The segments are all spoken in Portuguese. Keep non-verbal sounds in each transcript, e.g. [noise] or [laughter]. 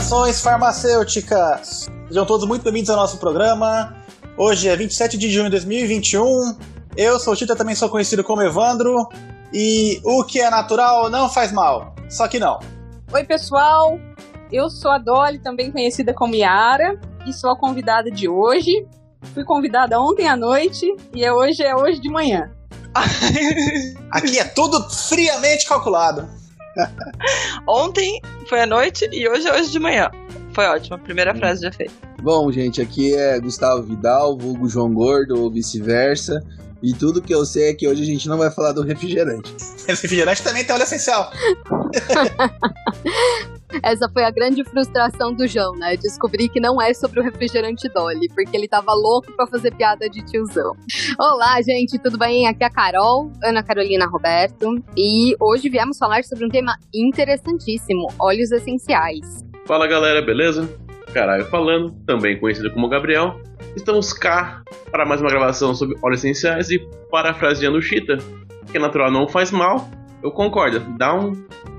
Saudações farmacêuticas! Sejam todos muito bem-vindos ao nosso programa. Hoje é 27 de junho de 2021. Eu sou o Tita, também sou conhecido como Evandro. E o que é natural não faz mal. Só que não. Oi, pessoal. Eu sou a Dolly, também conhecida como Yara, e sou a convidada de hoje. Fui convidada ontem à noite e é hoje é hoje de manhã. [laughs] Aqui é tudo friamente calculado. [laughs] Ontem foi à noite e hoje é hoje de manhã. Foi ótimo, primeira frase já feita. Bom, gente, aqui é Gustavo Vidal, vulgo João Gordo ou vice-versa. E tudo que eu sei é que hoje a gente não vai falar do refrigerante. Esse [laughs] refrigerante também tem óleo essencial. [laughs] Essa foi a grande frustração do João, né? Descobri que não é sobre o refrigerante Dolly, porque ele tava louco pra fazer piada de tiozão. Olá, gente, tudo bem? Aqui é a Carol, Ana Carolina Roberto, e hoje viemos falar sobre um tema interessantíssimo: óleos essenciais. Fala galera, beleza? Caralho falando, também conhecido como Gabriel. Estamos cá para mais uma gravação sobre óleos essenciais e parafraseando Chita, que natural não faz mal. Eu concordo, dá um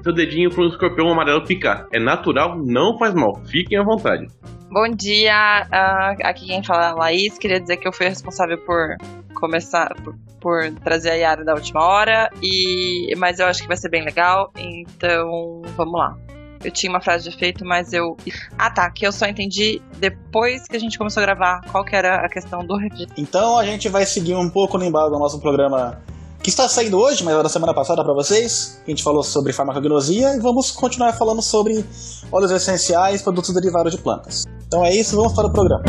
seu dedinho para um escorpião amarelo picar. É natural, não faz mal. Fiquem à vontade. Bom dia, uh, aqui quem fala é a Laís. Queria dizer que eu fui responsável por começar, por, por trazer a Yara da última hora, e mas eu acho que vai ser bem legal, então vamos lá. Eu tinha uma frase de efeito, mas eu. Ah, tá. Que eu só entendi depois que a gente começou a gravar qual que era a questão do refrigerante. Então a gente vai seguir um pouco no embalo do nosso programa que está saindo hoje, mas era da semana passada para vocês. A gente falou sobre farmacognosia e vamos continuar falando sobre óleos essenciais, produtos derivados de plantas. Então é isso, vamos para o programa.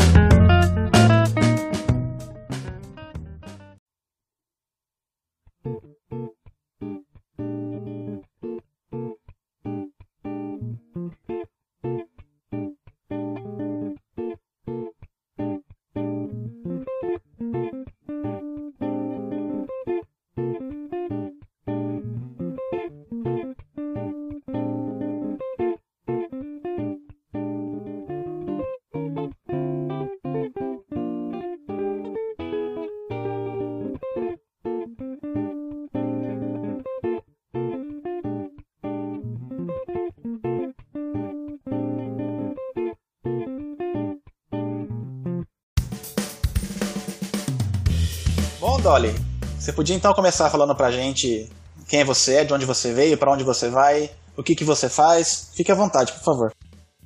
Dolly, você podia então começar falando pra gente quem é você, de onde você veio, para onde você vai, o que, que você faz. Fique à vontade, por favor.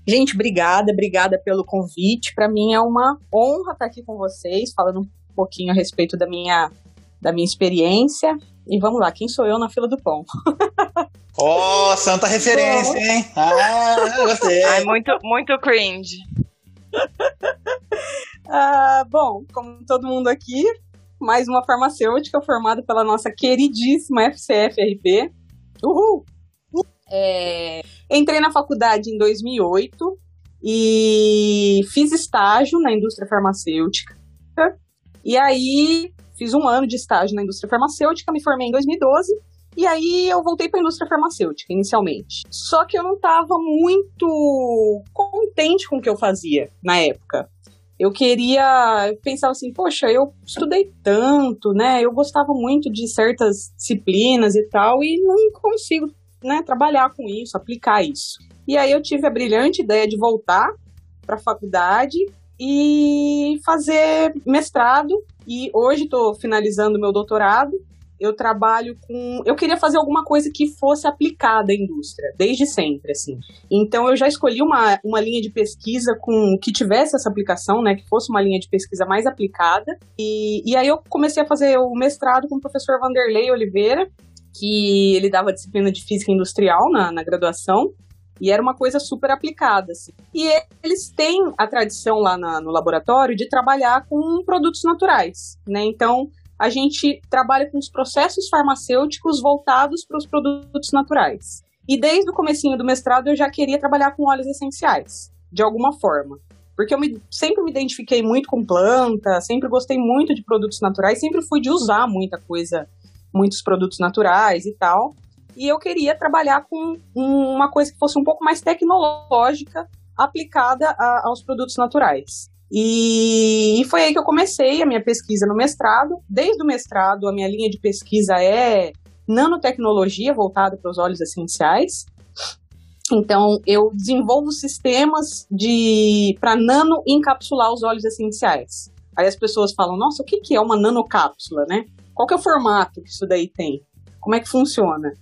Gente, obrigada, obrigada pelo convite. Para mim é uma honra estar aqui com vocês, falando um pouquinho a respeito da minha, da minha experiência. E vamos lá, quem sou eu na fila do pão? [laughs] Oh, santa referência, hein? [laughs] Ah, gostei. Ai, muito, muito cringe. [laughs] Ah, bom, como todo mundo aqui, mais uma farmacêutica formada pela nossa queridíssima FCFRP. Uhul! É, entrei na faculdade em 2008 e fiz estágio na indústria farmacêutica. E aí fiz um ano de estágio na indústria farmacêutica, me formei em 2012 e aí eu voltei para a indústria farmacêutica inicialmente. Só que eu não estava muito contente com o que eu fazia na época. Eu queria, eu pensava assim, poxa, eu estudei tanto, né? Eu gostava muito de certas disciplinas e tal e não consigo, né, trabalhar com isso, aplicar isso. E aí eu tive a brilhante ideia de voltar para a faculdade e fazer mestrado e hoje estou finalizando meu doutorado. Eu trabalho com. Eu queria fazer alguma coisa que fosse aplicada à indústria, desde sempre, assim. Então eu já escolhi uma, uma linha de pesquisa com que tivesse essa aplicação, né? Que fosse uma linha de pesquisa mais aplicada. E, e aí eu comecei a fazer o mestrado com o professor Vanderlei Oliveira, que ele dava disciplina de física industrial na, na graduação. E era uma coisa super aplicada. Assim. E eles têm a tradição lá na, no laboratório de trabalhar com produtos naturais, né? Então, a gente trabalha com os processos farmacêuticos voltados para os produtos naturais. E desde o comecinho do mestrado eu já queria trabalhar com óleos essenciais, de alguma forma. Porque eu me, sempre me identifiquei muito com planta, sempre gostei muito de produtos naturais, sempre fui de usar muita coisa, muitos produtos naturais e tal. E eu queria trabalhar com uma coisa que fosse um pouco mais tecnológica aplicada a, aos produtos naturais. E, foi aí que eu comecei a minha pesquisa no mestrado. Desde o mestrado, a minha linha de pesquisa é nanotecnologia voltada para os óleos essenciais. Então, eu desenvolvo sistemas de para nano encapsular os óleos essenciais. Aí as pessoas falam: "Nossa, o que que é uma nanocápsula, né? Qual que é o formato que isso daí tem? Como é que funciona?"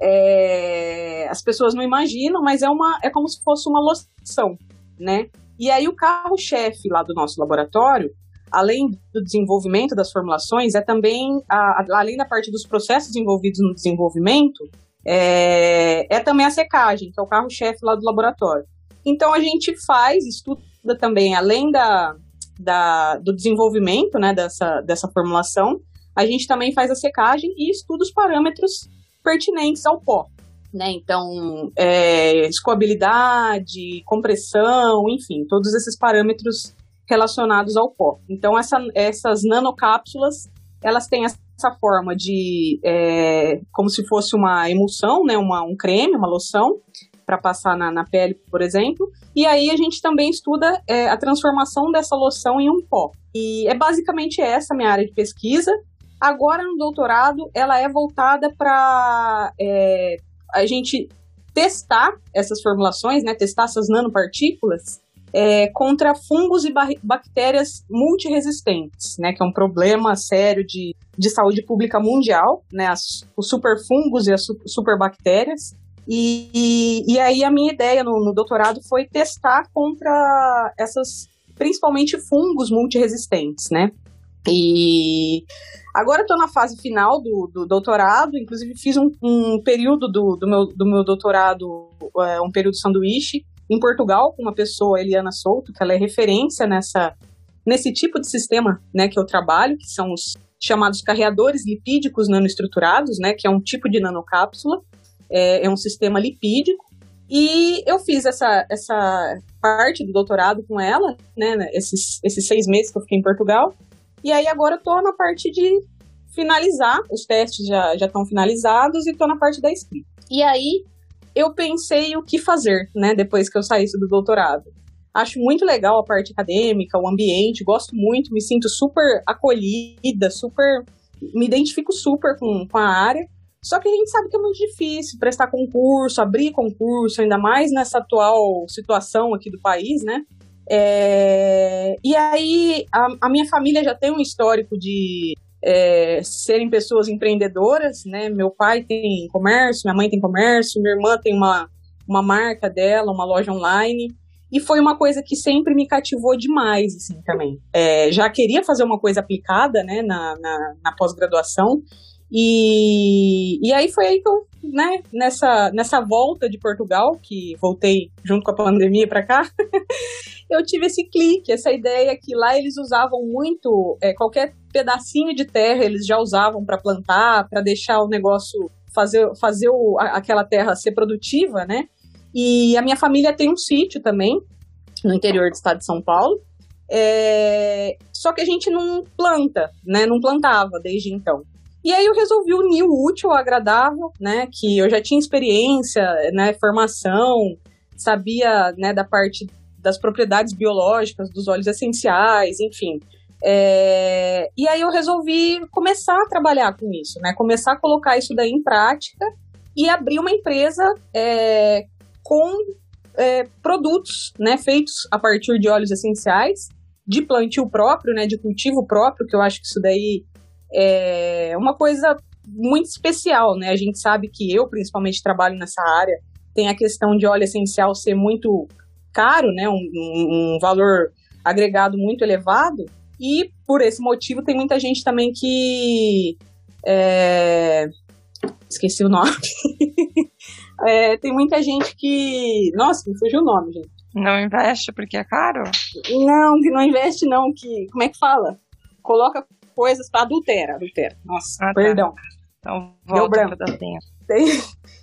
É... as pessoas não imaginam, mas é uma é como se fosse uma loção, né? E aí o carro-chefe lá do nosso laboratório, além do desenvolvimento das formulações, é também a, além da parte dos processos envolvidos no desenvolvimento, é, é também a secagem, que é o carro-chefe lá do laboratório. Então a gente faz, estuda também, além da, da, do desenvolvimento né, dessa, dessa formulação, a gente também faz a secagem e estuda os parâmetros pertinentes ao pó. Né? Então, é, escoabilidade, compressão, enfim, todos esses parâmetros relacionados ao pó. Então, essa, essas nanocápsulas, elas têm essa forma de é, como se fosse uma emulsão, né, uma, um creme, uma loção para passar na, na, pele, por exemplo. E aí a gente também estuda é, a transformação dessa loção em um pó. E é basicamente essa minha área de pesquisa. Agora no doutorado ela é voltada para é, a gente testar essas formulações, né, testar essas nanopartículas é, contra fungos e bactérias multiresistentes, né, que é um problema sério de, de saúde pública mundial, né, as, os superfungos e as superbactérias. E, e, e, aí a minha ideia no, no doutorado foi testar contra essas, principalmente fungos multiresistentes, né? E agora estou na fase final do, do, doutorado, inclusive fiz um, um período do, do, meu, do meu doutorado, é, um período sanduíche, em Portugal com uma pessoa, Eliana Souto, que ela é referência nessa, nesse tipo de sistema né, que eu trabalho, que são os chamados carreadores lipídicos nanoestruturados, né, que é um tipo de nanocápsula, é, é um sistema lipídico, e eu fiz essa, essa parte do doutorado com ela, né, esses, esses seis meses que eu fiquei em Portugal, e aí agora eu tô na parte de finalizar, os testes já, já estão finalizados e tô na parte da escrita. E aí, eu pensei o que fazer, né, depois que eu saísse do doutorado. Acho muito legal a parte acadêmica, o ambiente, gosto muito, me sinto super acolhida, super. me identifico super com, com a área. Só que a gente sabe que é muito difícil prestar concurso, abrir concurso, ainda mais nessa atual situação aqui do país, né? É... E aí, a, a minha família já tem um histórico de é, serem pessoas empreendedoras, né? Meu pai tem comércio, minha mãe tem comércio, minha irmã tem uma, uma marca dela, uma loja online. E foi uma coisa que sempre me cativou demais, assim, também. É, já queria fazer uma coisa aplicada, né, na, na, na pós-graduação. E, e aí foi aí que eu, né, nessa, nessa volta de Portugal, que voltei junto com a pandemia para cá, [laughs] eu tive esse clique, essa ideia que lá eles usavam muito, é, qualquer pedacinho de terra eles já usavam para plantar, para deixar o negócio, fazer, fazer o, aquela terra ser produtiva, né? E a minha família tem um sítio também, no interior do estado de São Paulo. É, só que a gente não planta, né? Não plantava desde então. E aí eu resolvi unir o útil ao agradável, né? Que eu já tinha experiência, né? Formação, sabia, né? Da parte das propriedades biológicas dos óleos essenciais, enfim. É, e aí eu resolvi começar a trabalhar com isso, né? Começar a colocar isso daí em prática e abrir uma empresa é, com é, produtos, né? Feitos a partir de óleos essenciais, de plantio próprio, né? De cultivo próprio, que eu acho que isso daí é uma coisa muito especial, né? A gente sabe que eu, principalmente, trabalho nessa área, tem a questão de óleo essencial ser muito caro, né? Um, um, valor agregado muito elevado. E por esse motivo tem muita gente também que. É... Esqueci o nome. [laughs] é, tem muita gente que. Nossa, me fugiu o nome, gente. Não investe porque é caro? Não, que não investe, não. Que. Como é que fala? Coloca coisas para adultera, adultera. Nossa, ah, tá. perdão. Tá. Então, volta branco. Tem...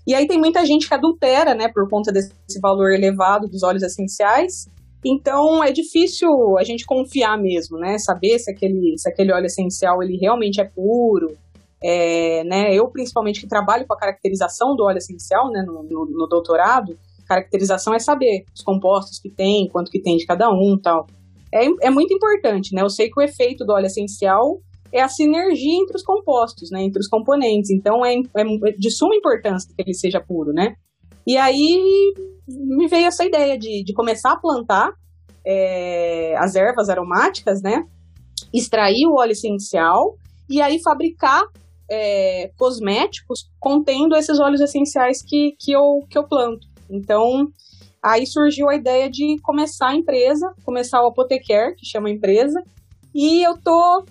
E aí tem muita gente que adultera, né, por conta desse valor elevado dos óleos essenciais. Então é difícil a gente confiar mesmo, né, saber se aquele, se aquele óleo essencial ele realmente é puro. É, né, eu principalmente que trabalho com a caracterização do óleo essencial, né, no, no, no doutorado, caracterização é saber os compostos que tem, quanto que tem de cada um, tal é, é muito importante, né? Eu sei que o efeito do óleo essencial é a sinergia entre os compostos, né? Entre os componentes. Então, é, é de suma importância que ele seja puro, né? E aí me veio essa ideia de, de começar a plantar é, as ervas aromáticas, né? Extrair o óleo essencial e aí fabricar é, cosméticos contendo esses óleos essenciais que, que, eu, que eu planto. Então, aí surgiu a ideia de começar a empresa, começar o Apoteker, que chama a empresa, e eu tô,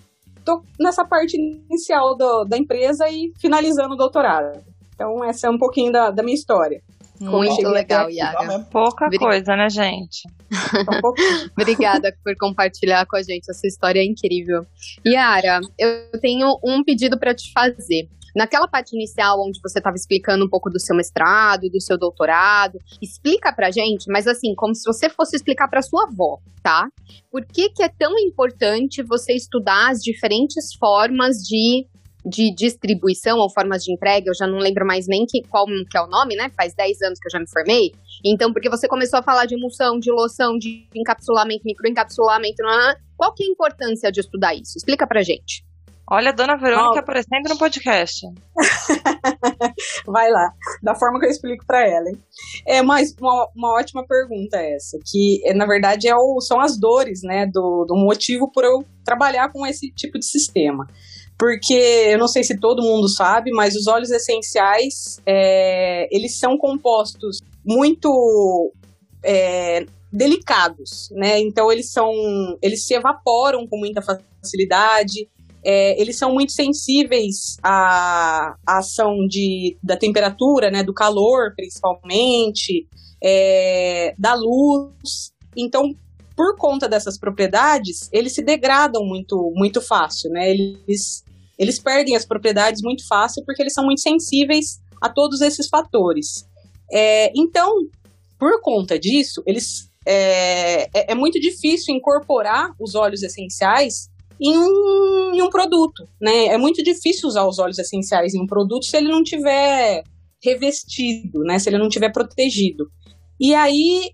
tô nessa parte inicial do, da empresa e finalizando o doutorado. Então, essa é um pouquinho da, da minha história. Muito legal, Yara. Pouca coisa, né, gente? [laughs] Obrigada por compartilhar com a gente essa história incrível. Yara, eu tenho um pedido para te fazer. Naquela parte inicial onde você estava explicando um pouco do seu mestrado, do seu doutorado, explica pra gente, mas assim, como se você fosse explicar para sua avó, tá? Por que que é tão importante você estudar as diferentes formas de de distribuição ou formas de entrega, eu já não lembro mais nem que, qual que é o nome, né? Faz 10 anos que eu já me formei. Então, porque você começou a falar de emulsão, de loção, de encapsulamento, microencapsulamento, qual que é a importância de estudar isso? Explica pra gente. Olha a dona Verônica oh. aparecendo no podcast. [laughs] Vai lá, da forma que eu explico para ela. Hein? É mais uma, uma ótima pergunta essa, que na verdade é o, são as dores, né, do, do motivo por eu trabalhar com esse tipo de sistema porque eu não sei se todo mundo sabe, mas os óleos essenciais é, eles são compostos muito é, delicados, né? Então eles são, eles se evaporam com muita facilidade. É, eles são muito sensíveis à, à, ação de, da temperatura, né, do calor, principalmente, é, da luz. Então, por conta dessas propriedades, eles se degradam muito, muito fácil, né? Eles, eles perdem as propriedades muito fácil porque eles são muito sensíveis a todos esses fatores. É, então, por conta disso, eles é, é, é, muito difícil incorporar os óleos essenciais em um, em um produto, né? É muito difícil usar os óleos essenciais em um produto se ele não tiver revestido, né? Se ele não tiver protegido. E aí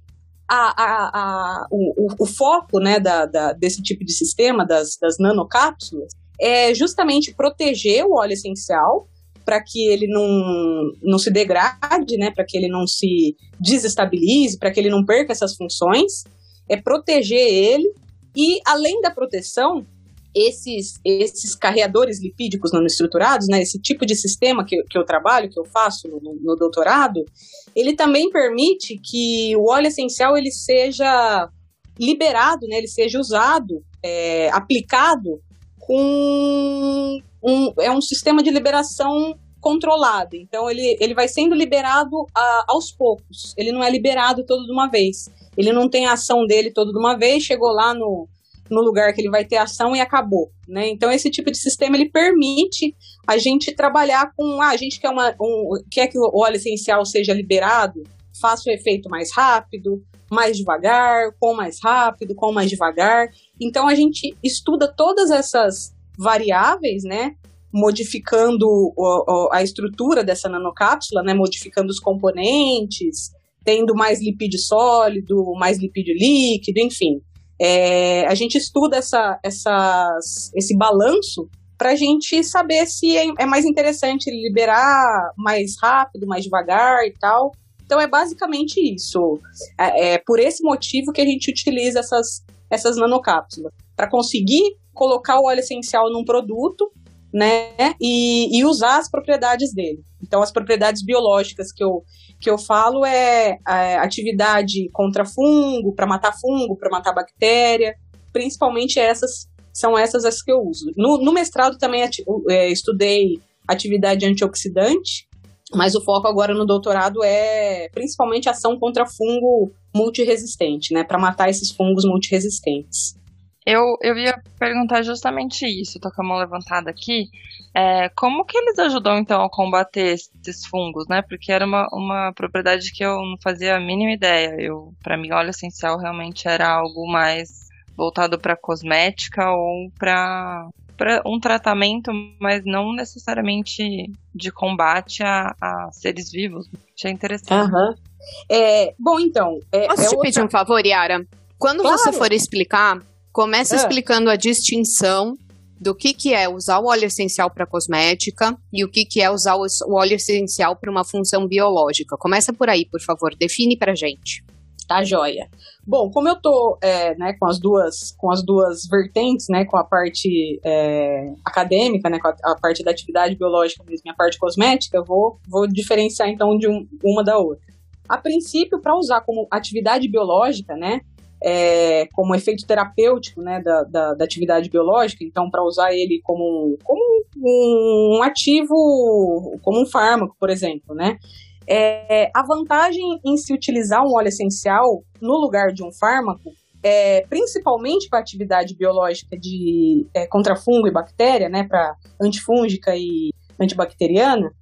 a, a, a, o, o, foco né, da, da, desse tipo de sistema, das, das nanocápsulas, é justamente proteger o óleo essencial para que ele não, não se degrade, né, para que ele não se desestabilize, para que ele não perca essas funções, é proteger ele e além da proteção, esses, esses carreadores lipídicos não estruturados, né, esse tipo de sistema que, que eu trabalho, que eu faço no, no doutorado, ele também permite que o óleo essencial ele seja liberado, né, ele seja usado, é, aplicado com um, é um sistema de liberação controlado. Então ele, ele vai sendo liberado a, aos poucos. Ele não é liberado todo de uma vez. Ele não tem a ação dele todo de uma vez, chegou lá no, no lugar que ele vai ter ação e acabou. Né? Então esse tipo de sistema ele permite a gente trabalhar com ah, a gente quer, uma, um, quer que o óleo essencial seja liberado, faça o efeito mais rápido, mais devagar, com mais rápido, com mais devagar. Então a gente estuda todas essas variáveis, né? Modificando a estrutura dessa nanocápsula, né? Modificando os componentes, tendo mais lipídio sólido, mais lipídio líquido, enfim. É, a gente estuda essa, essas, esse balanço para a gente saber se é, é, mais interessante liberar mais rápido, mais devagar e tal. Então é basicamente isso. É, é por esse motivo que a gente utiliza essas, essas nanocápsulas para conseguir colocar o óleo essencial num produto, né, e, e, usar as propriedades dele. Então, as propriedades biológicas que eu, que eu falo é, é atividade contra fungo, para matar fungo, para matar bactéria, principalmente essas são essas as que eu uso. No, no mestrado também é, estudei atividade antioxidante, mas o foco agora no doutorado é principalmente ação contra fungo multiresistente, né, para matar esses fungos multiresistentes. Eu, eu ia perguntar justamente isso, tô com a mão levantada aqui. É, como que eles ajudam, então, a combater esses fungos, né? Porque era uma, uma propriedade que eu não fazia a mínima ideia. Eu, para mim, óleo essencial realmente era algo mais voltado para cosmética ou para um tratamento, mas não necessariamente de combate a, a seres vivos. Achei interessante. Uhum. É, bom, então. É, Posso é te outra... pedir um favor, Yara? Quando claro. você for explicar, Começa é. explicando a distinção do que, que é usar o óleo essencial para cosmética e o que, que é usar o óleo essencial para uma função biológica. Começa por aí, por favor, define para gente. Tá joia. Bom, como eu tô é, né, com as duas com as duas vertentes, né, com a parte é, acadêmica, né, com a, a, parte da atividade biológica mesmo e a parte cosmética, eu vou, vou diferenciar então de um, uma da outra. A princípio, para usar como atividade biológica, né, é, como efeito terapêutico né, da, da, da atividade biológica, então para usar ele como, como um ativo, como um fármaco, por exemplo, né? É, a vantagem em se utilizar um óleo essencial no lugar de um fármaco, é, principalmente para atividade biológica de é, contra fungo e bactéria, né, para antifúngica e antibacteriana,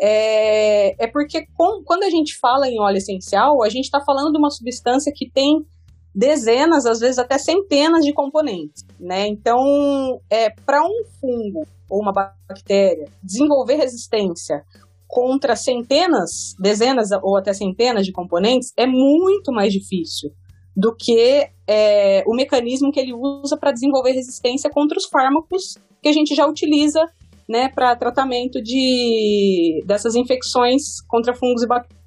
é, é porque com, quando a gente fala em óleo essencial, a gente está falando de uma substância que tem dezenas, às vezes até centenas de componentes, né? Então, é, para um fungo ou uma bactéria desenvolver resistência contra centenas, dezenas ou até centenas de componentes é muito mais difícil do que é, o mecanismo que ele usa para desenvolver resistência contra os fármacos que a gente já utiliza né, para tratamento de, dessas infecções contra fungos e bactérias.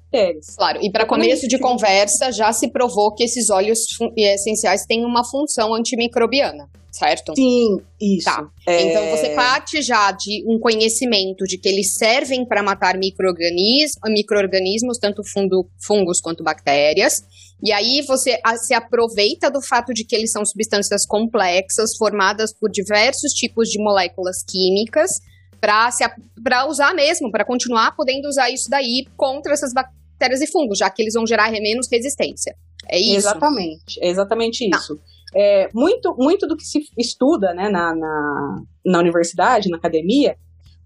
Claro, e para começo de conversa, já se provou que esses óleos essenciais têm uma função antimicrobiana certo? Sim, isso. Tá. É... Então você parte já de um conhecimento de que eles servem para matar microorganismos, microorganismos, tanto fundo, fungos quanto bactérias. E aí você se aproveita do fato de que eles são substâncias complexas, formadas por diversos tipos de moléculas químicas, para usar mesmo, para continuar podendo usar isso daí contra essas bactérias e fungos, já que eles vão gerar menos resistência. É isso? Exatamente, é exatamente tá. isso. É, muito, muito do que se estuda né, na, na, na universidade, na academia,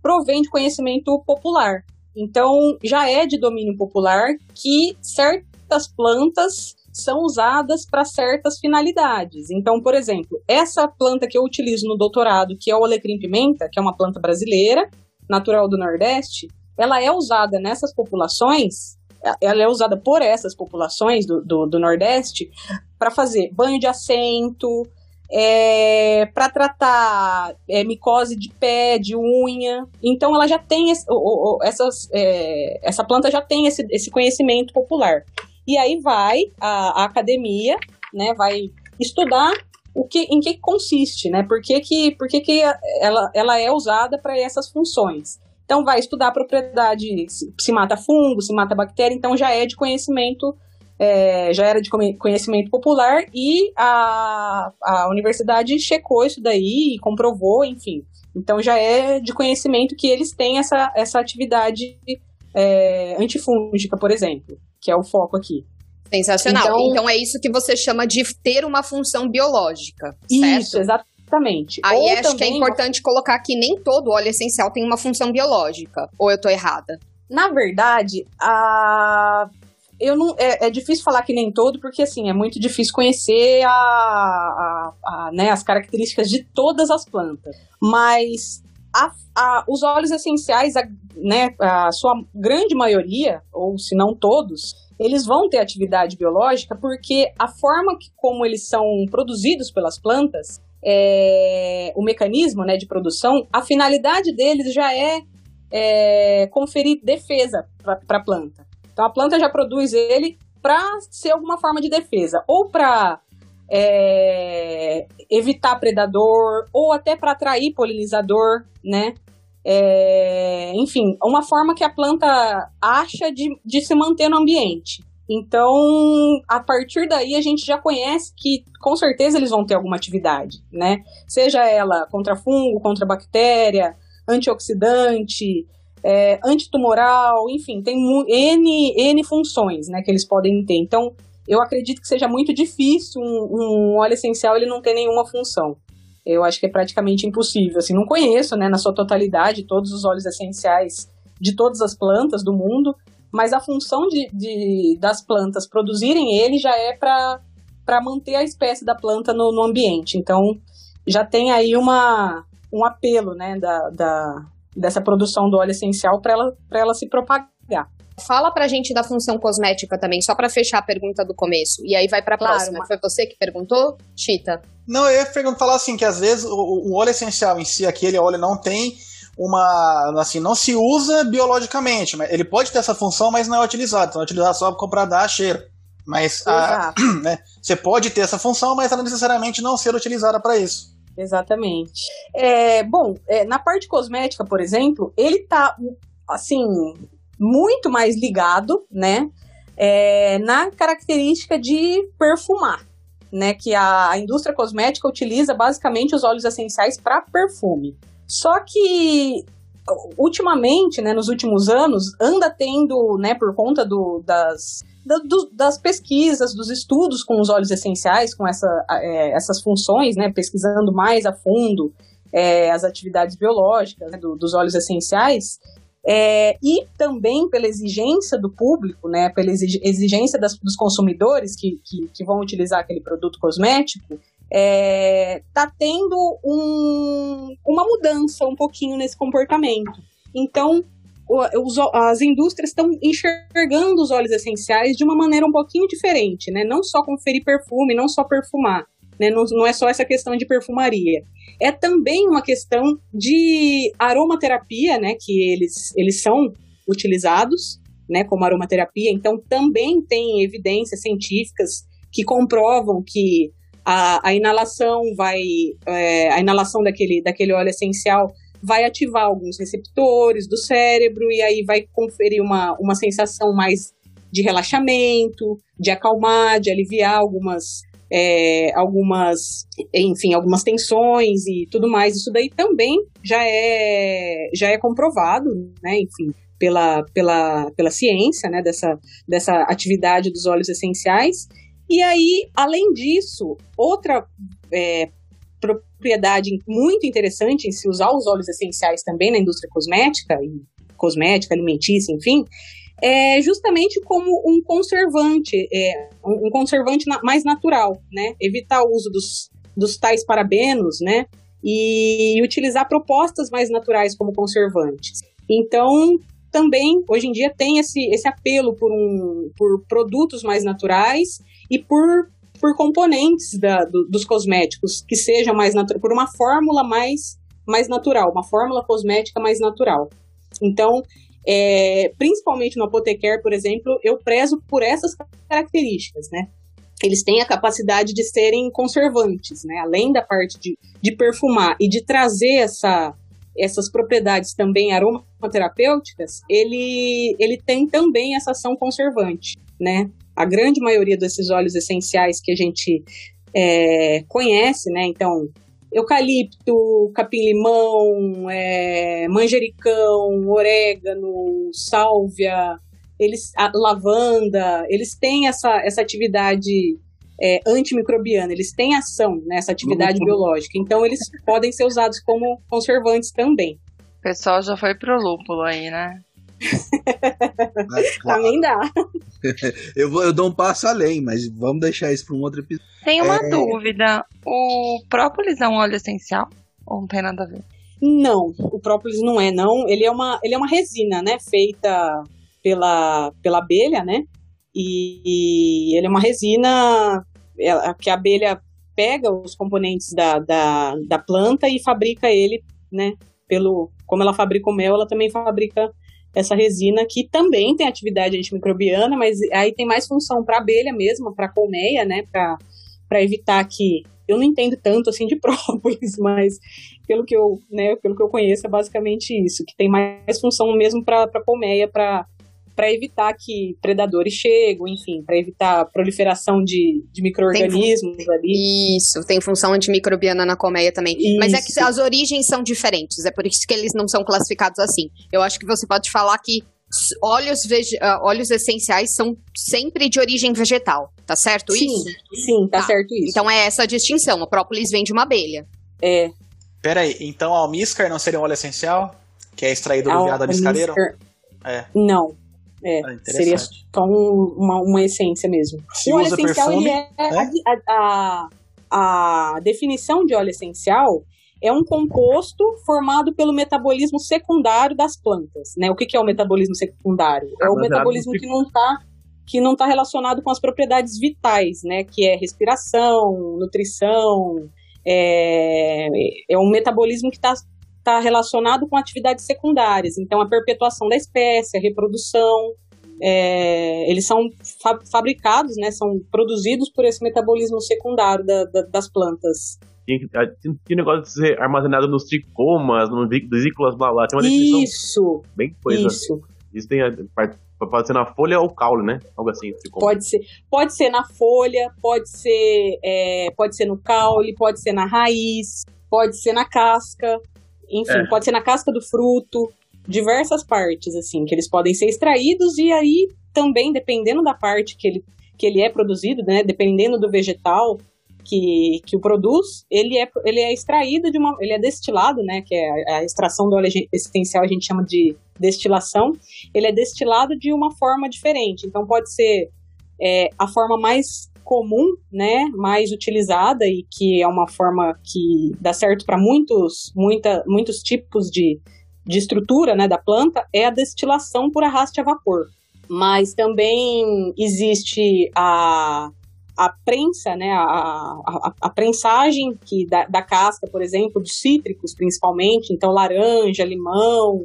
provém de conhecimento popular. Então, já é de domínio popular que certas plantas são usadas para certas finalidades. Então, por exemplo, essa planta que eu utilizo no doutorado, que é o alecrim pimenta, que é uma planta brasileira, natural do Nordeste, ela é usada nessas populações ela é usada por essas populações do, do, do Nordeste para fazer banho de assento, é, para tratar é, micose de pé, de unha. Então ela já tem esse, o, o, essas, é, essa planta já tem esse, esse conhecimento popular. E aí vai a, a academia, né, vai estudar o que, em que consiste, né? Por que, que, por que, que ela, ela é usada para essas funções? Então, vai estudar a propriedade, se mata fungo, se mata bactéria, então já é de conhecimento, é, já era de conhecimento popular e a, a universidade checou isso daí e comprovou, enfim. Então, já é de conhecimento que eles têm essa, essa atividade é, antifúngica, por exemplo, que é o foco aqui. Sensacional. Então, então, é isso que você chama de ter uma função biológica. Certo? Isso, exatamente. Exatamente. Aí Ou acho também... que é importante colocar que nem todo óleo essencial tem uma função biológica. Ou eu tô errada? Na verdade, a eu não é, é, difícil falar que nem todo porque assim é muito difícil conhecer a, a, a né, as características de todas as plantas mas a, a, os óleos essenciais né, a sua grande maioria ou se não todos eles vão ter atividade biológica porque a forma que, como eles são produzidos pelas plantas é, o mecanismo né, de produção, a finalidade deles já é, é conferir defesa para a planta. Então a planta já produz ele para ser alguma forma de defesa, ou para é, evitar predador, ou até para atrair polinizador, né? É, enfim, uma forma que a planta acha de, de se manter no ambiente. Então, a partir daí, a gente já conhece que com certeza eles vão ter alguma atividade, né? Seja ela contra fungo, contra bactéria, antioxidante, é, antitumoral, enfim, tem N, N funções né, que eles podem ter. Então, eu acredito que seja muito difícil um, um óleo essencial ele não ter nenhuma função. Eu acho que é praticamente impossível. Assim, não conheço, né, na sua totalidade, todos os óleos essenciais de todas as plantas do mundo, mas a função de, de das plantas produzirem ele já é para manter a espécie da planta no, no, ambiente. Então, já tem aí uma, um apelo né, da, da, dessa produção do óleo essencial para ela, ela se propagar. fala pra gente da função cosmética também, só pra fechar a pergunta do começo. E aí vai pra Claro, próxima. mas- Foi você que perguntou, Chita? Não, eu ia falar assim, que às vezes o, o óleo essencial em si, aquele óleo não tem uma. assim, não se usa biologicamente. Mas ele pode ter essa função, mas não é utilizado. Então é utilizado só para dar cheiro. Mas a- [clears throat] né, você pode ter essa função, mas ela necessariamente não ser utilizada para isso. Exatamente. É, bom, é, na parte cosmética, por exemplo, ele tá, assim, muito mais ligado, né, é, na característica de perfumar, né, que a, a indústria cosmética utiliza basicamente os óleos essenciais para perfume. Só que ultimamente, né, nos últimos anos, anda tendo, né, por conta do, das, da- do- das pesquisas, dos estudos com os óleos essenciais, com essa, é, essas funções, né, pesquisando mais a fundo é, as atividades biológicas né, do- dos óleos essenciais, é, e também pela exigência do público, né, pela exig- exigência das- dos consumidores que, que, que vão utilizar aquele produto cosmético, está tendo um- uma mudança um pouquinho nesse comportamento. Então, as indústrias estão enxergando os óleos essenciais de uma maneira um pouquinho diferente, né? Não só conferir perfume, não só perfumar, né? Não, não é só essa questão de perfumaria. É também uma questão de aromaterapia, né? Que eles, eles são utilizados, né? Como aromaterapia. Então, também tem evidências científicas que comprovam que a, a inalação vai, é, a inalação daquele, daquele óleo essencial vai ativar alguns receptores do cérebro e aí vai conferir uma, uma sensação mais de relaxamento, de acalmar, de aliviar algumas, é, algumas, enfim, algumas tensões e tudo mais. Isso daí também já é, já é comprovado, né? Enfim, pela, pela, pela ciência, né? Dessa, dessa atividade dos óleos essenciais. E aí, além disso, outra é, propriedade muito interessante em se usar os óleos essenciais também na indústria cosmética, e cosmética, alimentícia, enfim, é justamente como um conservante, é, um conservante mais natural, né? Evitar o uso dos, dos tais parabenos, né? E utilizar propostas mais naturais como conservantes. Então, também, hoje em dia, tem esse, esse apelo por, um, por produtos mais naturais e por, por componentes da- do- dos cosméticos que sejam mais naturais, por uma fórmula mais, mais natural, uma fórmula cosmética mais natural. Então, é, principalmente no Apotecare, por exemplo, eu prezo por essas características, né? Eles têm a capacidade de serem conservantes, né? Além da parte de, de perfumar e de trazer essa, essas propriedades também aromaterapêuticas, ele, ele tem também essa ação conservante, né? A grande maioria desses óleos essenciais que a gente é, conhece, né? Então, eucalipto, capim-limão, é, manjericão, orégano, sálvia, eles, a lavanda, eles têm essa, essa atividade é, antimicrobiana, eles têm ação nessa atividade Uhum. biológica. Então, eles podem ser usados como conservantes também. O pessoal já foi pro lúpulo aí, né? Mas, [laughs] claro, Também dá. [laughs] eu, vou, eu dou um passo além, mas vamos deixar isso para um outro episódio. Tem uma É. dúvida. O própolis é um óleo essencial? Ou não tem nada a ver? Não, o própolis não é, não. Ele é uma, ele é uma resina, né? Feita pela, pela abelha, né? E, ele é uma resina ela- que a abelha pega os componentes da, da, da planta e fabrica ele, né? Pelo, como ela fabrica o mel, ela também fabrica essa resina que também tem atividade antimicrobiana, mas aí tem mais função para abelha mesmo, para colmeia, né? Para evitar que eu não entendo tanto assim de [laughs] própolis, mas pelo que eu, né, pelo que eu conheço, é basicamente isso, que tem mais função mesmo para colmeia, para para evitar que predadores cheguem, enfim, para evitar a proliferação de, de micro-organismos ali. Isso, tem função antimicrobiana na colmeia também. Mas é que Isso. as origens são diferentes, é por isso que eles não são classificados assim. Eu acho que você pode falar que óleos, vege- ah, óleos essenciais são sempre de origem vegetal, tá certo Sim, isso? sim, tá, Tá. certo isso. Então é essa a distinção. O própolis vem de uma abelha. é, Pera aí, então a almíscar não seria um óleo essencial? Que é extraído do a viado almíscar- É. Não. É, Ah, seria só um- uma, uma essência mesmo. Se o óleo essencial, perfume, ele é, né? a, a, a definição de óleo essencial, é um composto formado pelo metabolismo secundário das plantas. Né? O que, que é o metabolismo secundário? É o metabolismo que não está que não está relacionado com as propriedades vitais, né? Que é respiração, nutrição, é, é um metabolismo que está tá relacionado com atividades secundárias. Então, a perpetuação da espécie, a reprodução, é, eles são fa fabricados, né? São produzidos por esse metabolismo secundário da, da, das plantas. Tinha, negócio de ser armazenado nos tricomas, nos vesículas, blá blá. Tem uma isso! Bem coisa. Isso. Isso tem a Pode ser na folha ou caule, né? Algo assim. Pode ser, pode ser na folha, pode ser, é, pode ser no caule, pode ser na raiz, pode ser na casca, enfim, é. pode ser na casca do fruto, diversas partes, assim, que eles podem ser extraídos e aí também, dependendo da parte que ele, que ele é produzido, né? Dependendo do vegetal, que, que o produz, ele é, ele é extraído de uma. ele é destilado, né? Que é a, a extração do óleo essencial, a gente chama de destilação. Ele é destilado de uma forma diferente. Então pode ser é, a forma mais comum, né, mais utilizada e que é uma forma que dá certo para muitos, muita, muitos tipos de, de estrutura, né, da planta, é a destilação por arraste a vapor. Mas também existe a a prensa, né, a, a, a prensagem que da, da, casca, por exemplo, dos cítricos principalmente, então laranja, limão,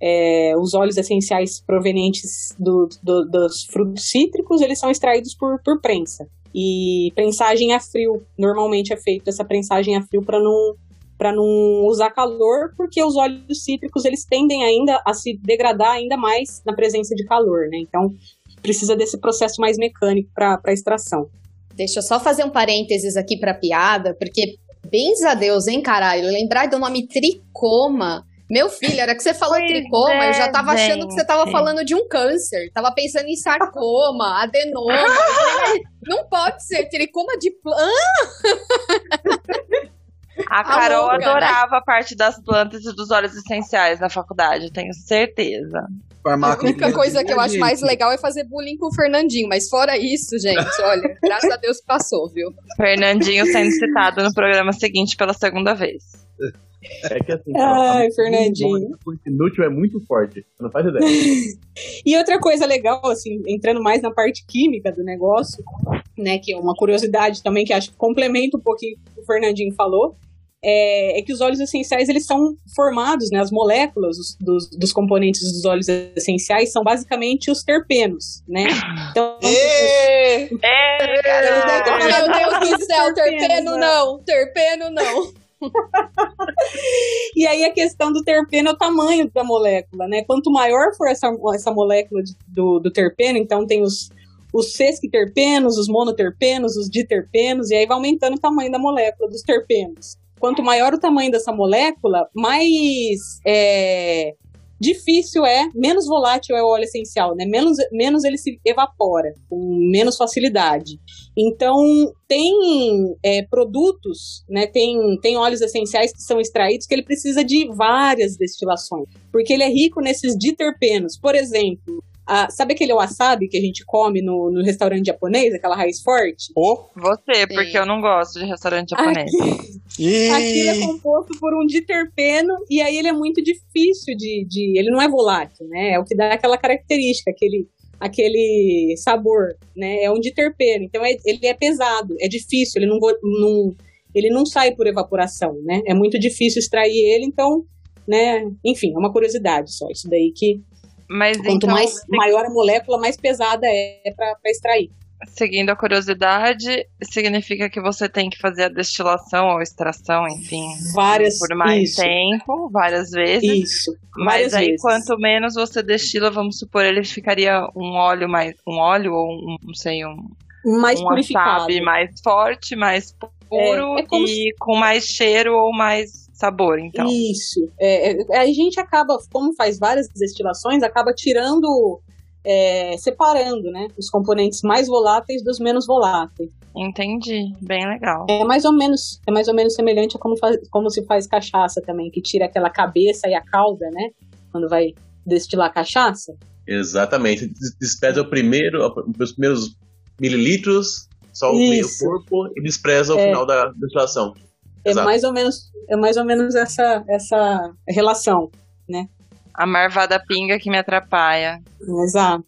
é, os óleos essenciais provenientes do, do, dos frutos cítricos, eles são extraídos por, por prensa. E prensagem a frio, normalmente é feito essa prensagem a frio para não para não usar calor, porque os óleos cítricos eles tendem ainda a se degradar ainda mais na presença de calor, né? Então precisa desse processo mais mecânico para extração. Deixa eu só fazer um parênteses aqui para piada, porque, bens a Deus, hein, caralho? Lembrar do nome tricoma. Meu filho, era que você falou pois tricoma, é, eu já tava gente. achando que você tava falando de um câncer. Tava pensando em sarcoma, adenoma. não pode ser tricoma de planta. A Carol Alô, adorava a parte das plantas e dos óleos essenciais na faculdade, tenho certeza. A única coisa que eu acho mais legal é fazer bullying com o Fernandinho, mas fora isso, gente, olha, graças a Deus passou, viu? Fernandinho sendo citado no programa seguinte pela segunda vez. [laughs] É que assim, Ai, Fernandinho. Inútil é muito forte, não faz ideia. [laughs] e outra coisa legal, assim, entrando mais na parte química do negócio, né, que é uma curiosidade também que acho que complementa um pouquinho o que o Fernandinho falou, é, é, que os óleos essenciais eles são formados, né, as moléculas dos, dos componentes dos óleos essenciais são basicamente os terpenos, né? Então, [laughs] é, meu Deus do céu, terpeno não, terpeno não. E aí a questão do terpeno é o tamanho da molécula, né? Quanto maior for essa, essa molécula de, do, do terpeno, então tem os, os sesquiterpenos, os monoterpenos, os diterpenos, e aí vai aumentando o tamanho da molécula dos terpenos quanto maior o tamanho dessa molécula, mais é, difícil é, menos volátil é o óleo essencial, né? Menos, menos ele se evapora, com menos facilidade. Então, tem é, produtos, né? Tem, tem óleos essenciais que são extraídos que ele precisa de várias destilações, porque ele é rico nesses diterpenos. Por exemplo, ah, sabe aquele wasabi que a gente come no, no restaurante japonês, aquela raiz forte? Oh. Você, porque Sim. eu não gosto de restaurante japonês. [laughs] Aqui, aquilo é composto por um diterpeno e aí ele é muito difícil de, de. Ele não é volátil, né? É o que dá aquela característica, aquele, aquele sabor, né? É um diterpeno. Então é, ele é pesado, é difícil, ele não, não, ele não sai por evaporação, né? É muito difícil extrair ele, então, né? Enfim, é uma curiosidade só. Isso daí que mas Quanto então, mais maior a molécula, mais pesada é para extrair. Seguindo a curiosidade, significa que você tem que fazer a destilação ou extração, enfim, várias por mais isso. tempo, várias vezes. Isso. Mas aí, vezes. quanto menos você destila, vamos supor, ele ficaria um óleo mais, um óleo ou um, não sei, um mais um purificado, wasabi mais forte, mais puro é, é e se... com mais cheiro ou mais sabor, então. Isso. É, é, a gente acaba, como faz várias destilações, acaba tirando, é, separando, né, os componentes mais voláteis dos menos voláteis. Entendi, bem legal. É mais ou menos, é mais ou menos semelhante a como, faz, como se faz cachaça também, que tira aquela cabeça e a cauda, né, quando vai destilar cachaça. Exatamente. Despreza o primeiro, os primeiros mililitros, só o corpo e despreza o é. final da destilação. É Exato. mais ou menos, é mais ou menos essa, essa relação, né? A marvada pinga que me atrapalha. Exato.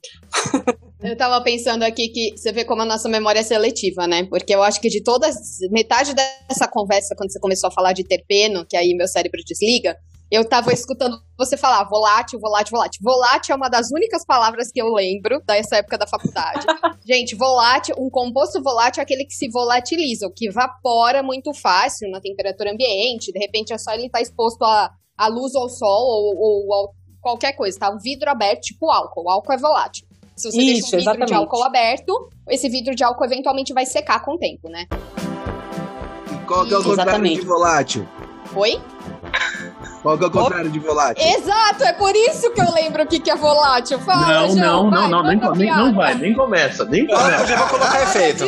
Eu tava pensando aqui que você vê como a nossa memória é seletiva, né? Porque eu acho que de todas, metade dessa conversa, quando você começou a falar de terpeno, que aí meu cérebro desliga, eu tava escutando você falar volátil, volátil, volátil. Volátil é uma das únicas palavras que eu lembro dessa época da faculdade. [laughs] Gente, volátil, um composto volátil é aquele que se volatiliza, o que evapora muito fácil na temperatura ambiente. De repente é só ele estar exposto à, à luz ou ao sol ou, ou ao- qualquer coisa, tá? Um vidro aberto, tipo álcool. O álcool é volátil. Se você Isso, deixa um vidro de exatamente. álcool aberto, esse vidro de álcool eventualmente vai secar com o tempo, né? E qual que é o contrário de volátil? Oi? Qual que é o contrário de volátil? Exato, é por isso que eu lembro o que, que é volátil. Fala, Não, João, não, vai, não, não, nem, nem, não vai, nem começa, nem Ah, eu começa. já vou colocar efeito.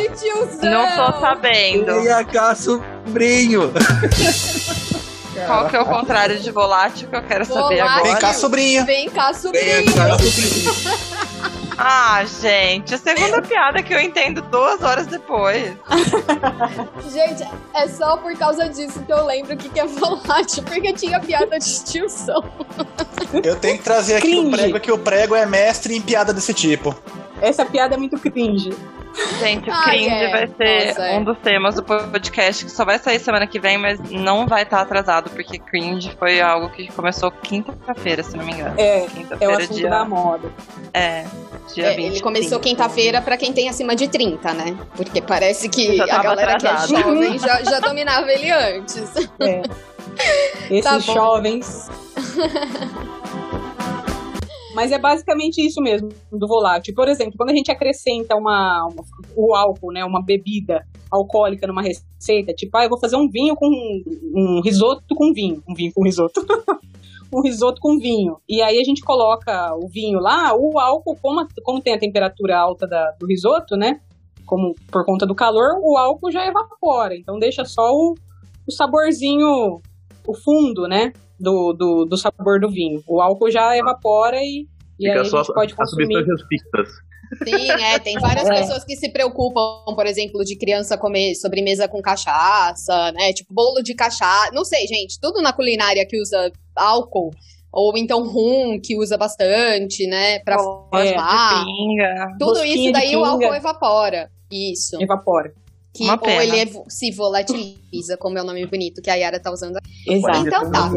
Não tô sabendo. Venha cá, sobrinho. [laughs] Qual que é o contrário de volátil que eu quero saber Volátil. agora? Vem cá, sobrinha. Vem cá, sobrinho. Venha cá, sobrinho. [laughs] Ah, gente, a segunda piada que eu entendo duas horas depois. [laughs] Gente, é só por causa disso que eu lembro o que, que é volátil, porque tinha piada de tiozão. Eu tenho que trazer aqui o Cringe. prego, que o prego é mestre em piada desse tipo. Essa piada é muito cringe. Gente, o Ah, cringe é. vai ser Nossa, é. um dos temas do podcast que só vai sair semana que vem, mas não vai estar atrasado, porque cringe foi algo que começou quinta-feira, se não me engano. É, é o assunto dia. da moda. É, dia É, 20. ele começou quinta-feira pra quem tem acima de 30, né? Porque parece que a galera que é jovem [laughs] já, já dominava ele antes. [laughs] Esses Tá bom. jovens. [laughs] Mas é basicamente isso mesmo, do volátil. Por exemplo, quando a gente acrescenta uma, uma- o álcool, né, uma bebida alcoólica numa receita, tipo, ah, eu vou fazer um vinho com um risoto com vinho, um vinho com risoto. [laughs] um risoto com vinho. E aí a gente coloca o vinho lá, o álcool, como, a- como tem a temperatura alta da- do risoto, né? Como por conta do calor, o álcool já evapora. Então deixa só o, o saborzinho, o fundo, né? Do, do, do sabor do vinho. O álcool já evapora e, e aí Fica a só gente pode as consumir. substâncias fixas. Sim, é. Tem várias [laughs] É. pessoas que se preocupam, por exemplo, de criança comer sobremesa com cachaça, né? Tipo, bolo de cachaça. Não sei, gente. Tudo na culinária que usa álcool. Ou então rum, que usa bastante, né? Pra de formar. pinga. Tudo isso daí o álcool evapora. Isso. Evapora. Que, Uma ou pena. ele evo- se volatiliza, como é o nome bonito que a Yara tá usando. Exato. Então tá.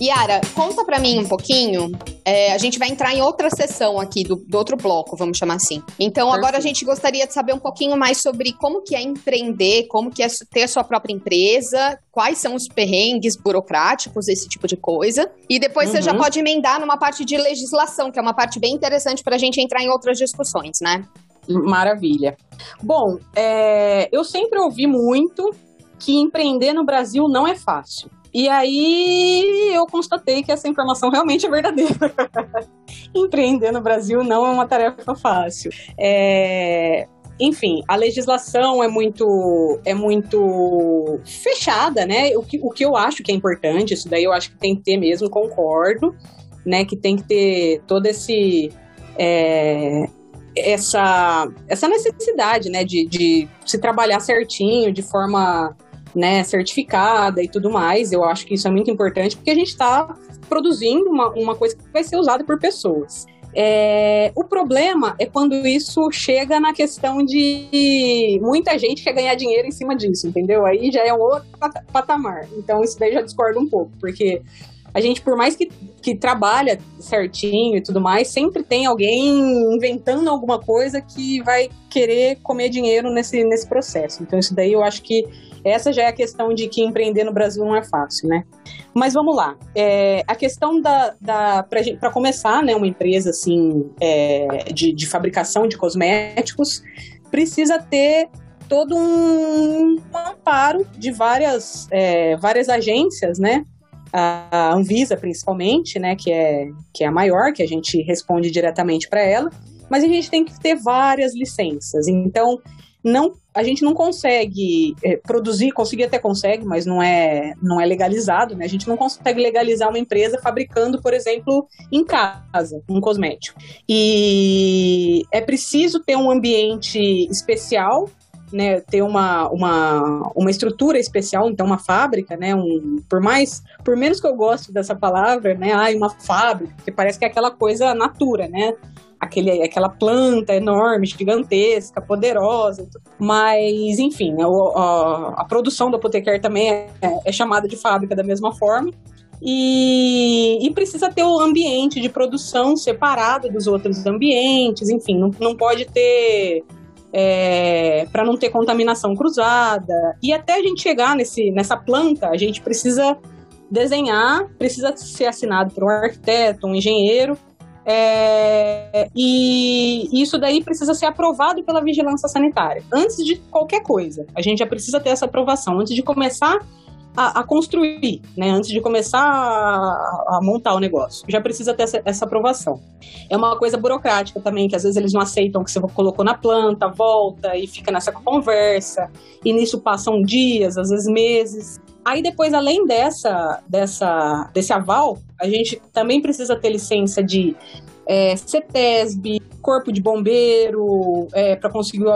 Yara, conta pra mim um pouquinho. É, a gente vai entrar em outra sessão aqui do, do outro bloco, vamos chamar assim. Então, agora a gente gostaria de saber um pouquinho mais sobre como que é empreender, como que é ter a sua própria empresa, quais são os perrengues burocráticos, esse tipo de coisa. E depois você já Uhum. pode emendar numa parte de legislação, que é uma parte bem interessante pra gente entrar em outras discussões, né? Maravilha. Bom, é, eu sempre ouvi muito que empreender no Brasil não é fácil. E aí eu constatei que essa informação realmente é verdadeira. [laughs] empreender no Brasil não é uma tarefa fácil. É, enfim, a legislação é muito, é muito fechada, né? O que, o que eu acho que é importante, isso daí eu acho que tem que ter mesmo, concordo, né? Que tem que ter todo esse. é, essa, essa necessidade, né, de, de se trabalhar certinho, de forma né, certificada e tudo mais. Eu acho que isso é muito importante porque a gente está produzindo uma, uma coisa que vai ser usada por pessoas. É, o problema é quando isso chega na questão de muita gente quer ganhar dinheiro em cima disso, entendeu? Aí já é um outro pata- patamar. Então isso daí já discorda um pouco, porque a gente, por mais que, que trabalha certinho e tudo mais, sempre tem alguém inventando alguma coisa que vai querer comer dinheiro nesse, nesse processo. Então isso daí eu acho que essa já é a questão de que empreender no Brasil não é fácil, né? Mas vamos lá. É, a questão da. da para começar, né, uma empresa assim é, de, de fabricação de cosméticos, precisa ter todo um, amparo de várias, é, várias agências, né? A Anvisa, principalmente, né? Que é, que é a maior, que a gente responde diretamente para ela. Mas a gente tem que ter várias licenças. Então, não a gente não consegue é, produzir, conseguir até consegue, mas não é, não é legalizado, né? A gente não consegue legalizar uma empresa fabricando, por exemplo, em casa, um cosmético. E é preciso ter um ambiente especial né, ter uma, uma, uma estrutura especial, então uma fábrica, né, um, por mais, por menos que eu goste dessa palavra, né, ai, uma fábrica, que parece que é aquela coisa natura, né, aquele, aquela planta enorme, gigantesca, poderosa, mas enfim, né, a, a, produção do Apotecar também é, é chamada de fábrica da mesma forma, e, e, precisa ter o ambiente de produção separado dos outros ambientes, enfim, não, não pode ter é, para não ter contaminação cruzada. E até a gente chegar nesse, nessa planta, a gente precisa desenhar, precisa ser assinado por um arquiteto, um engenheiro, é, e isso daí precisa ser aprovado pela vigilância sanitária. Antes de qualquer coisa, a gente já precisa ter essa aprovação. Antes de começar a, a construir, né? Antes de começar a, a, montar o negócio. Já precisa ter essa, essa, aprovação. É uma coisa burocrática também, que às vezes eles não aceitam que você colocou na planta, volta e fica nessa conversa. E nisso passam dias, às vezes meses. Aí depois, além dessa, dessa, desse aval, a gente também precisa ter licença de é, CETESB, Corpo de Bombeiro, é, para conseguir o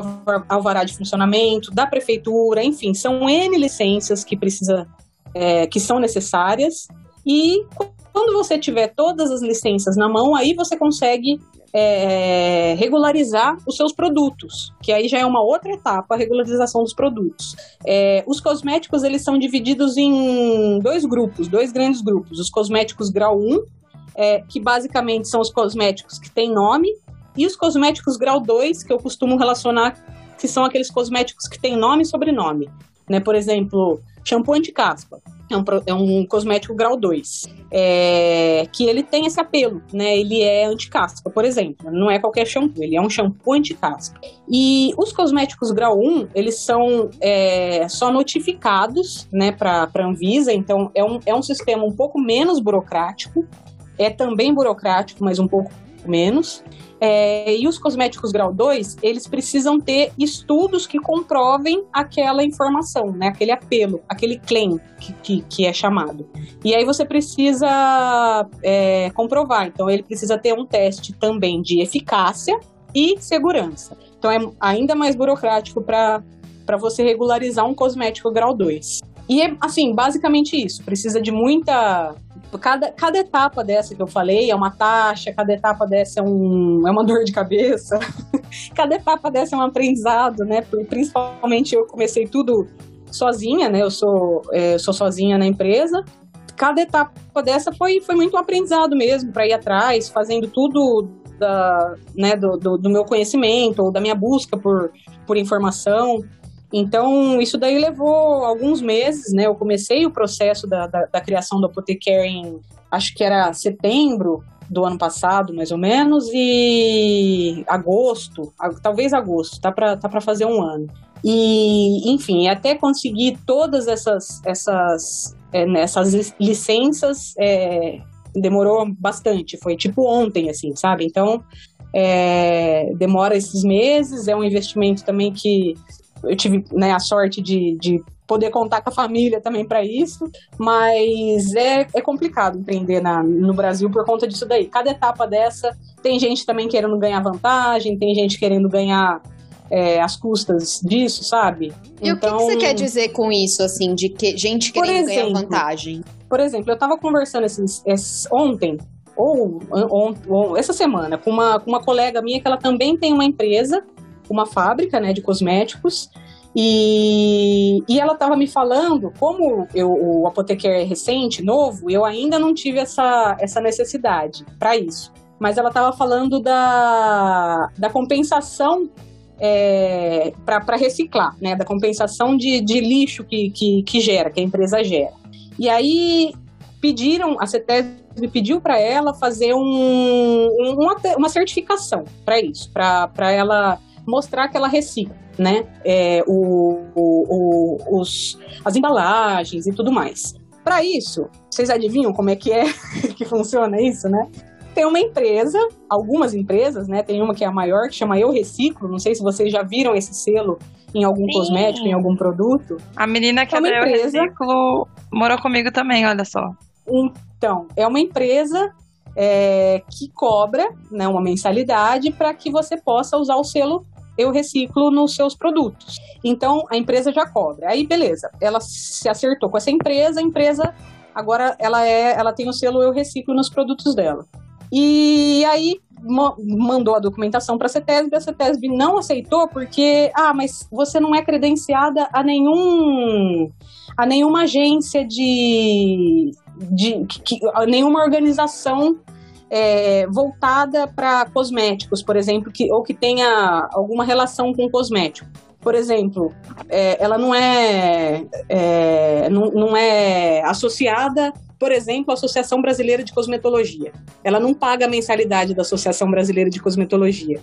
alvará de funcionamento, da prefeitura, enfim, são N licenças que precisa, é, que são necessárias. E quando você tiver todas as licenças na mão, aí você consegue é, regularizar os seus produtos, que aí já é uma outra etapa, a regularização dos produtos. É, os cosméticos, eles são divididos em dois grupos, dois grandes grupos. Os cosméticos grau 1, é, que basicamente são os cosméticos que têm nome, e os cosméticos grau 2, que eu costumo relacionar, que são aqueles cosméticos que têm nome e sobrenome. Né? Por exemplo, shampoo anti-caspa. É um, é um cosmético grau 2. É, que ele tem esse apelo, né? Ele é anti-caspa, por exemplo. Não é qualquer shampoo, ele é um shampoo anti-caspa. E os cosméticos grau 1, eles são é, só notificados né, para Anvisa, então é um, é um sistema um pouco menos burocrático é também burocrático, mas um pouco menos. É, e os cosméticos grau 2, eles precisam ter estudos que comprovem aquela informação, né? Aquele apelo, aquele claim que, que, que é chamado. E aí você precisa é, comprovar. Então ele precisa ter um teste também de eficácia e segurança. Então é ainda mais burocrático para você regularizar um cosmético grau 2. E é, assim, basicamente isso. Precisa de muita cada, cada etapa dessa que eu falei é uma taxa, cada etapa dessa é, um, é uma [laughs] dor de cabeça, cada etapa dessa é um aprendizado, né? Principalmente eu comecei tudo sozinha, né? Eu sou, é, sou sozinha na empresa. Cada etapa dessa foi, foi muito um aprendizado mesmo, para ir atrás, fazendo tudo da, né, do, do, do meu conhecimento ou da minha busca por, por informação. Então, isso daí levou alguns meses, né? Eu comecei o processo da, da, da criação do Apothecare em, acho que era setembro do ano passado, mais ou menos, e agosto, talvez agosto, tá para tá fazer um ano. E, enfim, até conseguir todas essas, essas, é, essas licenças é, demorou bastante, foi tipo ontem, assim, sabe? Então, é, demora esses meses, é um investimento também que eu tive né, a sorte de, de poder contar com a família também para isso, mas é, é complicado empreender na, no Brasil por conta disso daí. Cada etapa dessa tem gente também querendo ganhar vantagem, tem gente querendo ganhar é, as custas disso, sabe? E então, o que, que, você quer dizer com isso, assim, de que gente querendo exemplo, ganhar vantagem? Por exemplo, eu tava conversando esses, esses, ontem, ou, ou, ou, essa semana, com uma, com uma colega minha que ela também tem uma empresa uma fábrica né, de cosméticos. E, e ela estava me falando, como eu, o Apothecare é recente, novo, eu ainda não tive essa, essa necessidade para isso. Mas ela estava falando da, da compensação é, para reciclar, né? Da compensação de, de lixo que, que, que, gera, que a empresa gera. E aí pediram, a CETESB pediu para ela fazer um, uma, uma certificação para isso, para ela mostrar que ela recicla, né? É, o, o, o, os, as embalagens e tudo mais. Para isso, vocês adivinham como é que é [laughs] que funciona isso, né? Tem uma empresa, algumas empresas, né? Tem uma que é a maior, que chama Eu Reciclo. Não sei se vocês já viram esse selo em algum Sim. cosmético, em algum produto. A menina que É uma é empresa. reciclo morou comigo também, olha só. Então, é uma empresa é, que cobra né, uma mensalidade para que você possa usar o selo Eu Reciclo nos seus produtos. Então, a empresa já cobra. Aí, beleza, ela se acertou com essa empresa, a empresa agora ela, é, ela tem o selo Eu Reciclo nos produtos dela. E aí ma- mandou a documentação para a CETESB, a CETESB não aceitou porque, ah, mas você não é credenciada a nenhum a nenhuma agência de, de que- a nenhuma organização é, voltada para cosméticos, por exemplo, que, ou que tenha alguma relação com cosmético. Por exemplo, é, ela não é, é, não, não é associada, por exemplo, à Associação Brasileira de Cosmetologia. Ela não paga a mensalidade da Associação Brasileira de Cosmetologia.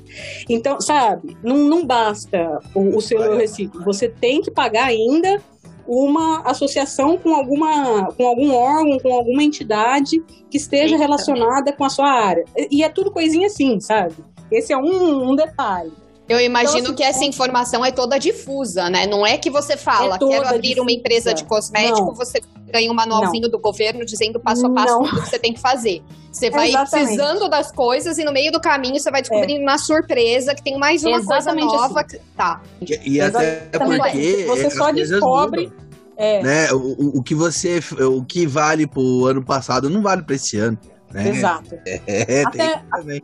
Então, sabe, não, não basta o, o selo Eu reciclo. Você tem que pagar ainda uma associação com alguma com algum órgão, com alguma entidade que esteja Eita. relacionada com a sua área. E é tudo coisinha assim, sabe? Esse é um, um detalhe. Eu imagino Então, assim, que essa informação é toda difusa, né? Não é que você fala, É quero abrir uma difusa. empresa de cosmético, Não. você ganha um manualzinho do governo dizendo passo a passo Não. tudo que você tem que fazer. Você vai Exatamente. precisando das coisas e no meio do caminho você vai descobrindo na surpresa que tem mais uma Exatamente coisa nova. que- Tá. E, e até Exatamente. porque Você as só coisas descobre- mudam, É, né? O, o- o que você, o que vale pro ano passado não vale para esse ano, né? exato. É, Até- tem também.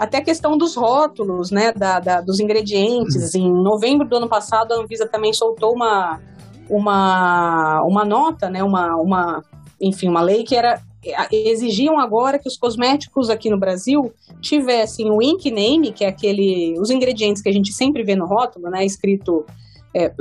Até a questão dos rótulos, né, da, da- dos ingredientes. Em novembro do ano passado, a Anvisa também soltou uma, uma, uma nota, né, uma, uma, enfim, uma lei que era exigiam agora que os cosméticos aqui no Brasil tivessem o ink name, que é aquele os ingredientes que a gente sempre vê no rótulo, né, escrito é,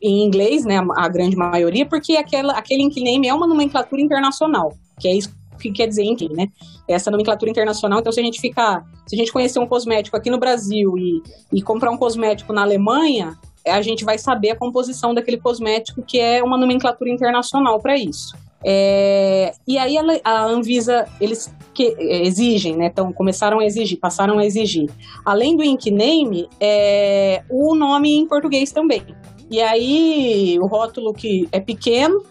em inglês, né, a, a grande maioria, porque aquela, aquele ink name é uma nomenclatura internacional, que é isso que quer dizer ink, né? Essa nomenclatura internacional. Então, se a gente ficar, se a gente conhecer um cosmético aqui no Brasil e, e comprar um cosmético na Alemanha, a gente vai saber a composição daquele cosmético, que é uma nomenclatura internacional para isso. É, e aí a Anvisa, eles que, é, exigem, né? Então começaram a exigir, passaram a exigir. Além do ink name, é, o nome em português também. E aí o rótulo que é pequeno,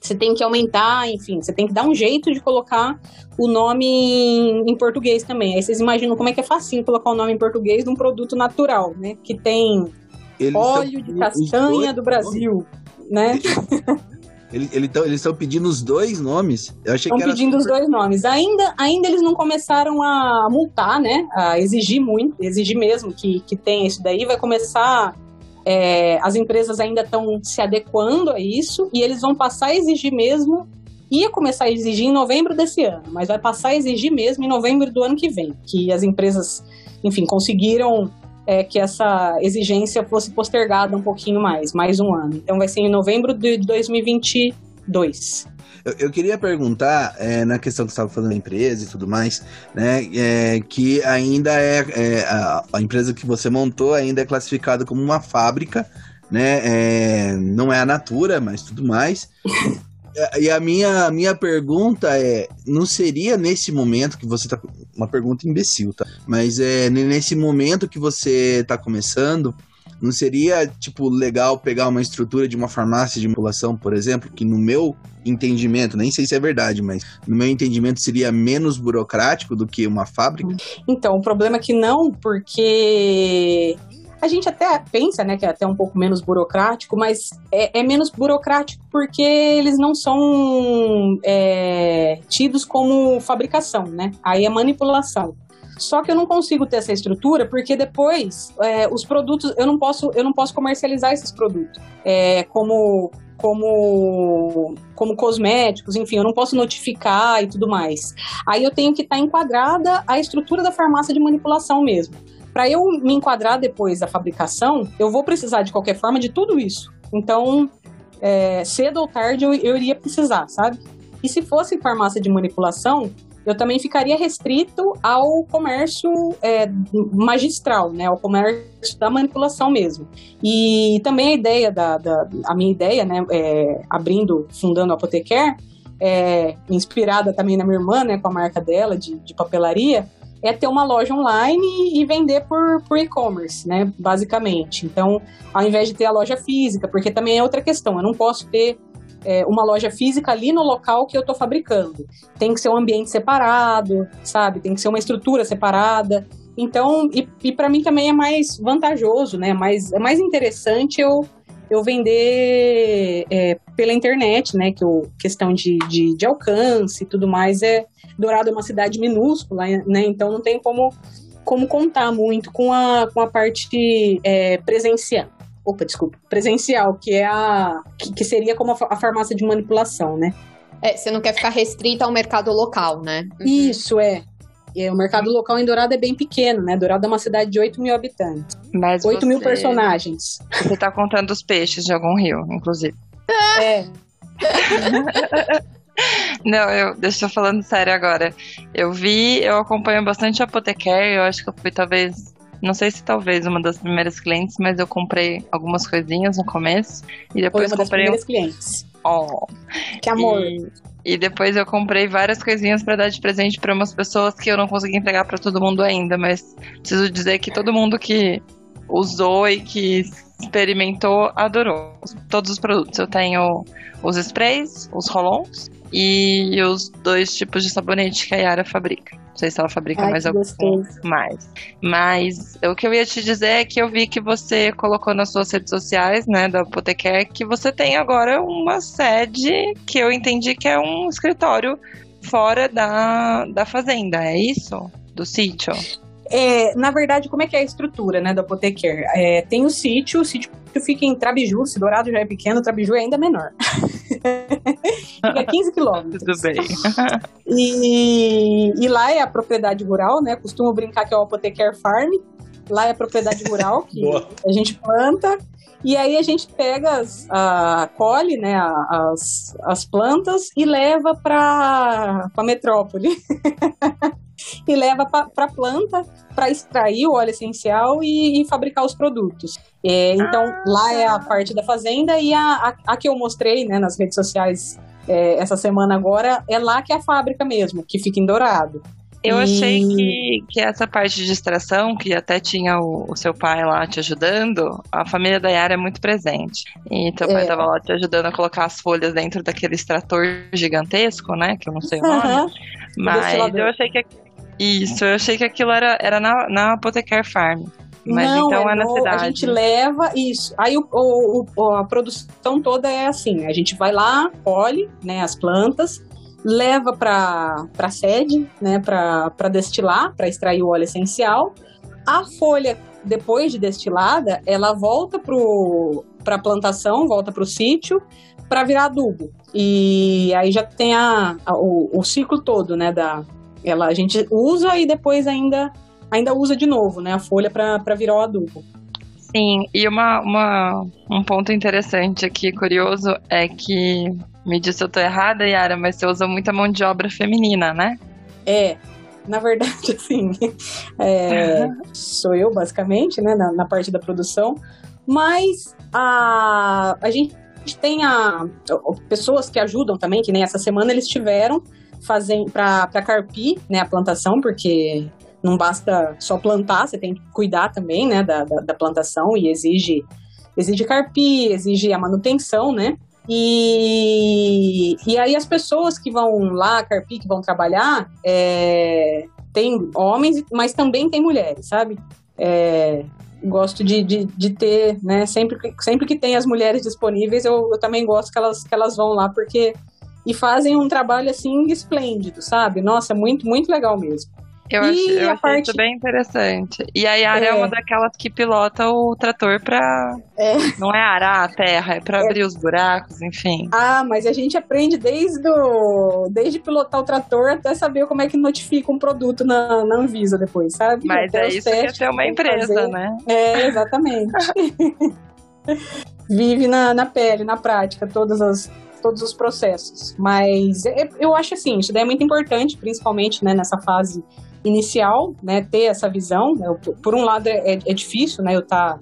você tem que aumentar, enfim, você tem que dar um jeito de colocar o nome em, em português também. Aí vocês imaginam como é que é facinho colocar o nome em português de um produto natural, né? Que tem Eles óleo de castanha os do Brasil, né? [laughs] Eles eles tão- eles estão pedindo os dois nomes. Eu achei Estão pedindo os super- dois nomes. Ainda, ainda eles não começaram a multar, né? A exigir muito, exigir mesmo que, que tenha isso daí. Vai começar. É, as empresas ainda estão se adequando a isso e eles vão passar a exigir mesmo. Ia começar a exigir em novembro desse ano, mas vai passar a exigir mesmo em novembro do ano que vem. Que as empresas, enfim, conseguiram é, que essa exigência fosse postergada um pouquinho mais, mais um ano. Então vai ser em novembro de 2022. Eu, eu queria perguntar, é, na questão que você estava falando da empresa e tudo mais, né? é, que ainda é, é, a, a empresa que você montou ainda é classificada como uma fábrica, né? é, não é a Natura, mas tudo mais. E a minha, a minha pergunta é: não seria nesse momento que você tá. Uma pergunta imbecil, tá? Mas é nesse momento que você tá começando, não seria, tipo, legal pegar uma estrutura de uma farmácia de manipulação, por exemplo, que no meu entendimento, nem sei se é verdade, mas no meu entendimento seria menos burocrático do que uma fábrica? Então, o problema é que não, porque a gente até pensa, né, que é até um pouco menos burocrático, mas é, é menos burocrático porque eles não são é, tidos como fabricação, né? Aí é manipulação. Só que eu não consigo ter essa estrutura porque depois é, os produtos eu não posso eu não posso comercializar esses produtos é, como como como cosméticos, enfim, eu não posso notificar e tudo mais. Aí eu tenho que estar enquadrada a estrutura da farmácia de manipulação mesmo. Para eu me enquadrar depois da fabricação, eu vou precisar de qualquer forma de tudo isso. Então, é, cedo ou tarde eu, eu iria precisar, sabe? E se fosse farmácia de manipulação, eu também ficaria restrito ao comércio é, magistral, né? Ao comércio da manipulação mesmo. E também a ideia da, da a minha ideia, né? é, abrindo, fundando a Apotequer, é, inspirada também na minha irmã, né? Com a marca dela de, de papelaria, é ter uma loja online e vender por, por e-commerce, né? Basicamente. Então, ao invés de ter a loja física, porque também é outra questão, eu não posso ter é, uma loja física ali no local que eu estou fabricando. Tem que ser um ambiente separado, sabe? Tem que ser uma estrutura separada. Então, e, e para mim também é mais vantajoso, né? Mais, é mais interessante eu, eu vender é, pela internet, né? Que o questão de, de, de alcance e tudo mais é. Dourado é uma cidade minúscula, né? Então não tem como, como contar muito com a, com a parte é, presencial. Opa, desculpa. Presencial, que é a. que, que seria como a, a farmácia de manipulação, né? É, você não quer ficar restrita ao mercado local, né? Uhum. Isso, é. E o mercado local em Dourado é bem pequeno, né? Dourado é uma cidade de 8 mil habitantes. Mas 8 você, mil personagens. Você tá contando os peixes de algum rio, inclusive. [laughs] É. [laughs] Não, eu, deixa eu falando sério agora. Eu vi, eu acompanho bastante a eu acho que eu fui talvez, não sei se talvez uma das primeiras clientes, mas eu comprei algumas coisinhas no começo e Foi depois uma das comprei um primeiras clientes. Oh. Que amor. E, e depois eu comprei várias coisinhas pra dar de presente pra umas pessoas que eu não consegui entregar pra todo mundo ainda, mas preciso dizer que todo mundo que usou e que experimentou adorou todos os produtos. Eu tenho os sprays, os rolons e os dois tipos de sabonete que a Yara fabrica. Não sei se ela fabrica Ai, mais algum mais. Mas o que eu ia te dizer é que eu vi que você colocou nas suas redes sociais, né, da Apotecare, que você tem agora uma sede que eu entendi que é um escritório fora da, da fazenda, é isso? Do sítio? É, na verdade, como é que é a estrutura, né, do Apothecare? É, tem o sítio, o sítio fica em Trabiju, se Dourado já é pequeno, Trabiju é ainda menor. [laughs] fica a 15 quilômetros. Tudo bem. [laughs] E, e lá é a propriedade rural, né? Costumo brincar que é o Apothecare Farm. Lá é a propriedade rural que [laughs] a gente planta. E aí a gente pega, as, a, colhe né, as, as plantas e leva para a metrópole. E leva para a planta para extrair o óleo essencial e, e fabricar os produtos. É, então, lá é a parte da fazenda e a, a, a que eu mostrei né, nas redes sociais é, essa semana agora, é lá que é a fábrica mesmo, que fica em Dourado. Eu E- achei que, que essa parte de extração, que até tinha o, o seu pai lá te ajudando, a família da Yara é muito presente. E teu pai É. tava lá te ajudando a colocar as folhas dentro daquele extrator gigantesco, né? Que eu não sei o nome. Aham. Mas eu achei que. Isso, eu achei que aquilo era, era na, na Apothecare Farm. Mas Não, então é, na no- cidade. A gente leva isso. Aí o, o- o- a produção toda é assim: a gente vai lá, colhe né, as plantas, leva para a sede, né, para destilar, para extrair o óleo essencial. A folha, depois de destilada, ela volta para a plantação, volta para o sítio, para virar adubo. E aí já tem a, a- o, o ciclo todo, né? Da, ela, a gente usa e depois ainda ainda usa de novo, né, a folha para virar o adubo. Sim, e uma, uma, um ponto interessante aqui, curioso, é que. Me diz se eu tô errada, Yara, mas você usa muita mão de obra feminina, né? É, na verdade, [laughs] assim, é, sou eu, basicamente, né, na, na parte da produção, mas a, a gente tem a, pessoas que ajudam também, que nem essa semana eles tiveram para carpir né, a plantação, porque não basta só plantar, você tem que cuidar também né, da, da, da plantação e exige, exige carpir, exige a manutenção, né? E, e aí as pessoas que vão lá, carpir, que vão trabalhar, é, tem homens, mas também tem mulheres, sabe? É, gosto de, de, de ter, né? Sempre, sempre que tem as mulheres disponíveis, eu, eu também gosto que elas, que elas vão lá, porque. E fazem um trabalho assim esplêndido, sabe? Nossa, muito, muito legal mesmo. Eu, achei, eu achei parte- isso bem interessante. E a Yara é. É. uma daquelas que pilota o trator pra. É. Não é arar a terra, é pra abrir os buracos, enfim. Ah, mas a gente aprende desde, o, desde pilotar o trator até saber como é que notifica um produto na, na Anvisa depois, sabe? Mas Até é isso que é ter uma que empresa, fazer. né? É, exatamente. [laughs] Vive na, na pele, na prática, todas as, todos os processos. Mas é- eu acho assim, isso daí é muito importante, principalmente né, nessa fase inicial, né, ter essa visão. Eu- por um lado é, é difícil, né, eu tá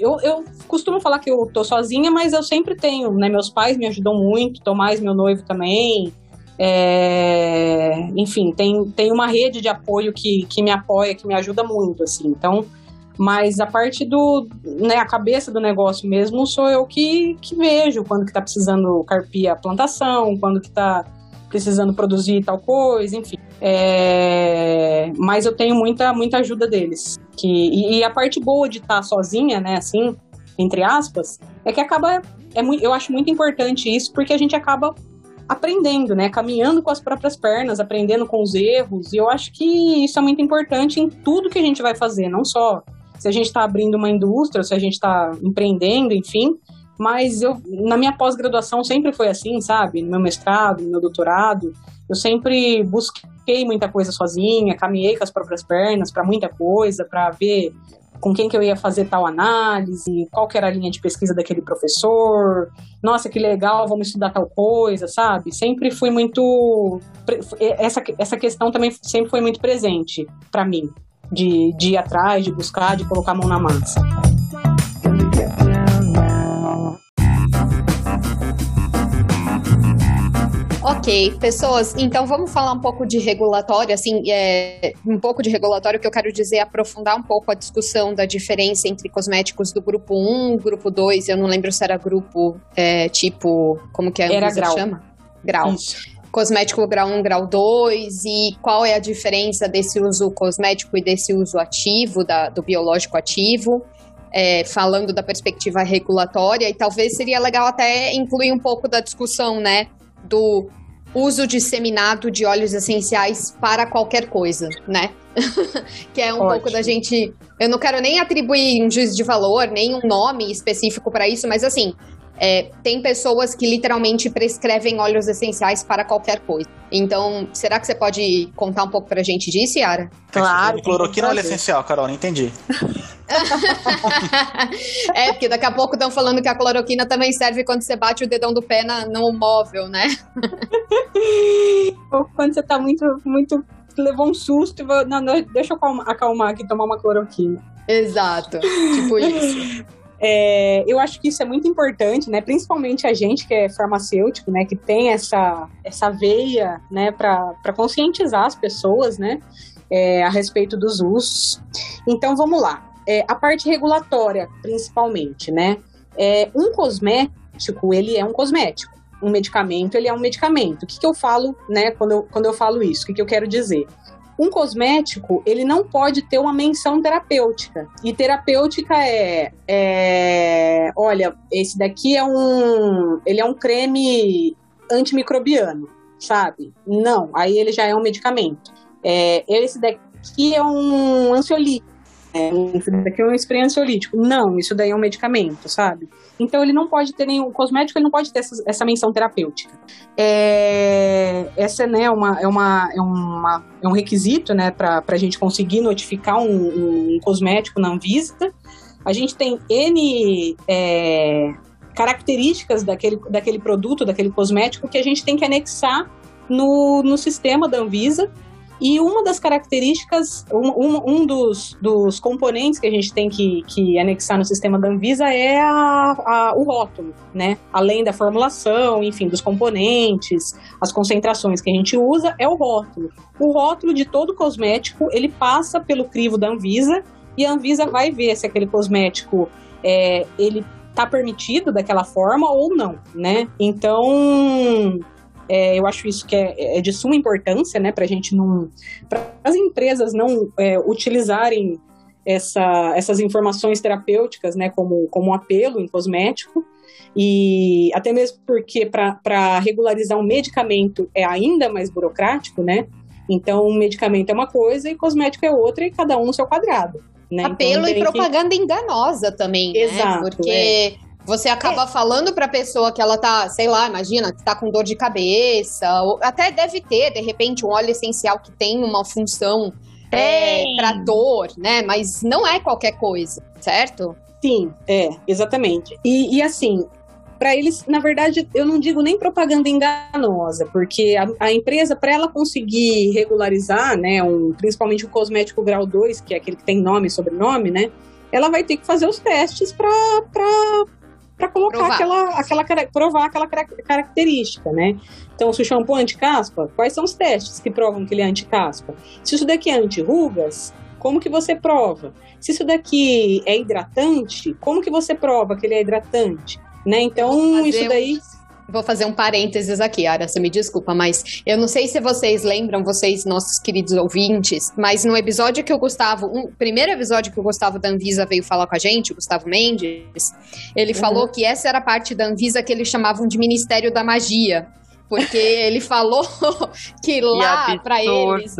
eu, eu costumo falar que eu tô sozinha, mas eu sempre tenho, né? Meus pais me ajudam muito, Tomás, meu noivo também. É, enfim, tem, tem uma rede de apoio que, que me apoia, que me ajuda muito, assim. Então, mas a parte do, né, a cabeça do negócio mesmo sou eu que, que vejo quando que tá precisando carpir a plantação, quando que tá precisando produzir tal coisa, enfim. É, mas eu tenho muita, muita ajuda deles. Que, e, e a parte boa de estar tá sozinha, né, assim, entre aspas, é que acaba. É muito, eu acho muito importante isso, porque a gente acaba aprendendo, né? Caminhando com as próprias pernas, aprendendo com os erros. E eu acho que isso é muito importante em tudo que a gente vai fazer, não só se a gente está abrindo uma indústria, se a gente está empreendendo, enfim. Mas eu, na minha pós-graduação sempre foi assim, sabe? No meu mestrado, no meu doutorado, eu sempre busquei muita coisa sozinha, caminhei com as próprias pernas para muita coisa, para ver com quem que eu ia fazer tal análise, qual que era a linha de pesquisa daquele professor, nossa, que legal, vamos estudar tal coisa, sabe? Sempre fui muito... Essa, essa questão também sempre foi muito presente para mim, de, de ir atrás, de buscar, de colocar a mão na massa. Ok, pessoas, então vamos falar um pouco de regulatório, assim, é, um pouco de regulatório que eu quero dizer, aprofundar um pouco a discussão da diferença entre cosméticos do grupo 1, grupo 2, eu não lembro se era grupo é, tipo, como que é era grau. chama? Grau. Isso. Cosmético grau 1, grau 2 e qual é a diferença desse uso cosmético e desse uso ativo, da, do biológico ativo. É, falando da perspectiva regulatória, e talvez seria legal até incluir um pouco da discussão, né, do uso disseminado de óleos essenciais para qualquer coisa, né? [laughs] que é um Ótimo. pouco da gente. Eu não quero nem atribuir um juízo de valor, nem um nome específico para isso, mas assim, é, tem pessoas que literalmente prescrevem óleos essenciais para qualquer coisa. Então, será que você pode contar um pouco pra gente disso, Yara? Claro. Cloroquina é óleo essencial, Carol, não entendi. [laughs] é, porque daqui a pouco estão falando que a cloroquina também serve quando você bate o dedão do pé na, no móvel, né? [laughs] Ou quando você tá muito, muito levou um susto e vou, não, não, deixa eu acalmar aqui e tomar uma cloroquina. Exato, tipo isso. [laughs] É, eu acho que isso é muito importante, né? Principalmente a gente que é farmacêutico, né? Que tem essa, essa veia, né? Para conscientizar as pessoas, né? É, a respeito dos usos. Então, vamos lá. É, a parte regulatória, principalmente, né? É, um cosmético, ele é um cosmético. Um medicamento, ele é um medicamento. O que, que eu falo, né? Quando eu, quando eu falo isso, o que, que eu quero dizer? Um cosmético ele não pode ter uma menção terapêutica. E terapêutica é, é, olha, esse daqui é um, ele é um creme antimicrobiano, sabe? Não, aí ele já é um medicamento. É, esse daqui é um ansiolítico isso daqui é um spray ansiolítico. Não, isso daí é um medicamento, sabe? Então ele não pode ter nenhum. O cosmético ele não pode ter essa, essa menção terapêutica. É, essa né, é, uma, é, uma, é, uma, é um requisito né, para a gente conseguir notificar um, um, cosmético na Anvisa. A gente tem N é, características daquele, daquele produto, daquele cosmético, que a gente tem que anexar no, no sistema da Anvisa e uma das características, um, um, dos, dos, componentes que a gente tem que, que anexar no sistema da Anvisa é a, a, o rótulo, né? Além da formulação, enfim, dos componentes, as concentrações que a gente usa, é o rótulo. O rótulo de todo cosmético, ele passa pelo crivo da Anvisa e a Anvisa vai ver se aquele cosmético é, ele tá permitido daquela forma ou não, né? Então, é, eu acho isso que é, é de suma importância, né, para a gente não. para as empresas não é, utilizarem essa, essas informações terapêuticas, né, como, como um apelo em cosmético. E até mesmo porque para regularizar um medicamento é ainda mais burocrático, né? Então, um medicamento é uma coisa e cosmético é outra, e cada um no seu quadrado. Né? Apelo então, e propaganda que... enganosa também, Exato, né? Porque é. Você acaba é. falando pra pessoa que ela tá, sei lá, imagina, que tá com dor de cabeça, ou até deve ter, de repente, um óleo essencial que tem uma função é, pra dor, né? Mas não é qualquer coisa, certo? Sim, é, exatamente. E, e assim, para eles, na verdade, eu não digo nem propaganda enganosa, porque a, a empresa, para ela conseguir regularizar, né, um, principalmente o cosmético grau 2, que é aquele que tem nome e sobrenome, né, ela vai ter que fazer os testes para para colocar Provar. aquela, aquela provar aquela cara- característica, né? Então, se o shampoo é anti-caspa, quais são os testes que provam que ele é anti-caspa? Se isso daqui é anti-rugas, como que você prova? Se isso daqui é hidratante, como que você prova que ele é hidratante? Né? Então, isso um- daí Vou fazer um parênteses aqui, Ara, você me desculpa, mas eu não sei se vocês lembram, vocês, nossos queridos ouvintes, mas no episódio que o Gustavo, um primeiro episódio que o Gustavo da Anvisa veio falar com a gente, o Gustavo Mendes, ele Uhum. falou que essa era a parte da Anvisa que eles chamavam de Ministério da Magia. Porque ele falou [laughs] que lá pra eles.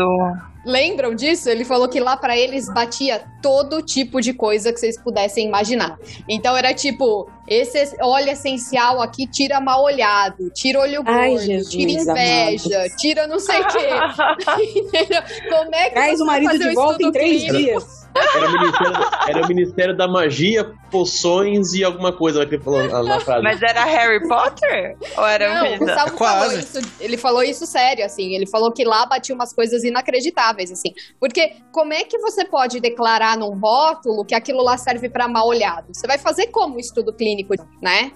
Lembram disso? Ele falou que lá pra eles batia todo tipo de coisa que vocês pudessem imaginar. Então era tipo, esse óleo essencial aqui tira mal olhado, tira olho Ai, gordo, Jesus tira inveja, amado. tira não sei o quê. [laughs] [laughs] Como é que traz você o marido de volta em três clínico? dias. Era o, Ministério, era o Ministério da Magia, Poções e alguma coisa que ele falou na- na frase. Mas era Harry Potter? Ou era Não, o? Gustavo É quase. falou isso, ele falou isso sério, assim, ele falou que lá batia umas coisas inacreditáveis, assim, porque como é que você pode declarar num rótulo que aquilo lá serve pra mal olhado? Você vai fazer como um estudo clínico, né?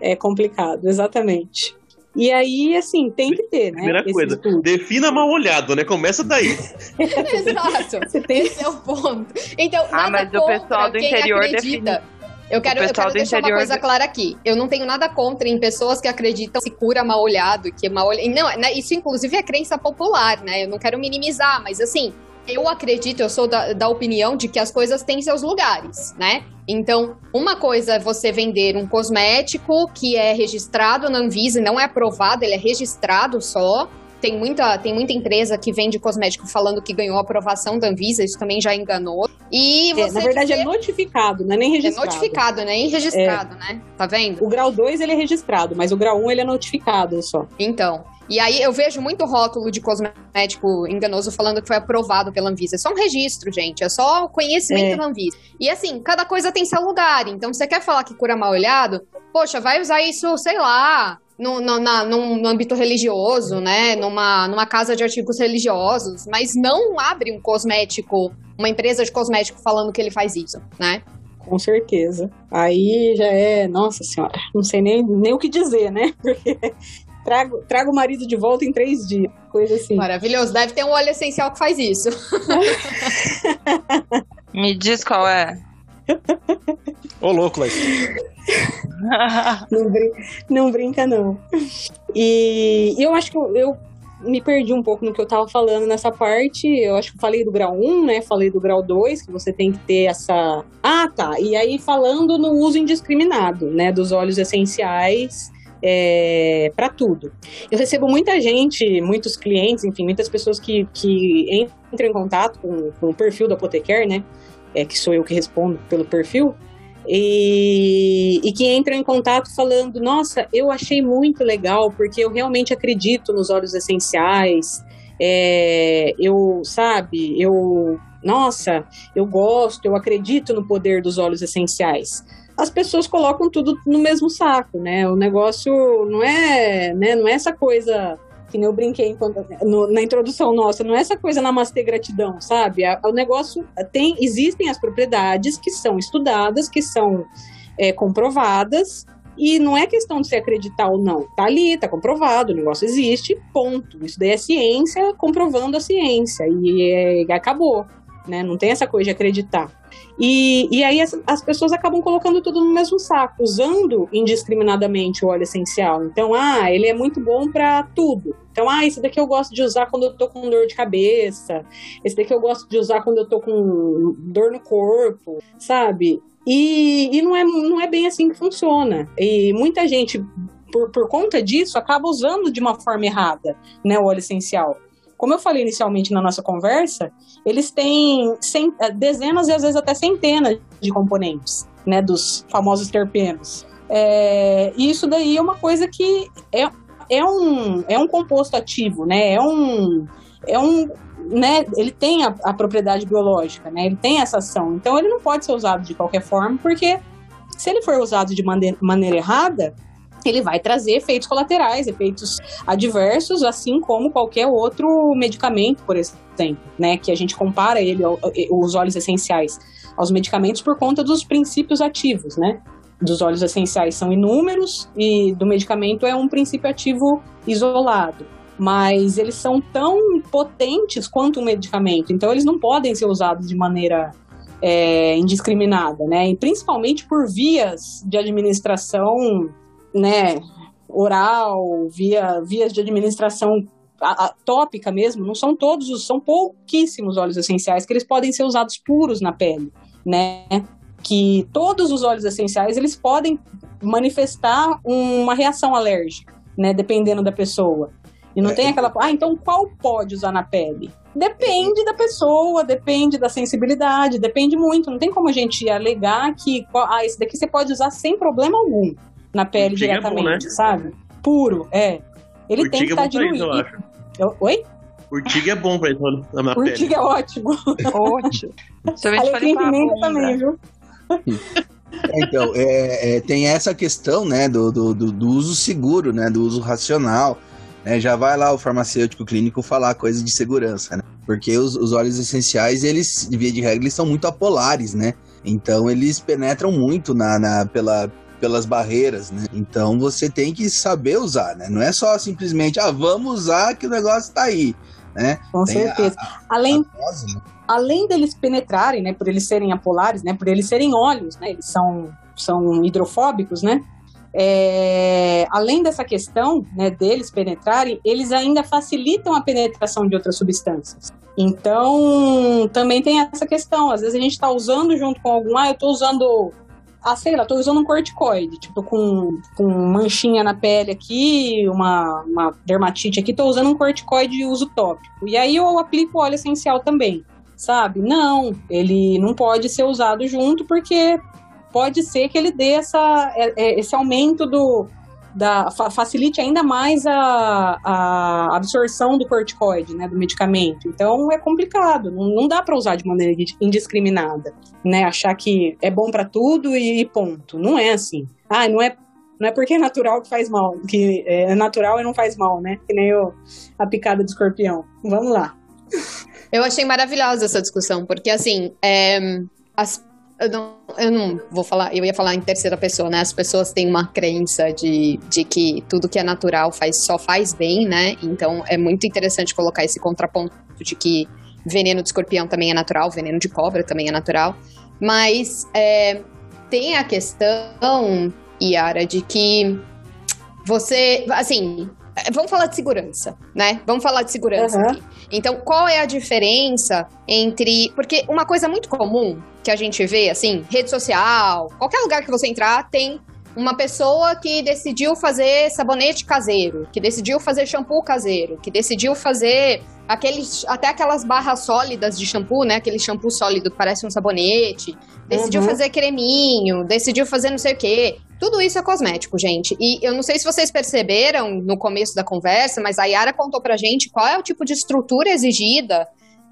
É complicado, exatamente. E aí, assim, tem que ter, né? Primeira coisa, estudo. defina mal olhado, né? Começa daí. [laughs] Exato. Você tem Esse é o ponto. Então, Ah, mas o pessoal do interior acredita. Eu quero, eu quero do deixar uma coisa clara aqui. Eu não tenho nada contra em pessoas que acreditam que se cura mal olhado, que é mal olhado. Não, né, isso inclusive é crença popular, né? Eu não quero minimizar, mas assim, eu acredito, eu sou da, da opinião de que as coisas têm seus lugares, né? Então, uma coisa é você vender um cosmético que é registrado na Anvisa, e não é aprovado, ele é registrado só. Tem muita, tem muita empresa que vende cosmético falando que ganhou aprovação da Anvisa, isso também já enganou. E É, na verdade, dizer- é notificado, não é nem é registrado. notificado, né? E registrado, né? Tá vendo? O grau 2 ele é registrado, mas o grau 1 um, ele é notificado só. Então. E aí eu vejo muito rótulo de cosmético enganoso falando que foi aprovado pela Anvisa. É só um registro, gente. É só o conhecimento É. da Anvisa. E assim, cada coisa tem seu lugar. Então, você quer falar que cura mal olhado? Poxa, vai usar isso, sei lá. No, no, na- num, no âmbito religioso, né? Numa, numa casa de artigos religiosos, mas não abre um cosmético, uma empresa de cosmético falando que ele faz isso, né? Com certeza. Aí já é, nossa senhora, não sei nem, nem o que dizer, né? [laughs] Porque trago, trago o marido de volta em três dias, coisa assim. Maravilhoso. Deve ter um óleo essencial que faz isso. [laughs] Me diz qual é. Ô, louco, Laís. Não, brin- não brinca, não. E eu acho que eu, eu me perdi um pouco no que eu tava falando nessa parte. Eu acho que eu falei do grau 1, né? Falei do grau 2, que você tem que ter essa. Ah, tá. E aí, falando no uso indiscriminado, né? Dos óleos essenciais. É, para tudo. Eu recebo muita gente, muitos clientes, enfim, muitas pessoas que, que entram em contato com, com o perfil do Apoteker, né? É, que sou eu que respondo pelo perfil, e, e que entram em contato falando: Nossa, eu achei muito legal, porque eu realmente acredito nos óleos essenciais. É, eu, sabe, eu, nossa, eu gosto, eu acredito no poder dos óleos essenciais. As pessoas colocam tudo no mesmo saco, né? O negócio não é, né, não é essa coisa que nem eu brinquei enquanto- no- na introdução nossa, não é essa coisa namastê gratidão, sabe? O negócio tem, existem as propriedades que são estudadas, que são é, comprovadas, e não é questão de se acreditar ou não. Tá ali, tá comprovado, o negócio existe, ponto. Isso daí é ciência comprovando a ciência, e é- acabou, né? Não tem essa coisa de acreditar. E, e aí as, as pessoas acabam colocando tudo no mesmo saco, usando indiscriminadamente o óleo essencial. Então, ah, ele é muito bom para tudo. Então, ah, esse daqui eu gosto de usar quando eu tô com dor de cabeça. Esse daqui eu gosto de usar quando eu tô com dor no corpo, sabe? E, e não, é, não é bem assim que funciona. E muita gente, por, por conta disso, acaba usando de uma forma errada né, o óleo essencial. Como eu falei inicialmente na nossa conversa, eles têm eh, dezenas e às vezes até centenas de componentes, né, dos famosos terpenos. É, e isso daí é uma coisa que é, é, um, é um composto ativo, né, é um, é um né, ele tem a, a propriedade biológica, né, ele tem essa ação, então ele não pode ser usado de qualquer forma, porque se ele for usado de mane- maneira errada, ele vai trazer efeitos colaterais, efeitos adversos, assim como qualquer outro medicamento, por exemplo, né, que a gente compara ele, ao- os óleos essenciais, aos medicamentos por conta dos princípios ativos, né? dos óleos essenciais são inúmeros e do medicamento é um princípio ativo isolado. Mas eles são tão potentes quanto o medicamento, então eles não podem ser usados de maneira é, indiscriminada, né? E principalmente por vias de administração, né, oral, via vias de administração tópica mesmo, não são todos, são pouquíssimos óleos essenciais que eles podem ser usados puros na pele, né? Que todos os óleos essenciais eles podem manifestar uma reação alérgica, né? Dependendo da pessoa. E não é. tem aquela, ah, então qual pode usar na pele? Depende da pessoa, depende da sensibilidade, depende muito. Não tem como a gente alegar que ah, esse daqui você pode usar sem problema algum na pele diretamente, é bom, né? sabe? Puro, é. Ele tem que estar é tá diluído. Eu, oi? Urtiga é bom pra isso na pele. Urtiga é ótimo. ótimo. [laughs] Alecrim pimenta também, viu? Então, é, é, tem essa questão, né, do, do, do, uso seguro, né, do uso racional. Né, já vai lá o farmacêutico clínico falar coisa de segurança, né? Porque os, os óleos essenciais, eles, de via de regra, eles são muito apolares, né? Então eles penetram muito na, na, pela, pelas barreiras, né? Então você tem que saber usar, né? Não é só simplesmente, ah, vamos usar que o negócio tá aí, né? Com tem certeza. A, a, além, a dose, né? além deles penetrarem, né? Por eles serem apolares, né? Por eles serem óleos, né? Eles são, são hidrofóbicos, né? É, além dessa questão né, deles penetrarem, eles ainda facilitam a penetração de outras substâncias. Então, também tem essa questão. Às vezes a gente está usando junto com algum, ah, eu estou usando ah, sei lá, tô usando um corticoide, tipo, com, com manchinha na pele aqui, uma, uma dermatite aqui, tô usando um corticoide de uso tópico. E aí eu aplico óleo essencial também, sabe? Não, ele não pode ser usado junto porque pode ser que ele dê essa, é, é, esse aumento do, da, facilite ainda mais a, a absorção do corticoide, né, do medicamento. Então é complicado, não, não dá para usar de maneira indiscriminada, né, achar que é bom para tudo e, ponto. Não é assim. Ah, não é não é porque é natural que faz mal, que é natural e não faz mal, né? Que nem o, a picada do escorpião. Vamos lá. Eu achei maravilhosa essa discussão, porque assim, é, as eu não, eu não vou falar, eu ia falar em terceira pessoa, né? As pessoas têm uma crença de, de que tudo que é natural faz, só faz bem, né? Então é muito interessante colocar esse contraponto de que veneno de escorpião também é natural, veneno de cobra também é natural. Mas é, tem a questão, Yara, de que você, assim, vamos falar de segurança, né? Vamos falar de segurança uhum. aqui. Então, qual é a diferença entre. Porque uma coisa muito comum que a gente vê, assim, rede social, qualquer lugar que você entrar, tem uma pessoa que decidiu fazer sabonete caseiro, que decidiu fazer shampoo caseiro, que decidiu fazer aqueles, até aquelas barras sólidas de shampoo, né? Aquele shampoo sólido que parece um sabonete. Decidiu uhum. fazer creminho, decidiu fazer não sei o quê. Tudo isso é cosmético, gente. E eu não sei se vocês perceberam no começo da conversa, mas a Yara contou pra gente qual é o tipo de estrutura exigida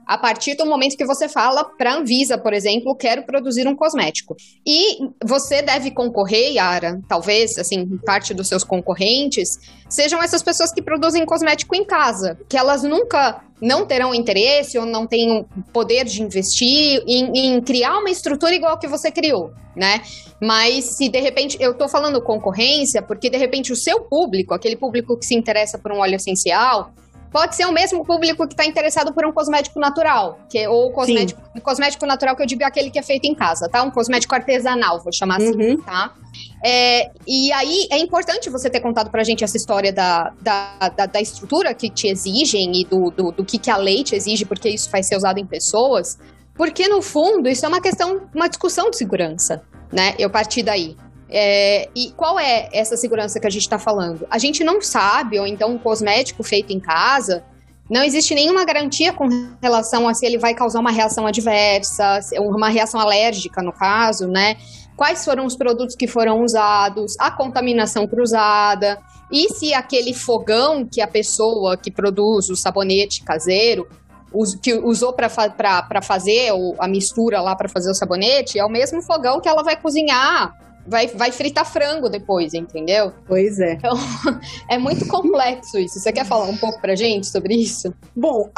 a partir do momento que você fala para a Anvisa, por exemplo, quero produzir um cosmético. E você deve concorrer, Yara, talvez, assim, parte dos seus concorrentes, sejam essas pessoas que produzem cosmético em casa, que elas nunca não terão interesse ou não têm poder de investir em, em, criar uma estrutura igual que você criou, né? Mas se de repente, eu tô falando concorrência, porque de repente o seu público, aquele público que se interessa por um óleo essencial, Pode ser o mesmo público que está interessado por um cosmético natural, que ou cosmético, cosmético natural que eu digo é aquele que é feito em casa, tá? Um cosmético artesanal, vou chamar assim, uhum. tá? É, e aí é importante você ter contado pra gente essa história da, da, da, da estrutura que te exigem e do, do, do que, que a lei te exige, porque isso vai ser usado em pessoas, porque no fundo isso é uma questão, uma discussão de segurança, né? Eu parti daí. É, e qual é essa segurança que a gente está falando? A gente não sabe, ou então um cosmético feito em casa, não existe nenhuma garantia com relação a se ele vai causar uma reação adversa, uma reação alérgica, no caso, né? Quais foram os produtos que foram usados, a contaminação cruzada, e se aquele fogão que a pessoa que produz o sabonete caseiro que usou para fazer a mistura lá para fazer o sabonete é o mesmo fogão que ela vai cozinhar vai, vai fritar frango depois, entendeu? Pois é. Então, [laughs] é muito complexo isso. Você quer falar um pouco pra gente sobre isso? Bom,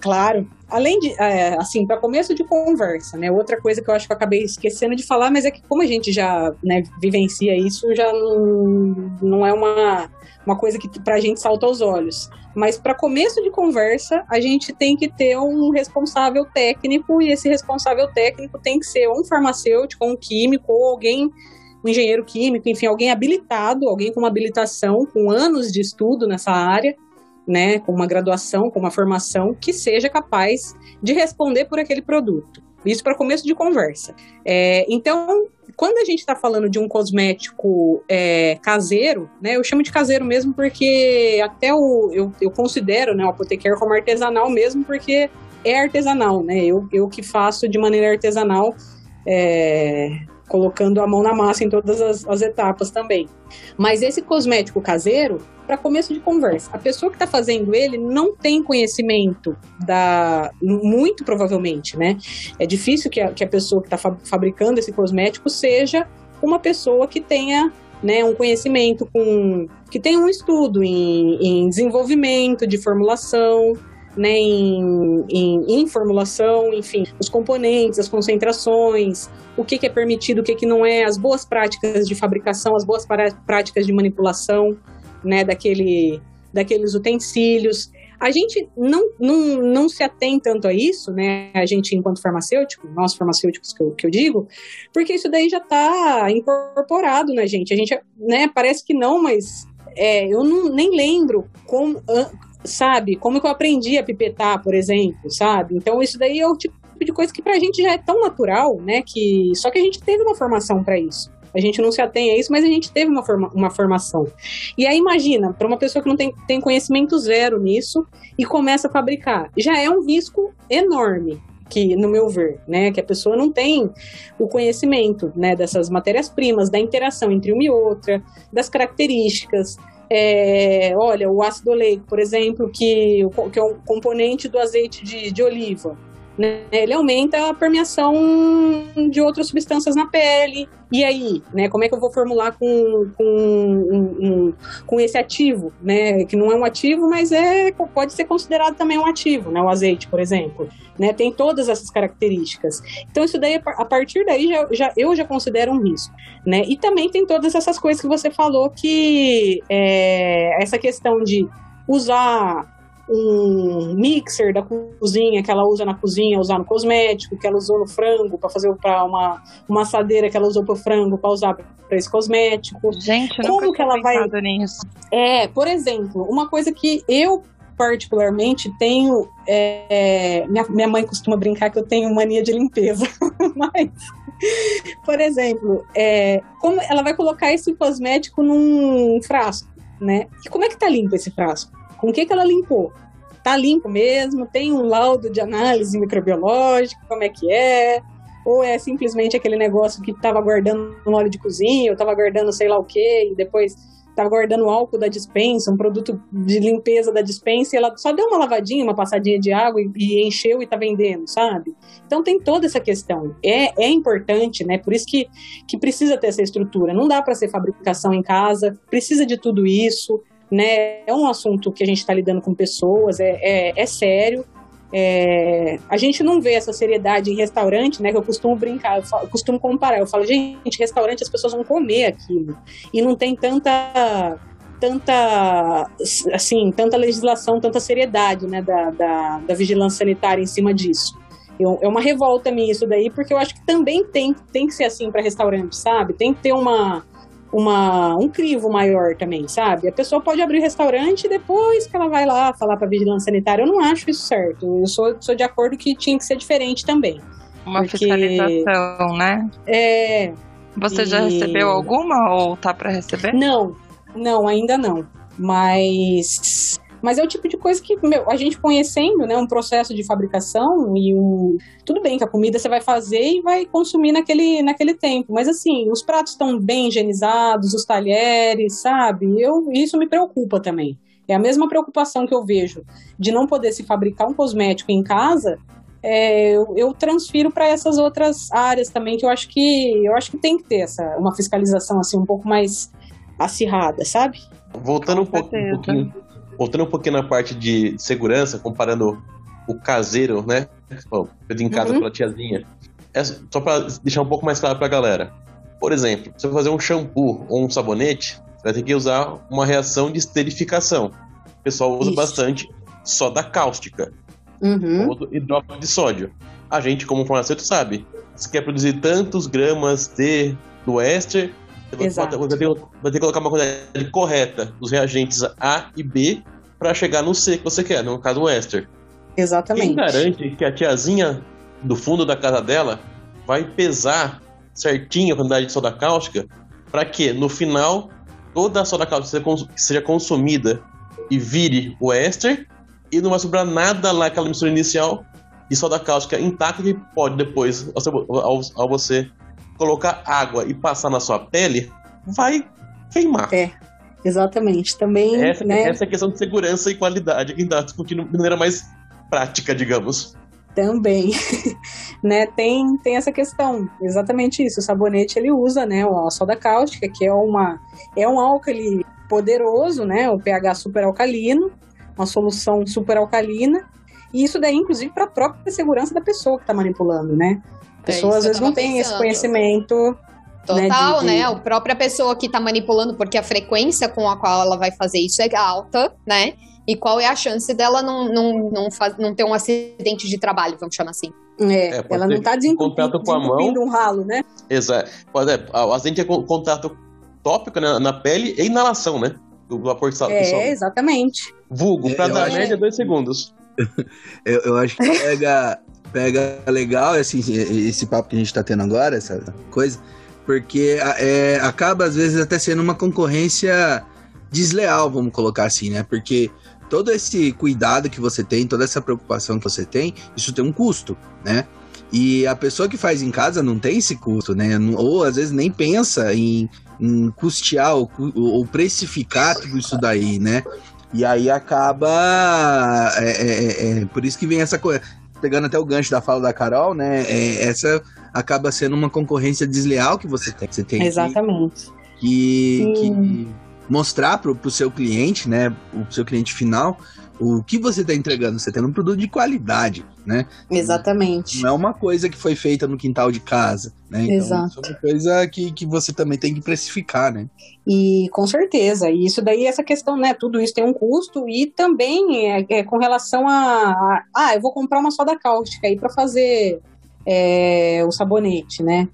claro. além de, é, assim, para começo de conversa, né? Outra coisa que eu acho que eu acabei esquecendo de falar, mas é que como a gente já né, vivencia isso, já não, não é uma, uma coisa que pra gente salta aos olhos. Mas para começo de conversa, a gente tem que ter um responsável técnico, e esse responsável técnico tem que ser um farmacêutico, um químico, ou alguém um engenheiro químico, enfim, alguém habilitado, alguém com uma habilitação, com anos de estudo nessa área, né, com uma graduação, com uma formação, que seja capaz de responder por aquele produto. Isso para começo de conversa. É, então, quando a gente está falando de um cosmético é, caseiro, né, eu chamo de caseiro mesmo porque até o, eu, eu considero né, o apotequário como artesanal mesmo porque é artesanal, né? Eu, eu que faço de maneira artesanal é, colocando a mão na massa em todas as, as etapas também. Mas esse cosmético caseiro, para começo de conversa, a pessoa que está fazendo ele não tem conhecimento da. Muito provavelmente, né? É difícil que a, que a pessoa que está fabricando esse cosmético seja uma pessoa que tenha né, um conhecimento com que tenha um estudo em, em desenvolvimento de formulação, né, em, em, em, formulação, enfim, os componentes, as concentrações, o que, que é permitido, o que, que não é, as boas práticas de fabricação, as boas práticas de manipulação, né, daquele, daqueles utensílios. A gente não, não, não se atém tanto a isso, né? A gente, enquanto farmacêutico, nós farmacêuticos que eu, que eu digo, porque isso daí já está incorporado na gente. A gente, né, parece que não, mas é, eu não, nem lembro como, sabe? Como que eu aprendi a pipetar, por exemplo, sabe? Então isso daí é o tipo de coisa que pra gente já é tão natural, né? Que só que a gente teve uma formação para isso. A gente não se atém a isso, mas a gente teve uma, forma, uma formação. E aí imagina, para uma pessoa que não tem, tem conhecimento zero nisso e começa a fabricar, já é um risco enorme, que no meu ver, né, que a pessoa não tem o conhecimento, né, dessas matérias-primas, da interação entre uma e outra, das características, é, olha, o ácido oleico, por exemplo, que, que é um componente do azeite de, de oliva, né? ele aumenta a permeação de outras substâncias na pele. E aí, né, como é que eu vou formular com, com, um, um, com esse ativo, né, que não é um ativo, mas é, pode ser considerado também um ativo, né, o azeite, por exemplo, né, tem todas essas características. Então isso daí, a partir daí, já, já, eu já considero um risco, né, e também tem todas essas coisas que você falou que é, essa questão de usar um mixer da cozinha que ela usa na cozinha, usar no cosmético, que ela usou no frango para fazer para uma, uma assadeira que ela usou para o frango para usar para esse cosmético. Gente, como que ela vai nisso. É, por exemplo, uma coisa que eu particularmente tenho é, minha, minha mãe costuma brincar que eu tenho mania de limpeza, [laughs] mas por exemplo, é, como ela vai colocar esse cosmético num frasco, né? E como é que tá limpo esse frasco? Com o que, que ela limpou? Tá limpo mesmo? Tem um laudo de análise microbiológica? Como é que é? Ou é simplesmente aquele negócio que estava guardando no óleo de cozinha, ou estava guardando sei lá o que, e depois estava guardando álcool da dispensa, um produto de limpeza da dispensa, e ela só deu uma lavadinha, uma passadinha de água e, e encheu e está vendendo, sabe? Então tem toda essa questão. É, é importante, né? Por isso que, que precisa ter essa estrutura. Não dá para ser fabricação em casa, precisa de tudo isso né? É um assunto que a gente está lidando com pessoas, é, é, é sério. É, a gente não vê essa seriedade em restaurante, né? Que eu costumo brincar, eu, falo, eu, costumo comparar. Eu falo, gente, restaurante as pessoas vão comer aquilo e não tem tanta, tanta, assim, tanta legislação, tanta seriedade, né? Da, da, da vigilância sanitária em cima disso. Eu, é uma revolta minha isso daí, porque eu acho que também tem, tem que ser assim para restaurante, sabe? Tem que ter uma uma, um crivo maior também, sabe? A pessoa pode abrir restaurante e depois que ela vai lá falar para vigilância sanitária. Eu não acho isso certo. Eu sou, sou de acordo que tinha que ser diferente também. Uma porque... fiscalização, né? É. Você e... já recebeu alguma ou tá para receber? Não, não, ainda não. Mas mas é o tipo de coisa que, meu, a gente conhecendo, né, um processo de fabricação e tudo bem que a comida você vai fazer e vai consumir naquele, naquele tempo, mas assim, os pratos estão bem higienizados, os talheres, sabe? Eu isso me preocupa também. É a mesma preocupação que eu vejo de não poder se fabricar um cosmético em casa, é, eu, eu, transfiro para essas outras áreas também que eu acho que eu acho que tem que ter essa uma fiscalização assim um pouco mais acirrada, sabe? Voltando um, pouco, um pouquinho voltando um pouquinho na parte de segurança, comparando o caseiro, né? Feito em casa Uhum. pela tiazinha. É só pra deixar um pouco mais claro pra galera. Por exemplo, se você fazer um shampoo ou um sabonete, você vai ter que usar uma reação de esterificação. O pessoal usa Isso. bastante soda cáustica Uhum. ou do hidróxido de sódio. A gente, como farmacêutico, sabe. Se quer produzir tantos gramas de do éster, Exato. vai ter, que colocar uma quantidade correta dos reagentes A e B para chegar no C que você quer, no caso o éster. Quem Exatamente. garante que a tiazinha do fundo da casa dela vai pesar certinho a quantidade de soda cáustica para que no final toda a soda cáustica seja, cons- seja consumida e vire o éster e não vai sobrar nada lá aquela mistura inicial de soda cáustica intacta que pode depois, ao, ao- ao você colocar água e passar na sua pele, vai queimar. É, Exatamente. Também, Essa, né? essa é a questão de segurança e qualidade que está discutindo de maneira mais prática, digamos. Também, [laughs] né, tem, tem essa questão, exatamente isso, o sabonete ele usa, né, a soda cáustica, que é uma, é um álcali poderoso, né, o pH super alcalino, uma solução super alcalina, e isso daí, inclusive, para a própria segurança da pessoa que está manipulando, né, É pessoa isso às vezes não tava tem esse pensando. conhecimento, Total, de- né? de- A própria pessoa que tá manipulando, porque a frequência com a qual ela vai fazer isso é alta, né? E qual é a chance dela não, não, não, faz, não ter um acidente de trabalho, vamos chamar assim. é, É, ela não está desentupindo, com a mão. desentupindo um ralo, né, Exato. Pode, é, o acidente é com- contato tópico né, na pele e inalação, né? Do vapor de sal. é, sobe. exatamente, Vulgo, pra Eu dar média, dois segundos. [laughs] Eu, eu acho que pega, pega legal assim, esse papo que a gente tá tendo agora, essa coisa, porque é, acaba às vezes até sendo uma concorrência desleal, vamos colocar assim, né? Porque todo esse cuidado que você tem, toda essa preocupação que você tem, isso tem um custo, né? E a pessoa que faz em casa não tem esse custo, né? Ou às vezes nem pensa em, em custear ou, ou precificar tudo isso daí, né? E aí acaba. É, é, é, é, por isso que vem essa coisa. Pegando até o gancho da fala da Carol, né? é, essa acaba sendo uma concorrência desleal que você tem. Você tem que- exatamente. que, Sim. que mostrar pro, pro seu cliente, né? O seu cliente final, o que você está entregando. Você tem um produto de qualidade, né? Exatamente. Não é uma coisa que foi feita no quintal de casa, né? Então, Exato. isso é uma coisa que, que você também tem que precificar, né? E com certeza, e isso daí, essa questão, né? Tudo isso tem um custo e também é, é com relação a, a- Ah, eu vou comprar uma soda cáustica aí para fazer é, o sabonete, né?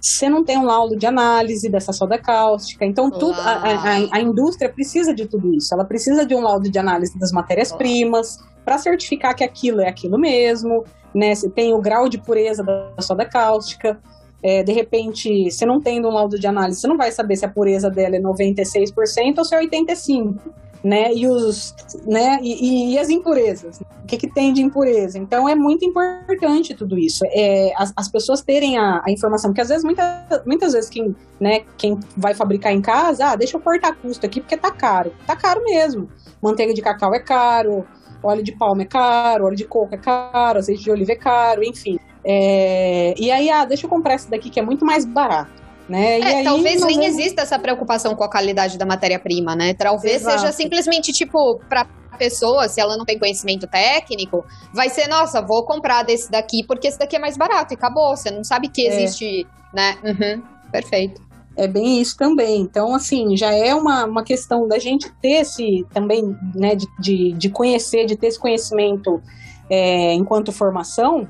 Você não tem um laudo de análise dessa soda cáustica, então tudo, a, a- a- indústria precisa de tudo isso. Ela precisa de um laudo de análise das matérias-primas para certificar que aquilo é aquilo mesmo, né? Se tem o grau de pureza da soda cáustica. É, de repente, você não tendo um laudo de análise, você não vai saber se a pureza dela é 96% ou se é 85%. Né? E, os, né? E, e- e as impurezas? O que, que tem de impureza? Então é muito importante tudo isso. É, as, as pessoas terem a, a informação, porque às vezes, muita, muitas vezes, quem, né, quem vai fabricar em casa, ah, deixa eu cortar custo aqui porque tá caro. Tá caro mesmo. Manteiga de cacau é caro, óleo de palma é caro, óleo de coco é caro, azeite de oliva é caro, enfim. É, e aí, ah, deixa eu comprar esse daqui que é muito mais barato. Né? É, aí, talvez nem vamos- exista essa preocupação com a qualidade da matéria-prima, né? Talvez Exato. seja simplesmente, tipo, pra pessoa, se ela não tem conhecimento técnico, vai ser, nossa, vou comprar desse daqui porque esse daqui é mais barato e acabou. Você não sabe que É. existe, né? Uhum, perfeito. É bem isso também. Então, assim, já é uma, uma questão da gente ter esse também, né, de, de, de conhecer, de ter esse conhecimento é, enquanto formação.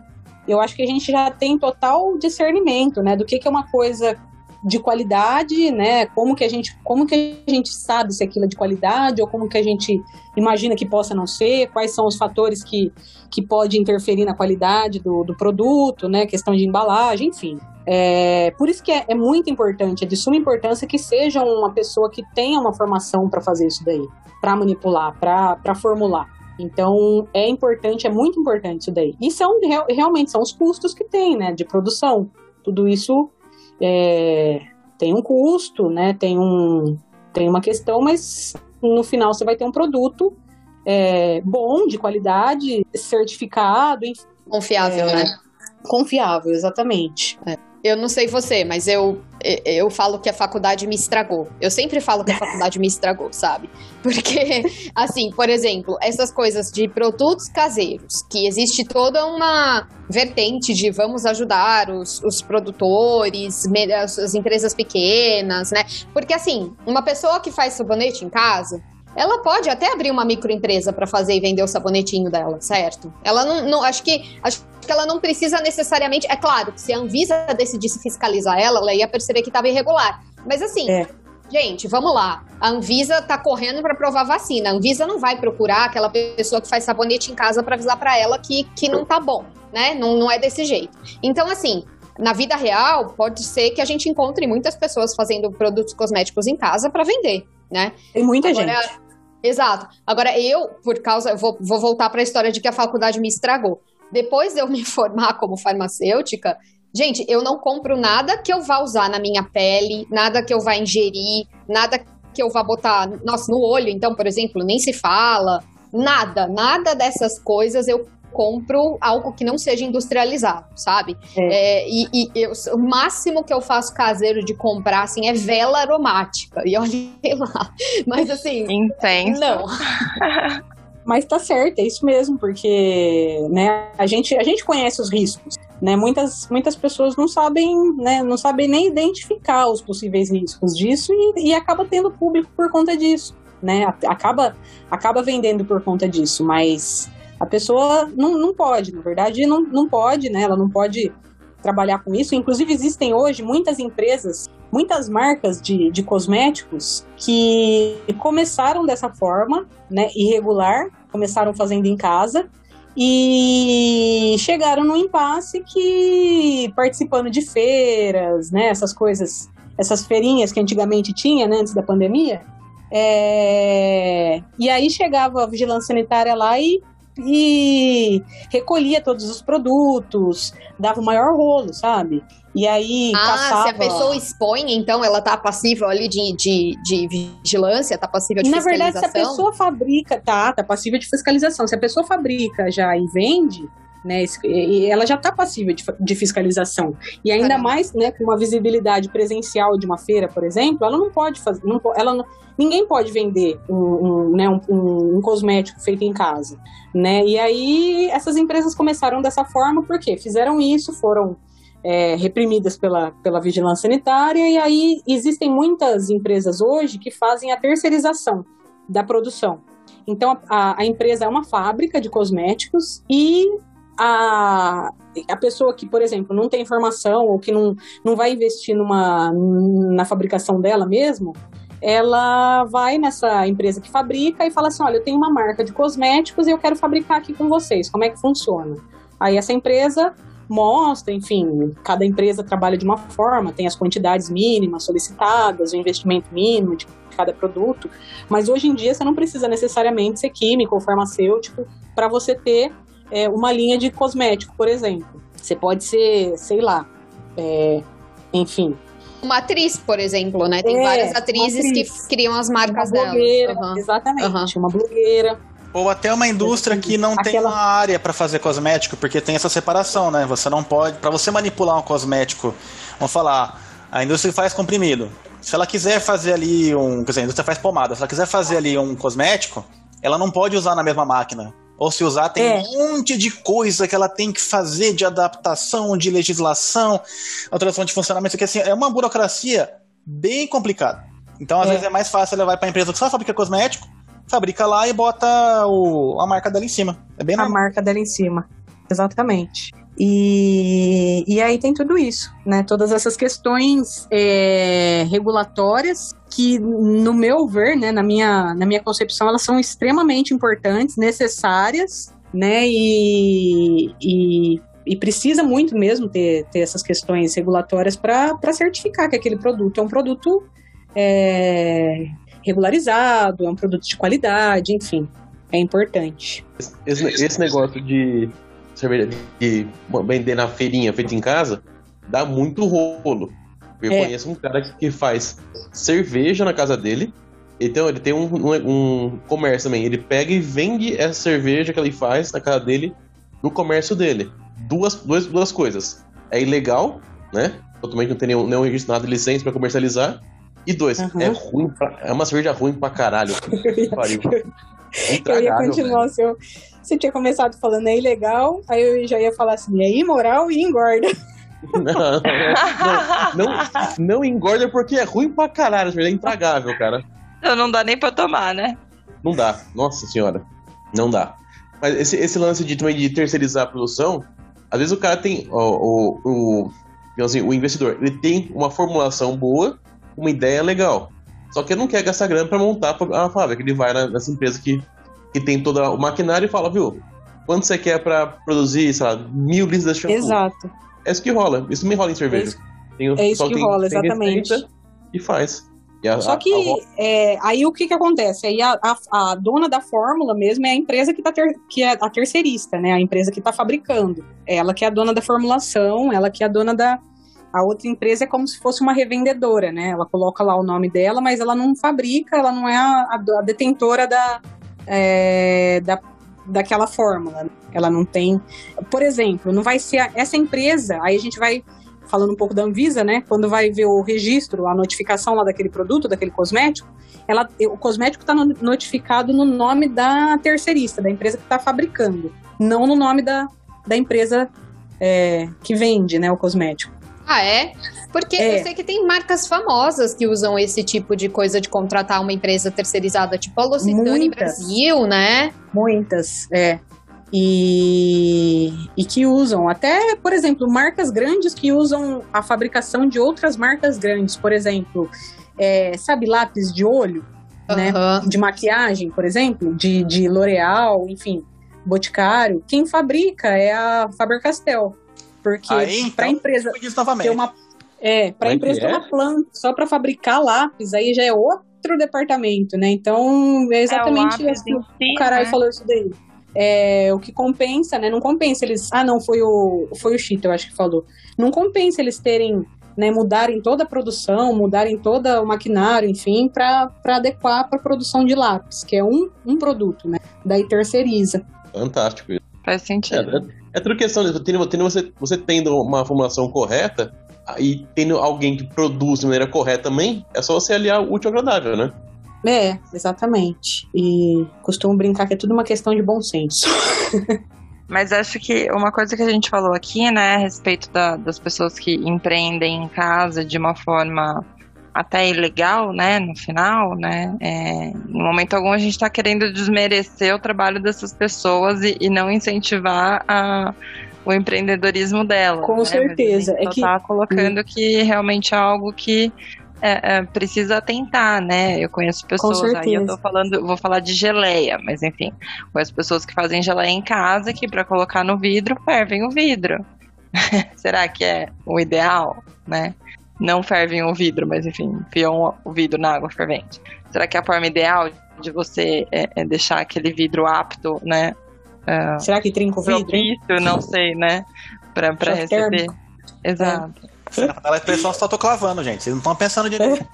Eu acho que a gente já tem total discernimento, né, do que, que é uma coisa de qualidade, né, como que a gente, como que a gente sabe se aquilo é de qualidade ou como que a gente imagina que possa não ser, quais são os fatores que, que pode interferir na qualidade do, do produto, né, questão de embalagem, enfim. É, por isso que é, é muito importante, é de suma importância que seja uma pessoa que tenha uma formação para fazer isso daí, para manipular, para formular. Então é importante, é muito importante isso daí. E são real- realmente são os custos que tem, né, de produção. Tudo isso é, tem um custo, né, tem um tem uma questão, mas no final você vai ter um produto é, bom, de qualidade, certificado, enfim, Confiável, É. né? confiável, exatamente. Eu não sei você, mas eu eu falo que a faculdade me estragou. Eu sempre falo que a [laughs] faculdade me estragou, sabe? Porque, assim, por exemplo, essas coisas de produtos caseiros, que existe toda uma vertente de vamos ajudar os, os produtores, as, as empresas pequenas, né? Porque, assim, uma pessoa que faz sabonete em casa, ela pode até abrir uma microempresa para fazer e vender o sabonetinho dela, certo? Ela não, não acho que acho que ela não precisa necessariamente. É claro que se a Anvisa decidisse fiscalizar ela, ela ia perceber que estava irregular. Mas assim, É. gente, vamos lá. A Anvisa tá correndo para provar vacina. A Anvisa não vai procurar aquela pessoa que faz sabonete em casa para avisar para ela que, que não tá bom, né? Não, não é desse jeito. Então, assim. Na vida real, pode ser que a gente encontre muitas pessoas fazendo produtos cosméticos em casa para vender, né? Tem muita Agora, gente. Exato. Agora, eu, por causa. eu Vou, vou voltar para a história de que a faculdade me estragou. Depois de eu [laughs] me formar como farmacêutica, gente, eu não compro nada que eu vá usar na minha pele, nada que eu vá ingerir, nada que eu vá botar, nossa, no olho, então, por exemplo, nem se fala. Nada, nada dessas coisas eu compro algo que não seja industrializado, sabe? É, e e eu- o máximo que eu faço caseiro de comprar, assim, é vela aromática. E olha lá. [laughs] Mas assim, Intenso. não. [laughs] Mas tá certo, é isso mesmo, porque né, a, gente, a gente conhece os riscos. Né? Muitas, muitas pessoas não sabem, né, não sabem nem identificar os possíveis riscos disso e, e acaba tendo público por conta disso. Né? Acaba, acaba vendendo por conta disso, mas a pessoa não, não pode, na verdade, não, não pode, né? Ela não pode trabalhar com isso. Inclusive, existem hoje muitas empresas, muitas marcas de, de cosméticos que começaram dessa forma, né, irregular, começaram fazendo em casa e chegaram num impasse que participando de feiras, né, essas coisas, essas feirinhas que antigamente tinha, né, antes da pandemia, é, e aí chegava a vigilância sanitária lá e, e recolhia todos os produtos, dava o maior rolo, sabe? E aí Ah, caçava... se a pessoa expõe, então ela tá passível ali de, de, de vigilância, tá passível de Na verdade, se a fiscalização? pessoa fabrica, tá, tá passível de fiscalização. Se a pessoa fabrica já e vende, né, e- ela já tá passível de, fiscalização. E ainda Caramba. mais, né, com uma visibilidade presencial de uma feira, por exemplo, ela não pode fazer, não, ela não- ninguém pode vender um, um, né, um, um- um cosmético feito em casa, né? E aí essas empresas começaram dessa forma porque fizeram isso, foram é, reprimidas pela, pela vigilância sanitária, e aí existem muitas empresas hoje que fazem a terceirização da produção. Então, a, a empresa é uma fábrica de cosméticos e a, a pessoa que, por exemplo, não tem formação ou que não, não vai investir numa, na fabricação dela mesmo, ela vai nessa empresa que fabrica e fala assim: olha, eu tenho uma marca de cosméticos e eu quero fabricar aqui com vocês, como é que funciona? Aí essa empresa mostra, enfim, cada empresa trabalha de uma forma, tem as quantidades mínimas solicitadas, o investimento mínimo de cada produto, mas hoje em dia você não precisa necessariamente ser químico ou farmacêutico para você ter é, uma linha de cosmético, por exemplo. Você pode ser, sei lá, é, enfim, Uma atriz, por exemplo, né? Tem É, várias uma atrizes atriz. que criam as uma marcas delas. blogueira, Aham. exatamente, Aham. uma blogueira. Ou até uma indústria que não tem Aquela- uma área para fazer cosmético, porque tem essa separação, né? Você não pode, para você manipular um cosmético, vamos falar, a indústria faz comprimido. Se ela quiser fazer ali um, quer dizer, a indústria faz pomada, se ela quiser fazer ali um cosmético, ela não pode usar na mesma máquina. Ou se usar, tem É. um monte de coisa que ela tem que fazer de adaptação, de legislação, alteração de funcionamento, que assim, é uma burocracia bem complicada. Então, às É. vezes, é mais fácil levar para a empresa que só fabrica cosmético, fabrica lá e bota o, a marca dela em cima. É bem a normal. marca dela em cima. Exatamente. E, e aí tem tudo isso, né? Todas essas questões é, regulatórias que, no meu ver, né, na, minha, na minha concepção, elas são extremamente importantes, necessárias, né? E, e, e precisa muito mesmo ter, ter essas questões regulatórias para certificar que aquele produto é um produto é, regularizado, é um produto de qualidade, enfim, é importante. Esse, esse negócio de cerveja de vender na feirinha feita em casa dá muito rolo. Eu É. conheço um cara que- faz cerveja na casa dele. Então ele tem um, um- um comércio também. Ele pega e vende essa cerveja que ele faz na casa dele no comércio dele. Duas, duas, duas coisas. É ilegal né? Totalmente não tem nenhum, nenhum registro nada de licença pra comercializar. E dois, Uhum. é ruim pra, É uma cerveja ruim pra caralho. Pariu. [laughs] Eu ia continuar o seu. [laughs] Você tinha começado falando é ilegal, aí eu já ia falar assim, é imoral e engorda. Não, não, não, não engorda porque é ruim pra caralho, é intragável, cara. Então não dá nem pra tomar, né? Não dá, nossa senhora, não dá. Mas esse, esse lance de também de terceirizar a produção, às vezes o cara tem, o, o, o, digamos assim, o investidor, ele tem uma formulação boa, uma ideia legal, só que ele não quer gastar grana pra montar a fábrica, ele vai na- nessa empresa que, que tem todo o maquinário e fala, viu, quanto você quer pra produzir, sei lá, mil litros de shampoo? Exato. É isso que rola. Isso me rola em cerveja. Tem é isso pessoal que tem- rola, exatamente. E faz. E a- Só que a é, aí o que que acontece? Aí a, a, dona da fórmula mesmo é a empresa que, tá ter, que é a terceirista, né? A empresa que está fabricando. Ela que é a dona da formulação, ela que é a dona da. A outra empresa é como se fosse uma revendedora, né? Ela coloca lá o nome dela, mas ela não fabrica, ela não é a detentora da, é, da, daquela fórmula. Ela não tem. Por exemplo, não vai ser a- essa empresa, aí a gente vai falando um pouco da Anvisa, né? Quando vai ver o registro, a notificação lá daquele produto, daquele cosmético, ela, o cosmético está notificado no nome da terceirista, da empresa que está fabricando, não no nome da, da empresa é, que vende, né, o cosmético. Ah, é? Porque É. eu sei que tem marcas famosas que usam esse tipo de coisa de contratar uma empresa terceirizada, tipo a L'Occitane. Brasil, né? Muitas, é. E, e que usam, até, por exemplo, marcas grandes que usam a fabricação de outras marcas grandes. Por exemplo, é, sabe lápis de olho? né? De maquiagem, por exemplo, de, de L'Oreal, enfim, Boticário, quem fabrica é a Faber-Castell. Porque Aí, para então, empresa ter uma é, para Como é empresa que ter é? uma planta só para fabricar lápis, aí já é outro departamento, né? Então, é exatamente é, o isso. lápis em si, O caralho né? falou isso daí. É, o que compensa, né? Não compensa eles. Ah, não, foi o foi o Chito, eu acho que falou. Não compensa eles terem, né, mudarem toda a produção, mudarem todo o maquinário, enfim, para adequar para a produção de lápis, que é um, um produto, né? Daí terceiriza. Fantástico isso. Faz É, sentido. é, é tudo questão de tendo, tendo você, você tendo uma formulação correta e tendo alguém que produz de maneira correta também, é só você aliar o útil ao agradável, né? É, exatamente. E costumo brincar que é tudo uma questão de bom senso. [laughs] Mas acho que uma coisa que a gente falou aqui, né, a respeito da- das pessoas que empreendem em casa de uma forma até ilegal, né, no final, né, é, em momento algum a gente está querendo desmerecer o trabalho dessas pessoas e, e não incentivar a- o empreendedorismo delas. Com né? certeza. Mas a gente É que- tá colocando que realmente é algo que é, é, precisa tentar, né? Eu conheço pessoas, aí eu tô falando, vou falar de geleia, mas enfim, conheço pessoas que fazem geleia em casa que para colocar no vidro fervem o vidro. [laughs] Será que é o ideal, né? Não fervem o vidro, mas enfim, enfiam o vidro na água fervente. Será que é a forma ideal de você é, é deixar aquele vidro apto, né? ah, Será que trinca o vidro? propício, não sei, né? Pra, pra Choque receber. térmico. Exato. Na panela de pressão só tô clavando, gente. Vocês não estão pensando direito.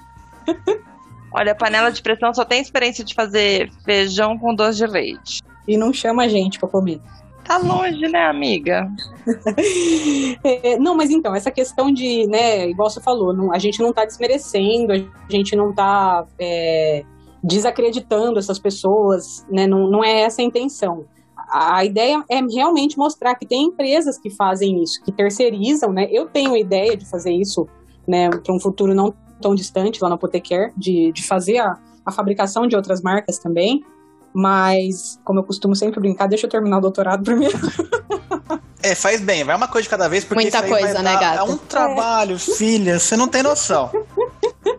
[laughs] Olha, a panela de pressão só tem experiência de fazer feijão com doce de leite. E não chama a gente pra comer. Tá longe, né, amiga? [laughs] É, não, mas então, essa questão de, né, igual você falou, não- a gente não tá desmerecendo, a gente não tá é, desacreditando essas pessoas, né, não, não é essa a intenção. A, ideia é realmente mostrar que tem empresas que fazem isso, que terceirizam, né, eu tenho a ideia de fazer isso, né, para um futuro não tão distante lá na Potecare, de, de fazer a, a fabricação de outras marcas também, mas, como eu costumo sempre brincar, deixa eu terminar o doutorado primeiro. [laughs] É, faz bem, vai uma coisa de cada vez, porque Muita isso aí coisa, vai né, dar- gata? É um trabalho, filha, você não tem noção.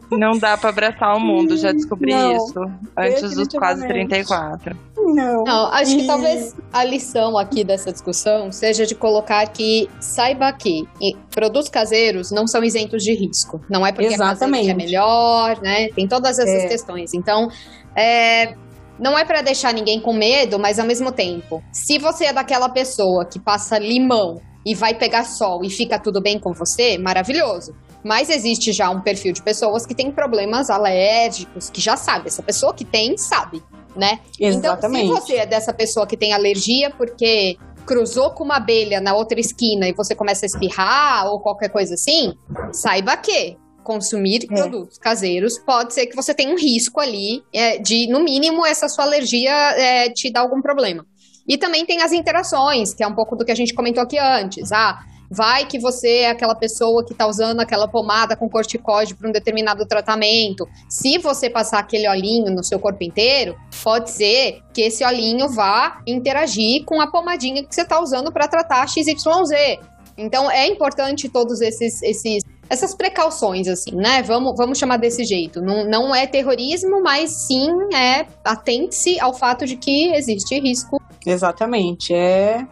Não dá pra abraçar o mundo, já descobri Não, isso. Antes dos quase definitivamente. 34. Não. Não, acho que E- talvez a lição aqui dessa discussão seja de colocar que saiba que produtos caseiros não são isentos de risco. Não é porque Exatamente. é caseiro que é melhor, né? Tem todas essas É. questões. Então, é, não é pra deixar ninguém com medo, mas ao mesmo tempo, se você é daquela pessoa que passa limão e vai pegar sol e fica tudo bem com você, maravilhoso. Mas existe já um perfil de pessoas que tem problemas alérgicos, que já sabe. Essa pessoa que tem, sabe, né? Exatamente. Então, se você é dessa pessoa que tem alergia porque cruzou com uma abelha na outra esquina e você começa a espirrar ou qualquer coisa assim, saiba que consumir É. produtos caseiros pode ser que você tenha um risco ali é, de, no mínimo, essa sua alergia é, te dar algum problema. E também tem as interações, que é um pouco do que a gente comentou aqui antes. Ah, vai que você é aquela pessoa que está usando aquela pomada com corticóide para um determinado tratamento. Se você passar aquele olhinho no seu corpo inteiro, pode ser que esse olhinho vá interagir com a pomadinha que você está usando para tratar XYZ. Então é importante todos esses, esses essas precauções, assim, né? Vamos, vamos chamar desse jeito. Não, não é terrorismo, mas sim é atente-se ao fato de que existe risco. Exatamente. É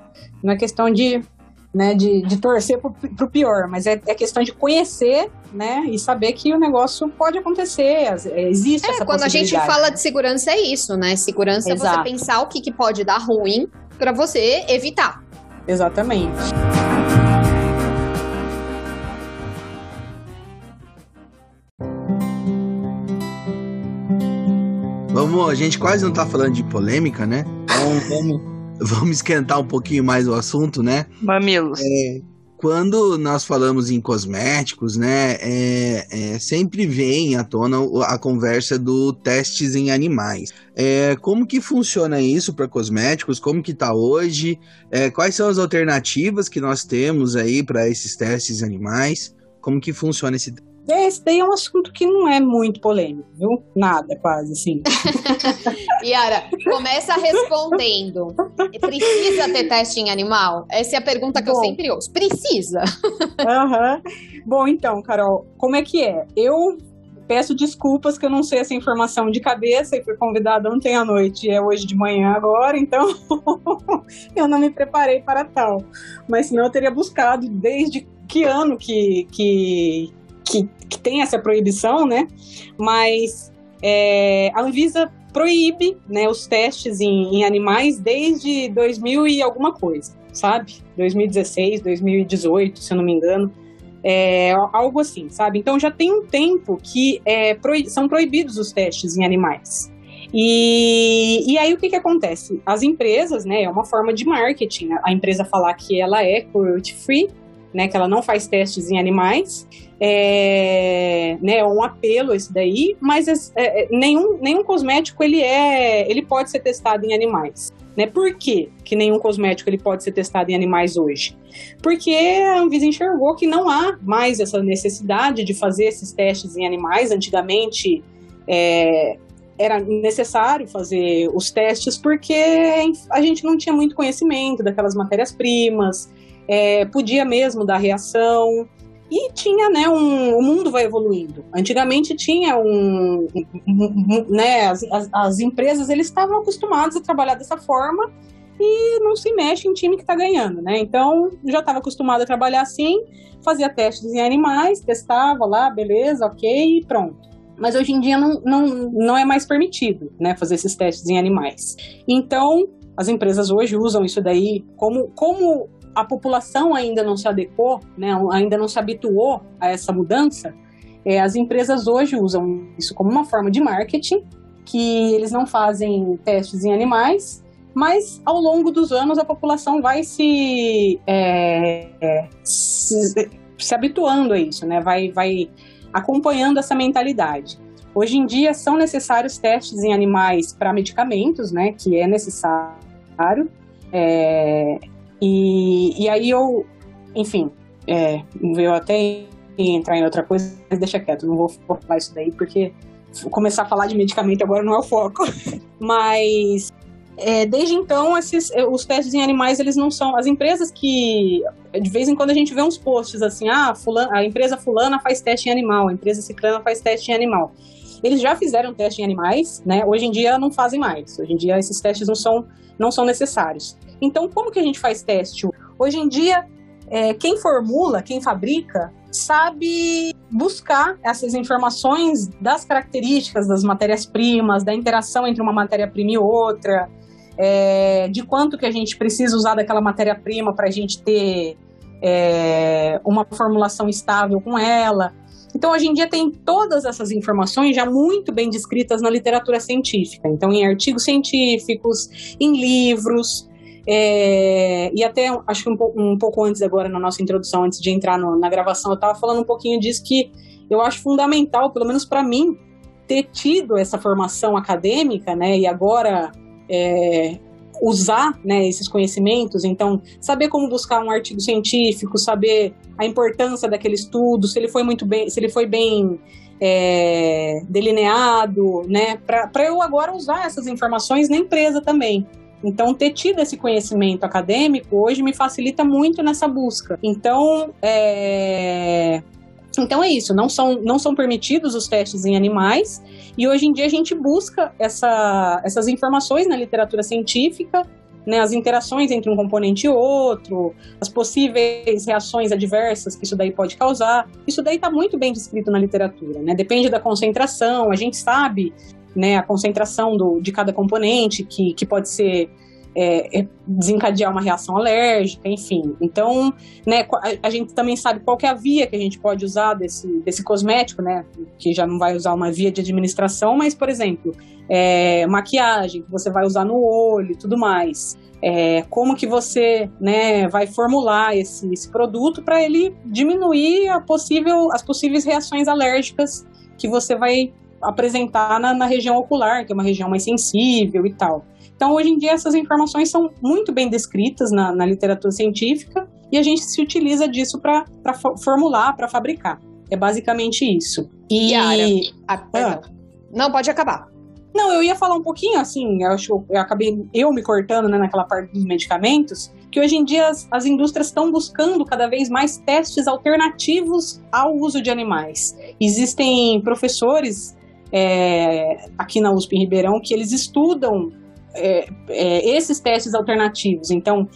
não é questão de, né, de, de torcer pro, pro pior, mas é, é questão de conhecer, né, e saber que o negócio pode acontecer, é, existe essa É, quando a gente fala de segurança é isso, né? Segurança é Exato. você pensar o que, que pode dar ruim para você evitar. Exatamente. Vamos, a gente quase não tá falando de polêmica, né? Então [laughs] vamos, vamos esquentar um pouquinho mais o assunto, né? Mamilos. Quando nós falamos em cosméticos, né, é, é, sempre vem à tona a conversa do testes em animais. É, como que funciona isso para cosméticos? Como que tá hoje? É, quais são as alternativas que nós temos aí para esses testes em animais? Como que funciona esse Esse daí é um assunto que não é muito polêmico, viu? Nada, quase, assim. [laughs] Yara, começa respondendo. Precisa ter teste em animal? Essa é a pergunta que eu Bom. sempre ouço. Precisa. [laughs] Aham. Bom, então, Carol, como é que é? Eu peço desculpas que eu não sei essa informação de cabeça e fui convidada ontem à noite e é hoje de manhã agora, então [laughs] eu não me preparei para tal. Mas senão eu teria buscado desde que ano que, que, que, que tem essa proibição, né? Mas é, a Anvisa proíbe né, os testes em, em animais desde 2000 e alguma coisa, sabe? 2016, 2018, se eu não me engano. É, algo assim, sabe? Então já tem um tempo que é, proi- são proibidos os testes em animais. E, e aí o que, que acontece? As empresas, né, é uma forma de marketing, a empresa falar que ela é cruelty free, né, que ela não faz testes em animais, é, né, é um apelo esse daí, mas é, é, nenhum, nenhum cosmético ele é, ele pode ser testado em animais. Né? Por quê que nenhum cosmético ele pode ser testado em animais hoje? Porque a Anvisa enxergou que não há mais essa necessidade de fazer esses testes em animais. Antigamente é, era necessário fazer os testes porque a gente não tinha muito conhecimento daquelas matérias-primas, é, podia mesmo dar reação. E tinha, né, um, o mundo vai evoluindo. Antigamente tinha um, um- né, as, as, as empresas eles estavam acostumados a trabalhar dessa forma e não se mexe em time que está ganhando, né? Então já estava acostumado a trabalhar assim, fazia testes em animais, testava lá, beleza, ok, pronto. Mas hoje em dia não, não, não é mais permitido, né, fazer esses testes em animais. Então as empresas hoje usam isso daí como, como a população ainda não se adequou, né, ainda não se habituou a essa mudança, é, as empresas hoje usam isso como uma forma de marketing, que eles não fazem testes em animais, mas ao longo dos anos a população vai se, é, é, se, se habituando a isso, né, vai, vai acompanhando essa mentalidade. Hoje em dia são necessários testes em animais para medicamentos, né, que é necessário, é, e, e aí eu, enfim, é, eu até entrar em outra coisa, mas deixa quieto, não vou falar isso daí, porque começar a falar de medicamento agora não é o foco. [laughs] Mas é, desde então, esses, é, os testes em animais, eles não são. As empresas que. De vez em quando a gente vê uns posts assim, ah, a empresa fulana faz teste em animal, a empresa ciclana faz teste em animal. Eles já fizeram teste em animais, né? Hoje em dia não fazem mais. Hoje em dia esses testes não são, não são necessários. Então, como que a gente faz teste? Hoje em dia, é, quem formula, quem fabrica, sabe buscar essas informações das características das matérias-primas, da interação entre uma matéria-prima e outra, é, de quanto que a gente precisa usar daquela matéria-prima para a gente ter é, uma formulação estável com ela. Então, hoje em dia, tem todas essas informações já muito bem descritas na literatura científica. Então, em artigos científicos, em livros. É, e até acho que um, um, pouco antes agora na nossa introdução, antes de entrar no, na gravação, eu estava falando um pouquinho disso que eu acho fundamental, pelo menos para mim, ter tido essa formação acadêmica, né? E agora é, usar né, esses conhecimentos, então saber como buscar um artigo científico, saber a importância daquele estudo, se ele foi muito bem, se ele foi bem é, delineado, né, para eu agora usar essas informações na empresa também. Então, ter tido esse conhecimento acadêmico hoje me facilita muito nessa busca. Então, é, então é isso, não são, não são permitidos os testes em animais, e hoje em dia a gente busca essa, essas informações na literatura científica, né, as interações entre um componente e outro, as possíveis reações adversas que isso daí pode causar. Isso daí está muito bem descrito na literatura, né? Depende da concentração, a gente sabe né, a concentração do, de cada componente, que, que pode ser é, é, desencadear uma reação alérgica, enfim. Então, né, a, a, gente também sabe qual é a via que a gente pode usar desse, desse cosmético, né? Que já não vai usar uma via de administração, mas, por exemplo, é, maquiagem que você vai usar no olho e tudo mais. É, como que você né, vai formular esse, esse produto para ele diminuir possível, as possíveis reações alérgicas que você vai apresentar na, na região ocular, que é uma região mais sensível e tal. Então, hoje em dia, essas informações são muito bem descritas na, na literatura científica e a gente se utiliza disso para formular, para fabricar. É basicamente isso. E. Yara, a... ah. Não, pode acabar. Não, eu ia falar um pouquinho assim, eu acho eu acabei eu me cortando né, naquela parte dos medicamentos, que hoje em dia as, as indústrias estão buscando cada vez mais testes alternativos ao uso de animais. Existem professores é, aqui na USP em Ribeirão que eles estudam é, é, esses testes alternativos. Então,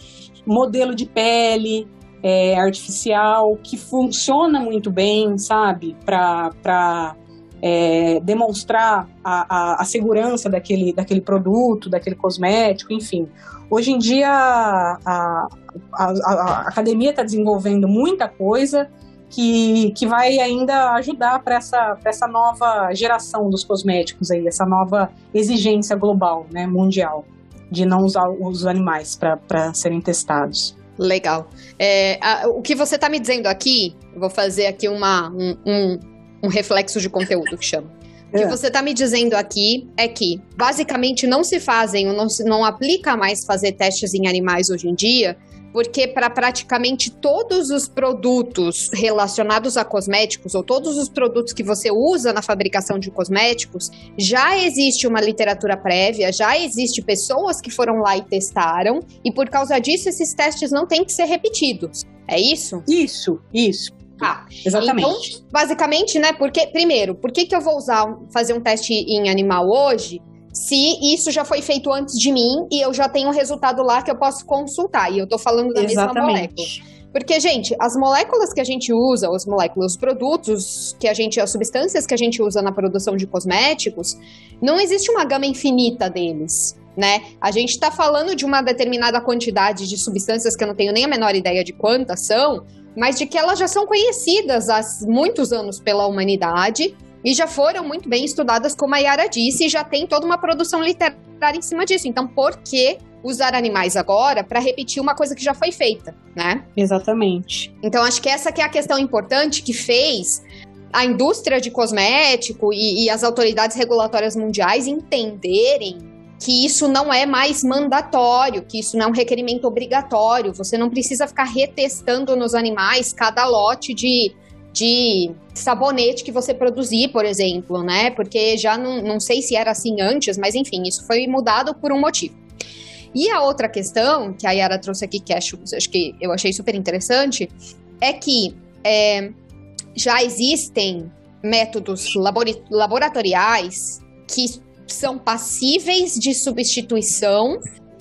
modelo de pele é, artificial que funciona muito bem, sabe, para é, demonstrar a, a, a, segurança daquele, daquele produto, daquele cosmético, enfim. Hoje em dia a, a, a academia está desenvolvendo muita coisa que, que vai ainda ajudar para essa, essa nova geração dos cosméticos aí, essa nova exigência global, né, mundial, de não usar os animais para serem testados. Legal. É, a, o que você está me dizendo aqui, vou fazer aqui uma, um, um, um reflexo de conteúdo que chama. O que é. você está me dizendo aqui é que, basicamente, não se fazem, não, se, não aplica mais fazer testes em animais hoje em dia, porque para praticamente todos os produtos relacionados a cosméticos ou todos os produtos que você usa na fabricação de cosméticos, já existe uma literatura prévia, já existe pessoas que foram lá e testaram, e por causa disso esses testes não têm que ser repetidos. É isso? Isso, isso. Ah, exatamente. Então, basicamente, né? Porque, primeiro, por que, que eu vou usar fazer um teste em animal hoje? Se isso já foi feito antes de mim e eu já tenho um resultado lá que eu posso consultar. E eu tô falando da Exatamente. mesma molécula. Porque, gente, as moléculas que a gente usa, as moléculas, os produtos que a gente, as substâncias que a gente usa na produção de cosméticos, não existe uma gama infinita deles. Né? A gente está falando de uma determinada quantidade de substâncias que eu não tenho nem a menor ideia de quantas são, mas de que elas já são conhecidas há muitos anos pela humanidade e já foram muito bem estudadas, como a Yara disse, e já tem toda uma produção literária em cima disso. Então, por que usar animais agora para repetir uma coisa que já foi feita, né? Exatamente. Então, acho que essa que é a questão importante que fez a indústria de cosmético e, e as autoridades regulatórias mundiais entenderem que isso não é mais mandatório, que isso não é um requerimento obrigatório. Você não precisa ficar retestando nos animais cada lote de de sabonete que você produzir, por exemplo, né? Porque já não, não sei se era assim antes, mas enfim, isso foi mudado por um motivo. E a outra questão que a Yara trouxe aqui, que acho, acho que eu achei super interessante, é que é, já existem métodos laboratoriais que são passíveis de substituição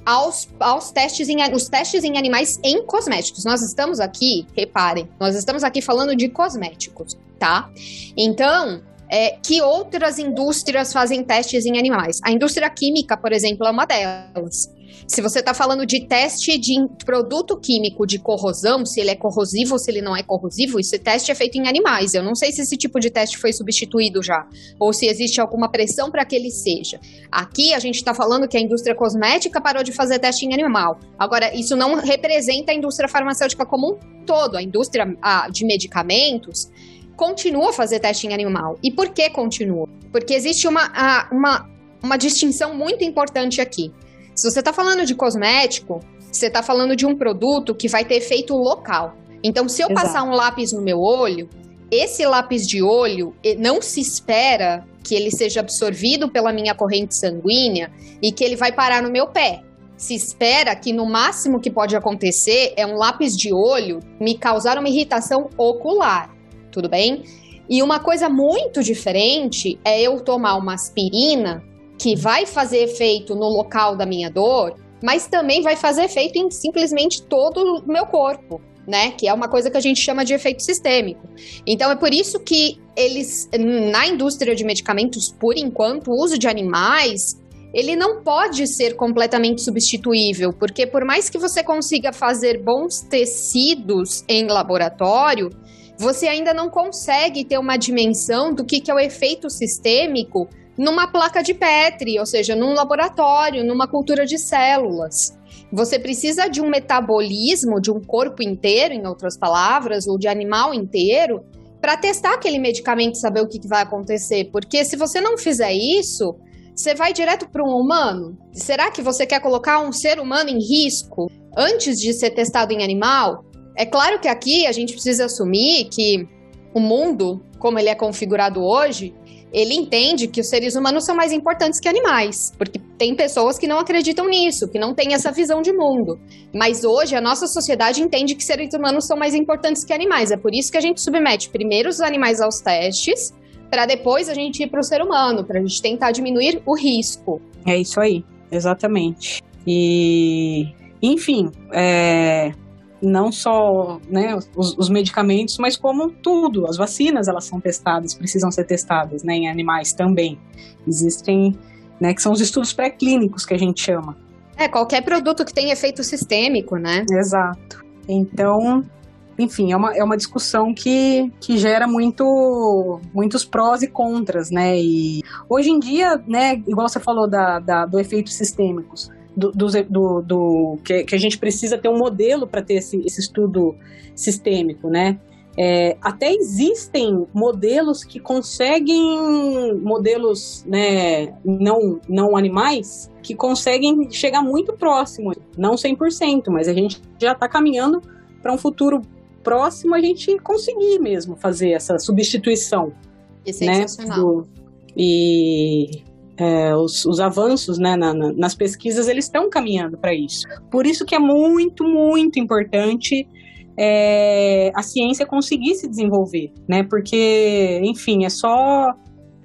aos, aos testes em, os testes em animais em cosméticos. Nós estamos aqui, reparem, nós estamos aqui falando de cosméticos, tá? Então, é, que outras indústrias fazem testes em animais. A indústria química, por exemplo, é uma delas. Se você está falando de teste de produto químico de corrosão, se ele é corrosivo ou se ele não é corrosivo, esse teste é feito em animais. Eu não sei se esse tipo de teste foi substituído já, ou se existe alguma pressão para que ele seja. Aqui a gente está falando que a indústria cosmética parou de fazer teste em animal. Agora, isso não representa a indústria farmacêutica como um todo. A indústria de medicamentos continua a fazer teste em animal. E por que continua? Porque existe uma, uma, uma distinção muito importante aqui. Se você está falando de cosmético, você está falando de um produto que vai ter efeito local. Então, se eu Exato. passar um lápis no meu olho, esse lápis de olho não se espera que ele seja absorvido pela minha corrente sanguínea e que ele vai parar no meu pé. Se espera que no máximo que pode acontecer é um lápis de olho me causar uma irritação ocular, tudo bem? E uma coisa muito diferente é eu tomar uma aspirina que vai fazer efeito no local da minha dor, mas também vai fazer efeito em simplesmente todo o meu corpo. Né, que é uma coisa que a gente chama de efeito sistêmico. Então é por isso que eles na indústria de medicamentos, por enquanto, o uso de animais ele não pode ser completamente substituível, porque por mais que você consiga fazer bons tecidos em laboratório, você ainda não consegue ter uma dimensão do que, que é o efeito sistêmico numa placa de Petri, ou seja, num laboratório, numa cultura de células. Você precisa de um metabolismo de um corpo inteiro, em outras palavras, ou de animal inteiro, para testar aquele medicamento e saber o que, que vai acontecer. Porque se você não fizer isso, você vai direto para um humano? Será que você quer colocar um ser humano em risco antes de ser testado em animal? É claro que aqui a gente precisa assumir que o mundo, como ele é configurado hoje, ele entende que os seres humanos são mais importantes que animais, porque tem pessoas que não acreditam nisso, que não têm essa visão de mundo. Mas hoje a nossa sociedade entende que seres humanos são mais importantes que animais. É por isso que a gente submete primeiro os animais aos testes, para depois a gente ir para o ser humano, para a gente tentar diminuir o risco. É isso aí, exatamente. E, enfim, é, não só né, os, os, medicamentos, mas como tudo. As vacinas elas são testadas, precisam ser testadas né, em animais também. Existem, né, que são os estudos pré-clínicos que a gente chama. É, qualquer produto que tenha efeito sistêmico, né? Exato. Então, enfim, é uma, é uma discussão que, que gera muito, muitos prós e contras, né? E hoje em dia, né, igual você falou da, da do efeito sistêmicos, do, do, do, que, que, a gente precisa ter um modelo para ter esse, esse estudo sistêmico, né? É, até existem modelos que conseguem, modelos né, não, não animais, que conseguem chegar muito próximo, não 100%, mas a gente já está caminhando para um futuro próximo a gente conseguir mesmo fazer essa substituição. É sensacional. Né, do, e é, os, os, avanços né, na, na, nas pesquisas eles estão caminhando para isso. Por isso que é muito, muito importante é, a ciência conseguir se desenvolver, né? Porque, enfim, é só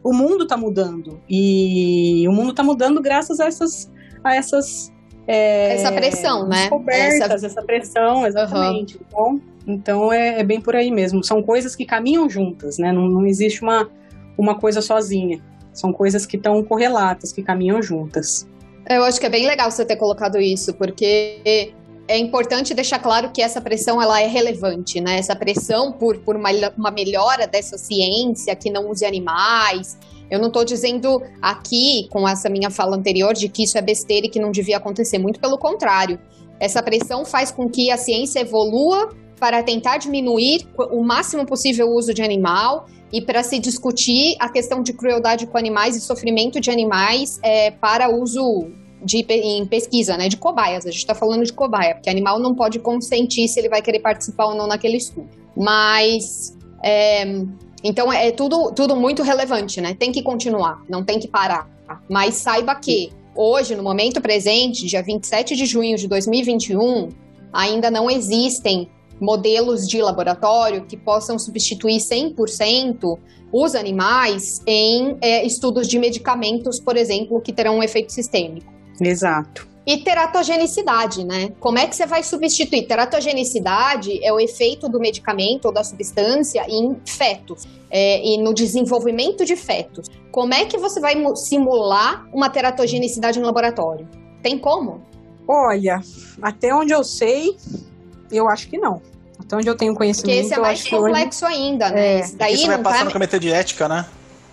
o mundo está mudando e o mundo está mudando graças a essas a essas é, essa pressão, né? Descobertas, essa... essa pressão, exatamente. Uhum. Então, então é, é, bem por aí mesmo. São coisas que caminham juntas, né? Não, não existe uma, uma coisa sozinha. São coisas que estão correlatas, que caminham juntas. Eu acho que é bem legal você ter colocado isso, porque é importante deixar claro que essa pressão ela é relevante, né? Essa pressão por, por uma, uma melhora dessa ciência que não use animais. Eu não estou dizendo aqui, com essa minha fala anterior, de que isso é besteira e que não devia acontecer. Muito pelo contrário. Essa pressão faz com que a ciência evolua para tentar diminuir o máximo possível o uso de animal e para se discutir a questão de crueldade com animais e sofrimento de animais é, para uso de, em pesquisa, né, de cobaias. A gente está falando de cobaia, porque animal não pode consentir se ele vai querer participar ou não naquele estudo. Mas é, então é tudo, tudo muito relevante, né? Tem que continuar, não tem que parar. Mas saiba que hoje, no momento presente, dia 27 de junho de 2021, ainda não existem modelos de laboratório que possam substituir 100% os animais em é, estudos de medicamentos, por exemplo, que terão um efeito sistêmico. Exato. E teratogenicidade, né? Como é que você vai substituir? Teratogenicidade é o efeito do medicamento ou da substância em fetos é, e no desenvolvimento de fetos. Como é que você vai simular uma teratogenicidade no laboratório? Tem como? Olha, até onde eu sei, eu acho que não. Até onde eu tenho conhecimento. Porque esse é mais complexo hoje... ainda, né? É. Daí Isso vai passar tá... no comitê de ética, né?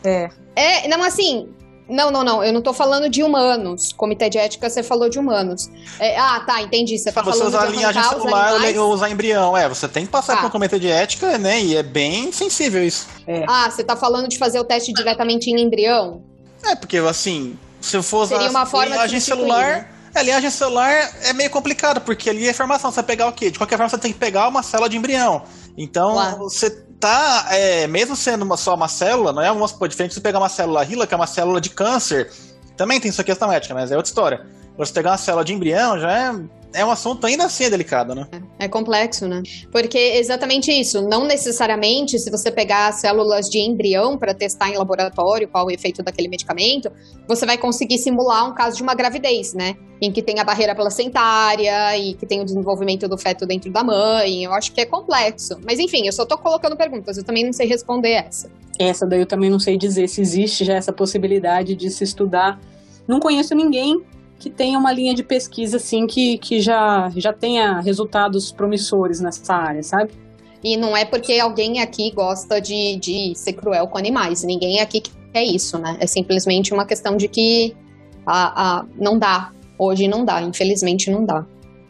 É. É, não, assim, não, não, não. Eu não tô falando de humanos. Comitê de ética, você falou de humanos. É, ah, tá, entendi. Você tá você falando usar de linhagem celular ou usar embrião. É, você tem que passar por um comitê de ética, né? E é bem sensível isso. É. Ah, você tá falando de fazer o teste diretamente em embrião? É, porque assim, se for usar Seria uma forma linhagem celular. É, linhagem celular é meio complicado, porque ali é informação. Você vai pegar o quê? De qualquer forma, você tem que pegar uma célula de embrião. Então, claro. você tá, é, mesmo sendo uma, só uma célula, não é uma diferente de você pegar uma célula RILA, que é uma célula de câncer, também tem sua questão ética, mas é outra história. Você pegar uma célula de embrião já é, é um assunto ainda assim delicado, né? É complexo, né? Porque exatamente isso. Não necessariamente, se você pegar células de embrião para testar em laboratório qual o efeito daquele medicamento, você vai conseguir simular um caso de uma gravidez, né? Em que tem a barreira placentária e que tem o desenvolvimento do feto dentro da mãe. Eu acho que é complexo. Mas enfim, eu só tô colocando perguntas, eu também não sei responder essa. Essa daí eu também não sei dizer se existe já essa possibilidade de se estudar. Não conheço ninguém que tenha uma linha de pesquisa assim que, que já, já tenha resultados promissores nessa área, sabe? E não é porque alguém aqui gosta de, de ser cruel com animais. Ninguém aqui quer isso, né? É simplesmente uma questão de que a, a, não dá. Hoje não dá, infelizmente não dá.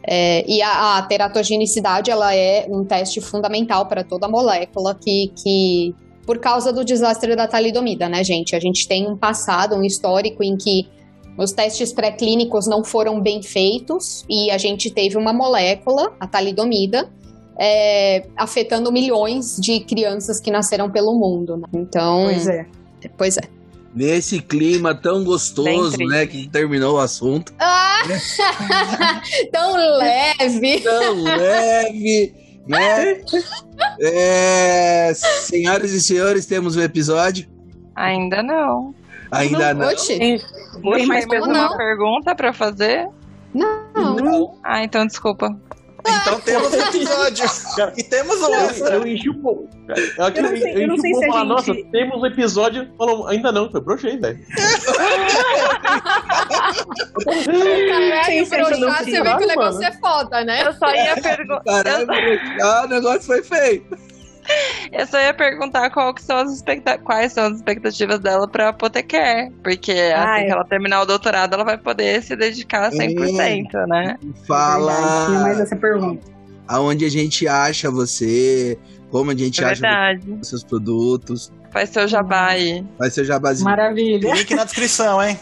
É, e a, a, teratogenicidade ela é um teste fundamental para toda molécula que, que, por causa do desastre da talidomida, né, gente? A gente tem um passado, um histórico em que os testes pré-clínicos não foram bem feitos e a gente teve uma molécula, a talidomida, é, afetando milhões de crianças que nasceram pelo mundo. Né? Então. Pois é. Pois é. Nesse clima tão gostoso, né, que terminou o assunto. Ah! [laughs] tão leve! Tão leve, né? É, senhoras e senhores, temos o um episódio. Ainda não. Ainda não. Oxe. Tem, tem mais uma pergunta pra fazer? Não. não. Ah, então desculpa. Então temos [laughs] episódio. e temos o. Eu, eu enchi o povo. Eu, eu, não sei, eu, eu não sei se falar, a gente... Nossa, temos o um episódio. Falou, ainda não, foi brochei, velho. Caralho, brochar, você vê que o negócio é foda, né? Eu só ia perguntar. [laughs] Caralho, brochar, o negócio foi feio. Eu só ia perguntar qual que são as expecta quais são as expectativas dela pra Apoteker. Porque Ai. assim que ela terminar o doutorado, ela vai poder se dedicar 100%, é. né? Fala. Tinha mais essa pergunta. Aonde a gente acha você, como a gente é acha os seus produtos. Faz seu jabá aí. Faz seu jabazinho. Maravilha. Link na descrição, hein?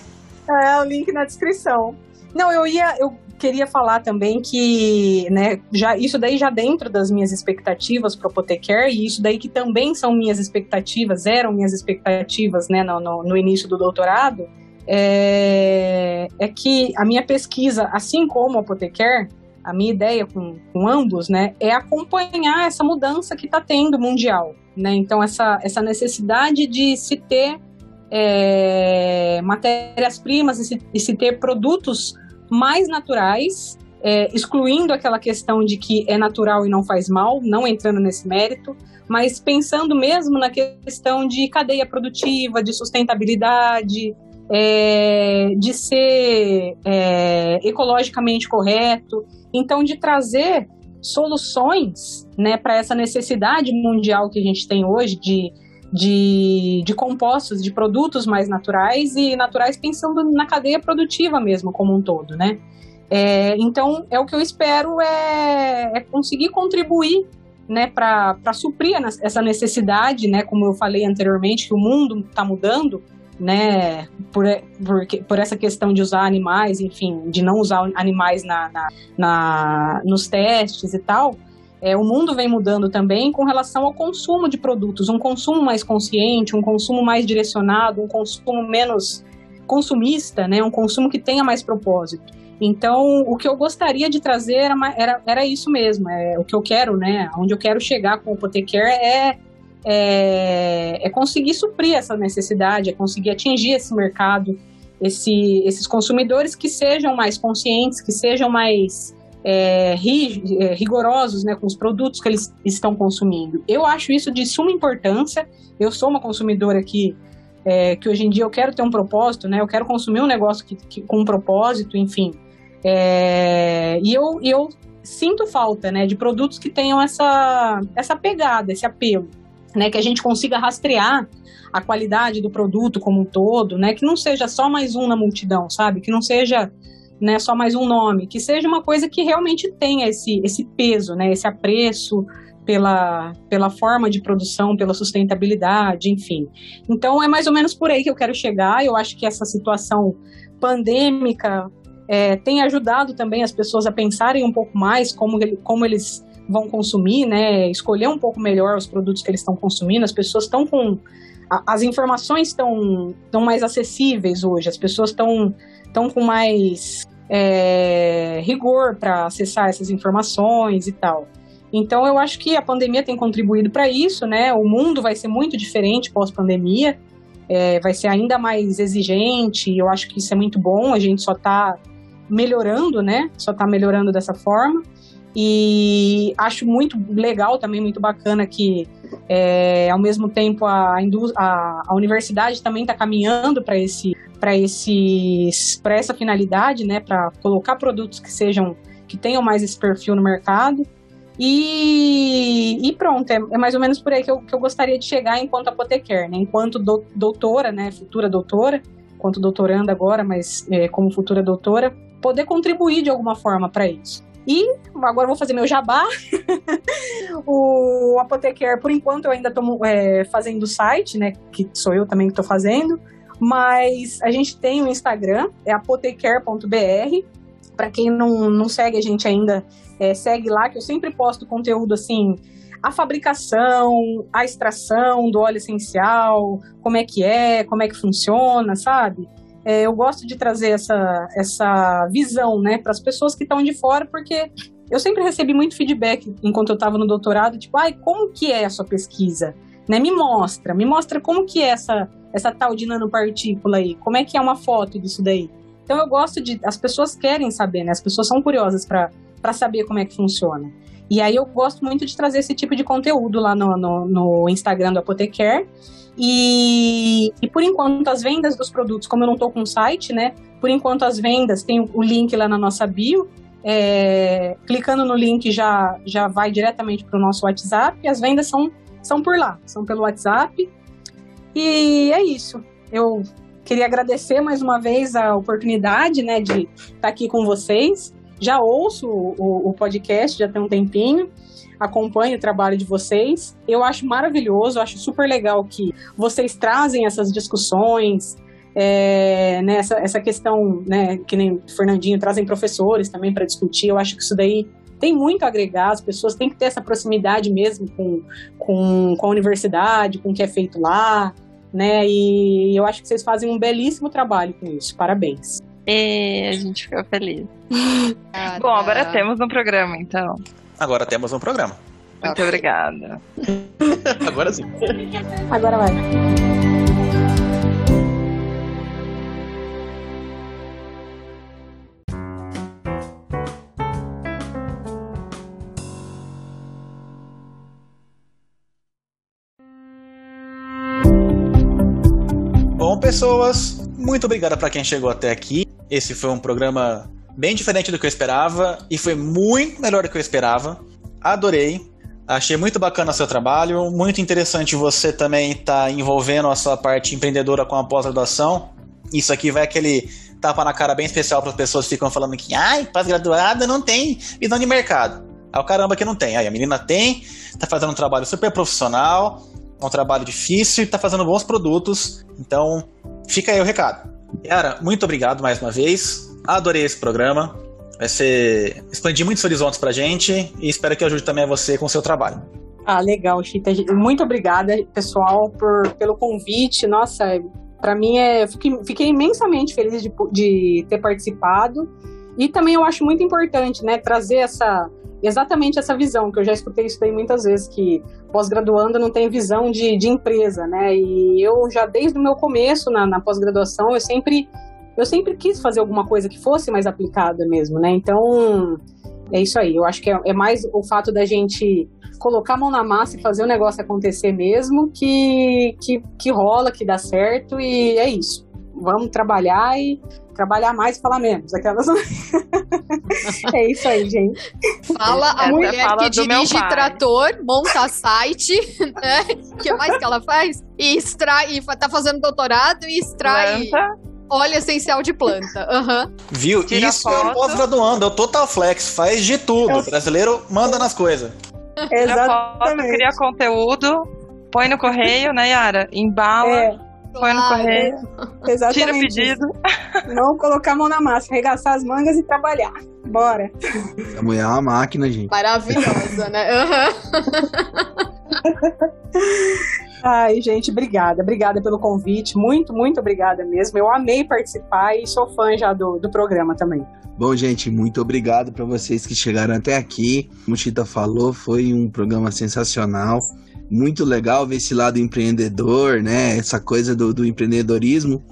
É, o link na descrição. Não, eu ia. Eu queria falar também que, né, já, isso daí já dentro das minhas expectativas para o Potecare, e isso daí que também são minhas expectativas, eram minhas expectativas, né, no, no, no início do doutorado, é, é, que a minha pesquisa, assim como o Potecare, a minha ideia com, com ambos, né, é acompanhar essa mudança que está tendo mundial, né, então essa, essa necessidade de se ter é, matérias-primas e se ter produtos mais naturais, é, excluindo aquela questão de que é natural e não faz mal, não entrando nesse mérito, mas pensando mesmo na questão de cadeia produtiva, de sustentabilidade, é, de ser é, ecologicamente correto, então de trazer soluções né, para essa necessidade mundial que a gente tem hoje de, de, de compostos, de produtos mais naturais e naturais pensando na cadeia produtiva mesmo como um todo, né? É, então, é o que eu espero é, é conseguir contribuir né, para suprir essa necessidade, né, como eu falei anteriormente, que o mundo está mudando, né, por, por, por, essa questão de usar animais, enfim, de não usar animais na, na, na nos testes e tal, é, o mundo vem mudando também com relação ao consumo de produtos, um consumo mais consciente, um consumo mais direcionado, um consumo menos consumista, né, um consumo que tenha mais propósito. Então, o que eu gostaria de trazer era, era, era isso mesmo, é o que eu quero, né, onde eu quero chegar com o Potecare é, é, é conseguir suprir essa necessidade, é conseguir atingir esse mercado esse, esses consumidores que sejam mais conscientes, que sejam mais é, é, rigorosos né, com os produtos que eles estão consumindo. Eu acho isso de suma importância. Eu sou uma consumidora que, é, que hoje em dia eu quero ter um propósito, né? Eu quero consumir um negócio que, que com um propósito, enfim. É, e eu, eu sinto falta né, de produtos que tenham essa, essa pegada, esse apelo. Né, que a gente consiga rastrear a qualidade do produto como um todo, né, que não seja só mais um na multidão, sabe? Que não seja né, só mais um nome, que seja uma coisa que realmente tenha esse, esse peso, né, esse apreço pela, pela forma de produção, pela sustentabilidade, enfim. Então é mais ou menos por aí que eu quero chegar. Eu acho que essa situação pandêmica é, tem ajudado também as pessoas a pensarem um pouco mais como, como eles vão consumir, né, escolher um pouco melhor os produtos que eles estão consumindo. As pessoas estão com as informações estão, mais acessíveis hoje, as pessoas estão, estão com mais é, rigor para acessar essas informações e tal. Então eu acho que a pandemia tem contribuído para isso, né? O mundo vai ser muito diferente pós-pandemia, é, vai ser ainda mais exigente. Eu acho que isso é muito bom. A gente só está melhorando, né? Só está melhorando dessa forma. E acho muito legal também, muito bacana que, é, ao mesmo tempo, a, a, a universidade também está caminhando para esse para essa finalidade, né, para colocar produtos que sejam que tenham mais esse perfil no mercado. E, e pronto, é, é, mais ou menos por aí que eu, que eu gostaria de chegar enquanto apotequer, né? Enquanto do, doutora, né? Futura doutora, enquanto doutoranda agora, mas é, como futura doutora, poder contribuir de alguma forma para isso. E agora vou fazer meu jabá. [laughs] o Apotequer, por enquanto, eu ainda estou é, fazendo o site, né? Que sou eu também que estou fazendo. Mas a gente tem o Instagram, é apotequer.br. Para quem não, não segue a gente ainda, é, segue lá, que eu sempre posto conteúdo assim. A fabricação, a extração do óleo essencial, como é que é, como é que funciona, sabe? É, eu gosto de trazer essa, essa visão né, para as pessoas que estão de fora, porque eu sempre recebi muito feedback enquanto eu estava no doutorado, tipo, ai, como que é a sua pesquisa? Né, me mostra, me mostra como que é essa, essa tal de nanopartícula aí, como é que é uma foto disso daí. Então eu gosto de, as pessoas querem saber, né, as pessoas são curiosas para saber como é que funciona. E aí eu gosto muito de trazer esse tipo de conteúdo lá no, no, no Instagram do Apoteker. E, e, por enquanto as vendas dos produtos, como eu não estou com site, né? Por enquanto as vendas tem o link lá na nossa bio. É, clicando no link já, já vai diretamente para o nosso WhatsApp. As vendas são, são por lá, são pelo WhatsApp. E é isso. Eu queria agradecer mais uma vez a oportunidade né, de estar tá aqui com vocês. Já ouço o, o podcast, já tem um tempinho acompanho o trabalho de vocês. Eu acho maravilhoso, acho super legal que vocês trazem essas discussões, é, né, essa, essa questão, né, que nem o Fernandinho, trazem professores também para discutir. Eu acho que isso daí tem muito a agregar, as pessoas têm que ter essa proximidade mesmo com, com, com a universidade, com o que é feito lá, né? E eu acho que vocês fazem um belíssimo trabalho com isso. Parabéns. E a gente ficou feliz. [laughs] Ah, Bom, tá. agora temos um programa, então. Agora temos um programa. Muito obrigada. [laughs] Agora sim. Agora vai. Bom, pessoas, muito obrigado para quem chegou até aqui. Esse foi um programa bem diferente do que eu esperava e foi muito melhor do que eu esperava. Adorei. Achei muito bacana o seu trabalho, muito interessante você também estar tá envolvendo a sua parte empreendedora com a pós-graduação. Isso aqui vai aquele tapa na cara bem especial para as pessoas que ficam falando que, ai, pós-graduada não tem visão de mercado. É o caramba que não tem. Aí a menina tem, tá fazendo um trabalho super profissional, é um trabalho difícil e tá fazendo bons produtos. Então, fica aí o recado. Yara, muito obrigado mais uma vez. Adorei esse programa. Vai ser expandir muitos horizontes pra gente e espero que ajude também você com o seu trabalho. Ah, legal, Chita. Muito obrigada, pessoal, por, pelo convite. Nossa, para mim é. Fiquei, fiquei imensamente feliz de, de ter participado. E também eu acho muito importante, né, trazer essa exatamente essa visão, que eu já escutei isso daí muitas vezes, que pós-graduando não tem visão de, de empresa, né? E eu já desde o meu começo na, na pós-graduação, eu sempre eu sempre quis fazer alguma coisa que fosse mais aplicada mesmo, né? Então, é isso aí. Eu acho que é, é mais o fato da gente colocar a mão na massa e fazer o negócio acontecer mesmo que, que, que rola, que dá certo e é isso. Vamos trabalhar e trabalhar mais e falar menos. Aquelas... [laughs] é isso aí, gente. Fala a Essa mulher fala que dirige trator, monta site, [laughs] né? O que mais que ela faz? E extrai, e tá fazendo doutorado e extrai Planta, óleo essencial de planta. Aham. Viu? Tira Isso é um foto. pós-graduando, é o Total Flex, faz de tudo. Eu- O brasileiro manda nas coisas. tira foto, Exatamente. cria conteúdo, põe no correio, né, Yara? Embala, É, põe no correio, exatamente. tira o pedido. Não colocar a mão na massa, arregaçar as mangas e trabalhar. Bora. A mulher é uma máquina, gente. Maravilhosa, né? Aham. [laughs] Ai, gente, obrigada. Obrigada pelo convite. Muito, muito obrigada mesmo. Eu amei participar e sou fã já do, do programa também. Bom, gente, muito obrigado para vocês que chegaram até aqui. Como Chita falou, foi um programa sensacional. Muito legal ver esse lado empreendedor, né? Essa coisa do, do empreendedorismo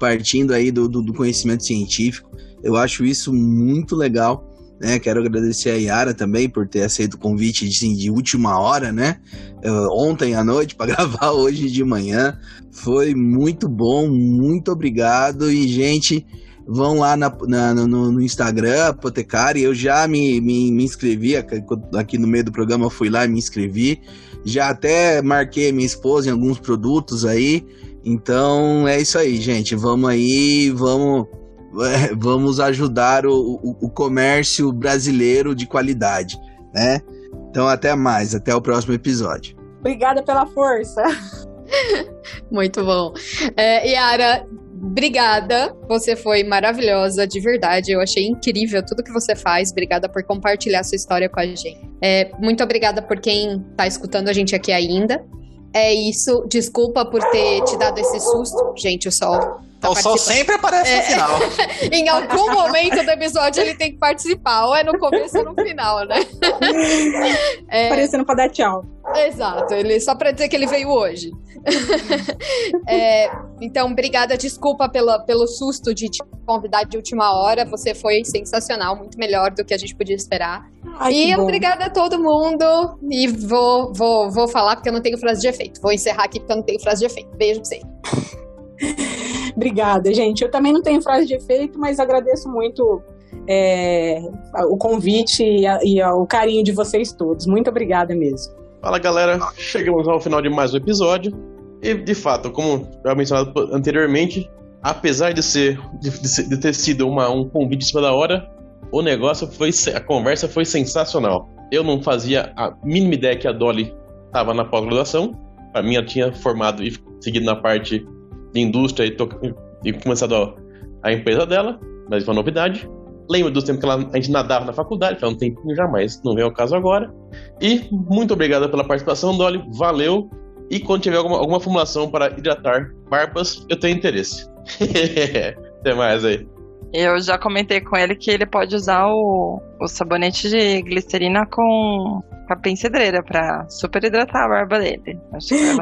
partindo aí do, do- do conhecimento científico. Eu acho isso muito legal. Né? Quero agradecer a Yara também por ter aceito o convite assim, de última hora, né? Eh, ontem à noite [laughs] para gravar hoje de manhã. Foi muito bom, muito obrigado. E, gente, vão lá na- na- no, no Instagram, Apotecário. Eu já me, me, me inscrevi aqui- no meio do programa, fui lá e me inscrevi. Já até marquei minha esposa em alguns produtos aí. Então é isso aí, gente. Vamos aí, vamos, é, [laughs] vamos ajudar o, o, o comércio brasileiro de qualidade, né? Então até mais, até o próximo episódio. Obrigada pela força. [laughs] Muito bom. É, Yara, obrigada. Você foi maravilhosa, de verdade. Eu achei incrível tudo que você faz. Obrigada por compartilhar sua história com a gente. É, muito obrigada por quem tá escutando a gente aqui ainda. É isso. Desculpa por ter te dado esse susto. Gente, o sol. Tá o sol sempre aparece É. no final. [laughs] Em algum momento do episódio ele tem que participar, ou é no começo ou no final, né? [laughs] É, Aparecendo pra dar tchau. Exato, ele só pra dizer que ele veio hoje. [laughs] É, então, obrigada, desculpa pela, pelo susto de te convidar de última hora. Você foi sensacional, muito melhor do que a gente podia esperar. Ai, e obrigada a todo mundo. E vou, vou, vou falar porque eu não tenho frase de efeito. Vou encerrar aqui porque eu não tenho frase de efeito. Beijo pra você. Obrigada, gente. Eu também não tenho frase de efeito, mas agradeço muito é, o convite e, a- e a- o carinho de vocês todos. Muito obrigada mesmo. Fala galera, chegamos ao final de mais um episódio. E de fato, como já mencionado anteriormente, apesar de ser de, de ter sido uma, um convite em cima da hora, o negócio foi a conversa foi sensacional. Eu não fazia a mínima ideia que a Dolly estava na pós-graduação. Para mim, ela tinha formado e seguido na parte de indústria e, to- e começado a, empresa dela, mas foi uma novidade. Lembro dos tempos que ela- a gente nadava na faculdade, faz um tempinho já, mas não vem ao caso agora. E muito obrigado pela participação, Dolly. Valeu. E quando tiver alguma, alguma formulação para hidratar barbas, eu tenho interesse. [laughs] Até mais aí. Eu já comentei com ele que ele pode usar o, o sabonete de glicerina com capim cedreira pra super hidratar a barba dele.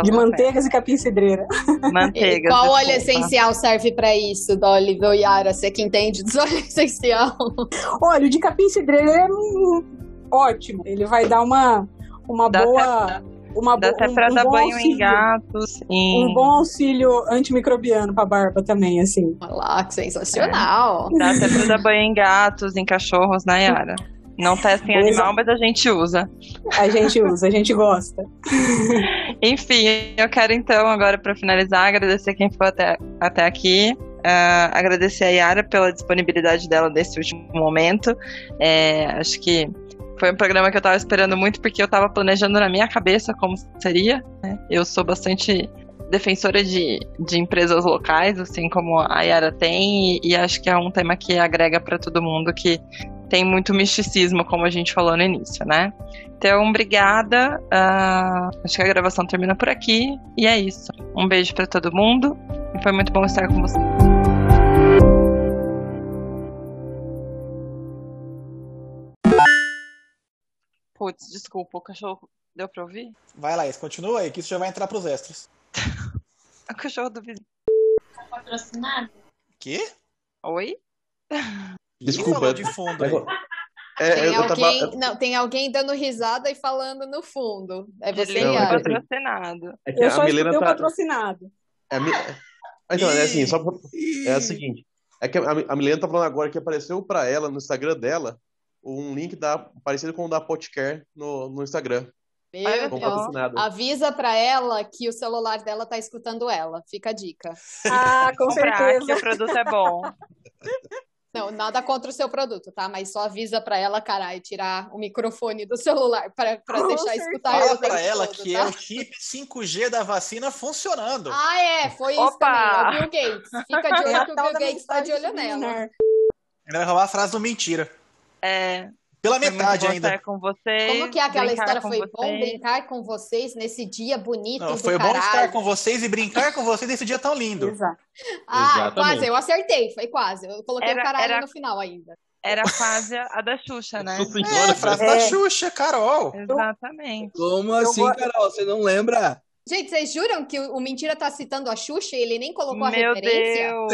De manteigas e capim cidreira. Manteiga. Qual desculpa. óleo essencial serve pra isso, Dolly ou Yara? Você que entende dos [laughs] óleos essencial. Olha, o de capim cidreira é ótimo. Ele vai dar uma, uma Dá boa. até, uma dá bo- até um- pra um dar bom banho em auxílio. gatos. Em... Um bom auxílio antimicrobiano pra barba também, assim. Olha lá, que sensacional. Dá até pra dar banho em gatos, em cachorros, na Yara. Não testem Pois é. animal, mas a gente usa. A gente usa, a gente gosta. [laughs] Enfim, eu quero então, agora para finalizar, agradecer quem foi até, até aqui. ah, agradecer a Yara pela disponibilidade dela nesse último momento. É, acho que foi um programa que eu estava esperando muito porque eu estava planejando na minha cabeça como seria. né? Eu sou bastante defensora de, de empresas locais, assim como a Yara tem, e, e acho que é um tema que agrega para todo mundo que tem muito misticismo, como a gente falou no início, né? Então, obrigada. ah, acho que a gravação termina por aqui. E é isso. Um beijo pra todo mundo. E foi muito bom estar com você. Putz, desculpa, o cachorro deu pra ouvir? Vai lá, isso continua aí, que isso já vai entrar pros extras. [laughs] O cachorro do vizinho. patrocinado? Quê? Oi? [laughs] Desculpa. de fundo aí? É, Tem alguém, tava. não, tem alguém dando risada e falando no fundo. É você, Não, é Yara. assim- patrocinado. É que Eu a só Milena tá. patrocinado. É, a Mi- Então, é assim, só pra- É o seguinte, é que a, Milena tá falando agora que apareceu pra ela no Instagram dela um link da, parecido com o da Potcare no, no Instagram, Meu. Avisa pra ela que o celular dela tá escutando ela. Fica a dica. Ah, com Comprar, certeza. que o produto é bom. [laughs] Não, nada contra o seu produto, tá? Mas só avisa pra ela, caralho, tirar o microfone do celular pra, pra Com deixar certeza. escutar ela. Fala pra ela todo, que tá? é o chip 5G da vacina funcionando. Ah, é, foi isso Opa! também. É o Bill Gates. Fica de [laughs] olho que o tal Bill Gates tá de olho nela. Ele vai roubar a frase do mentira. É, Pela metade bom ainda. com vocês. Como que é aquela história? Foi bom vocês. brincar com vocês nesse dia bonito Não, do foi bom caralho. estar com vocês e brincar com vocês nesse dia tão lindo. Exato. Ah, Exatamente. quase, eu acertei, foi quase. Eu coloquei Era- o caralho era- no final ainda. Era quase a da Xuxa, né? Nossa É, senhora, a frase É. da Xuxa, Carol. Exatamente. Como assim, Carol? Você não lembra? Gente, vocês juram que o Mentira tá citando a Xuxa e ele nem colocou a Meu referência? Deus!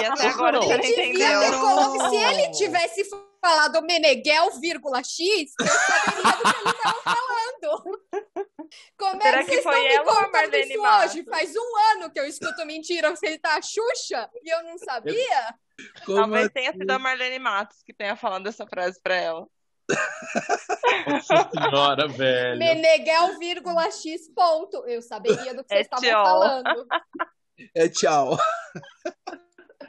E até agora Ele você não entendeu. colocado. Se ele tivesse falado Meneghel, vírgula X, eu saberia do que ele tava falando. Como é Será que que vocês foi estão me contando Marlene isso Matos? hoje? Faz um ano que eu escuto mentira você tá a Xuxa e eu não sabia? Como Talvez assim? tenha sido a Marlene Matos que tenha falado essa frase pra ela. Nossa senhora, velho. Meneghel, vírgula X, ponto. Eu saberia do que É vocês estavam falando. É tchau.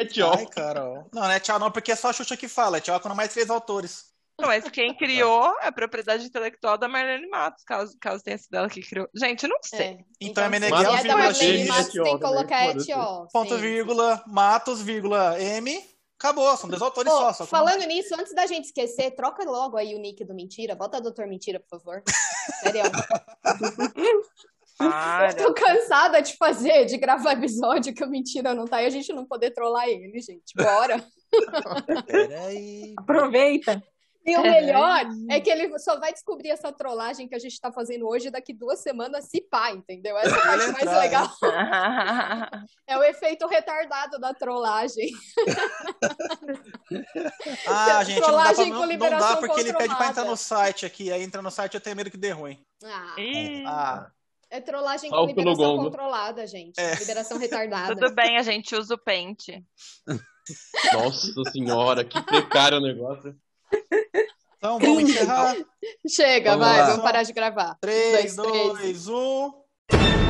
É tchau. Ai, Carol. Não, não é tchau não, porque é só a Xuxa que fala. É tchau com mais três autores. Não, Mas quem [laughs] criou é a propriedade intelectual da Marlene Matos, caso, caso tenha sido ela que criou. Gente, eu não sei. É. Então é Meneghel, é da vírgula Marlene X, Matos, tem que colocar também, Etió. Ponto, vírgula, Matos, vírgula, M. Acabou, são dois autores Pô, só. só falando nisso, antes da gente esquecer, troca logo aí o nick do Mentira. Bota Doutor Mentira, por favor. [laughs] Sério. [laughs] Para. Eu tô cansada de fazer, de gravar episódio que o Mentira não tá e a gente não poder trollar ele, gente. Bora. Peraí. Aproveita. E o melhor é que ele só vai descobrir essa trollagem que a gente tá fazendo hoje daqui duas semanas, se pá, entendeu? Essa é a parte mais legal. É o efeito retardado da trollagem. Ah, [laughs] gente, não dá, pra, Trollagem não, com não liberação dá porque ele pede pra entrar no site aqui. Aí entra no site eu tenho medo que dê ruim. Ah, Ah, é trollagem com Salve pelo liberação gongo. controlada, gente. É. Liberação retardada. tudo bem, a gente usa o pente. [laughs] Nossa senhora, que precário o negócio. então vamos encerrar. Chega, Vamos vai, lá. vamos parar de gravar. 3, dois, três. 2, 1.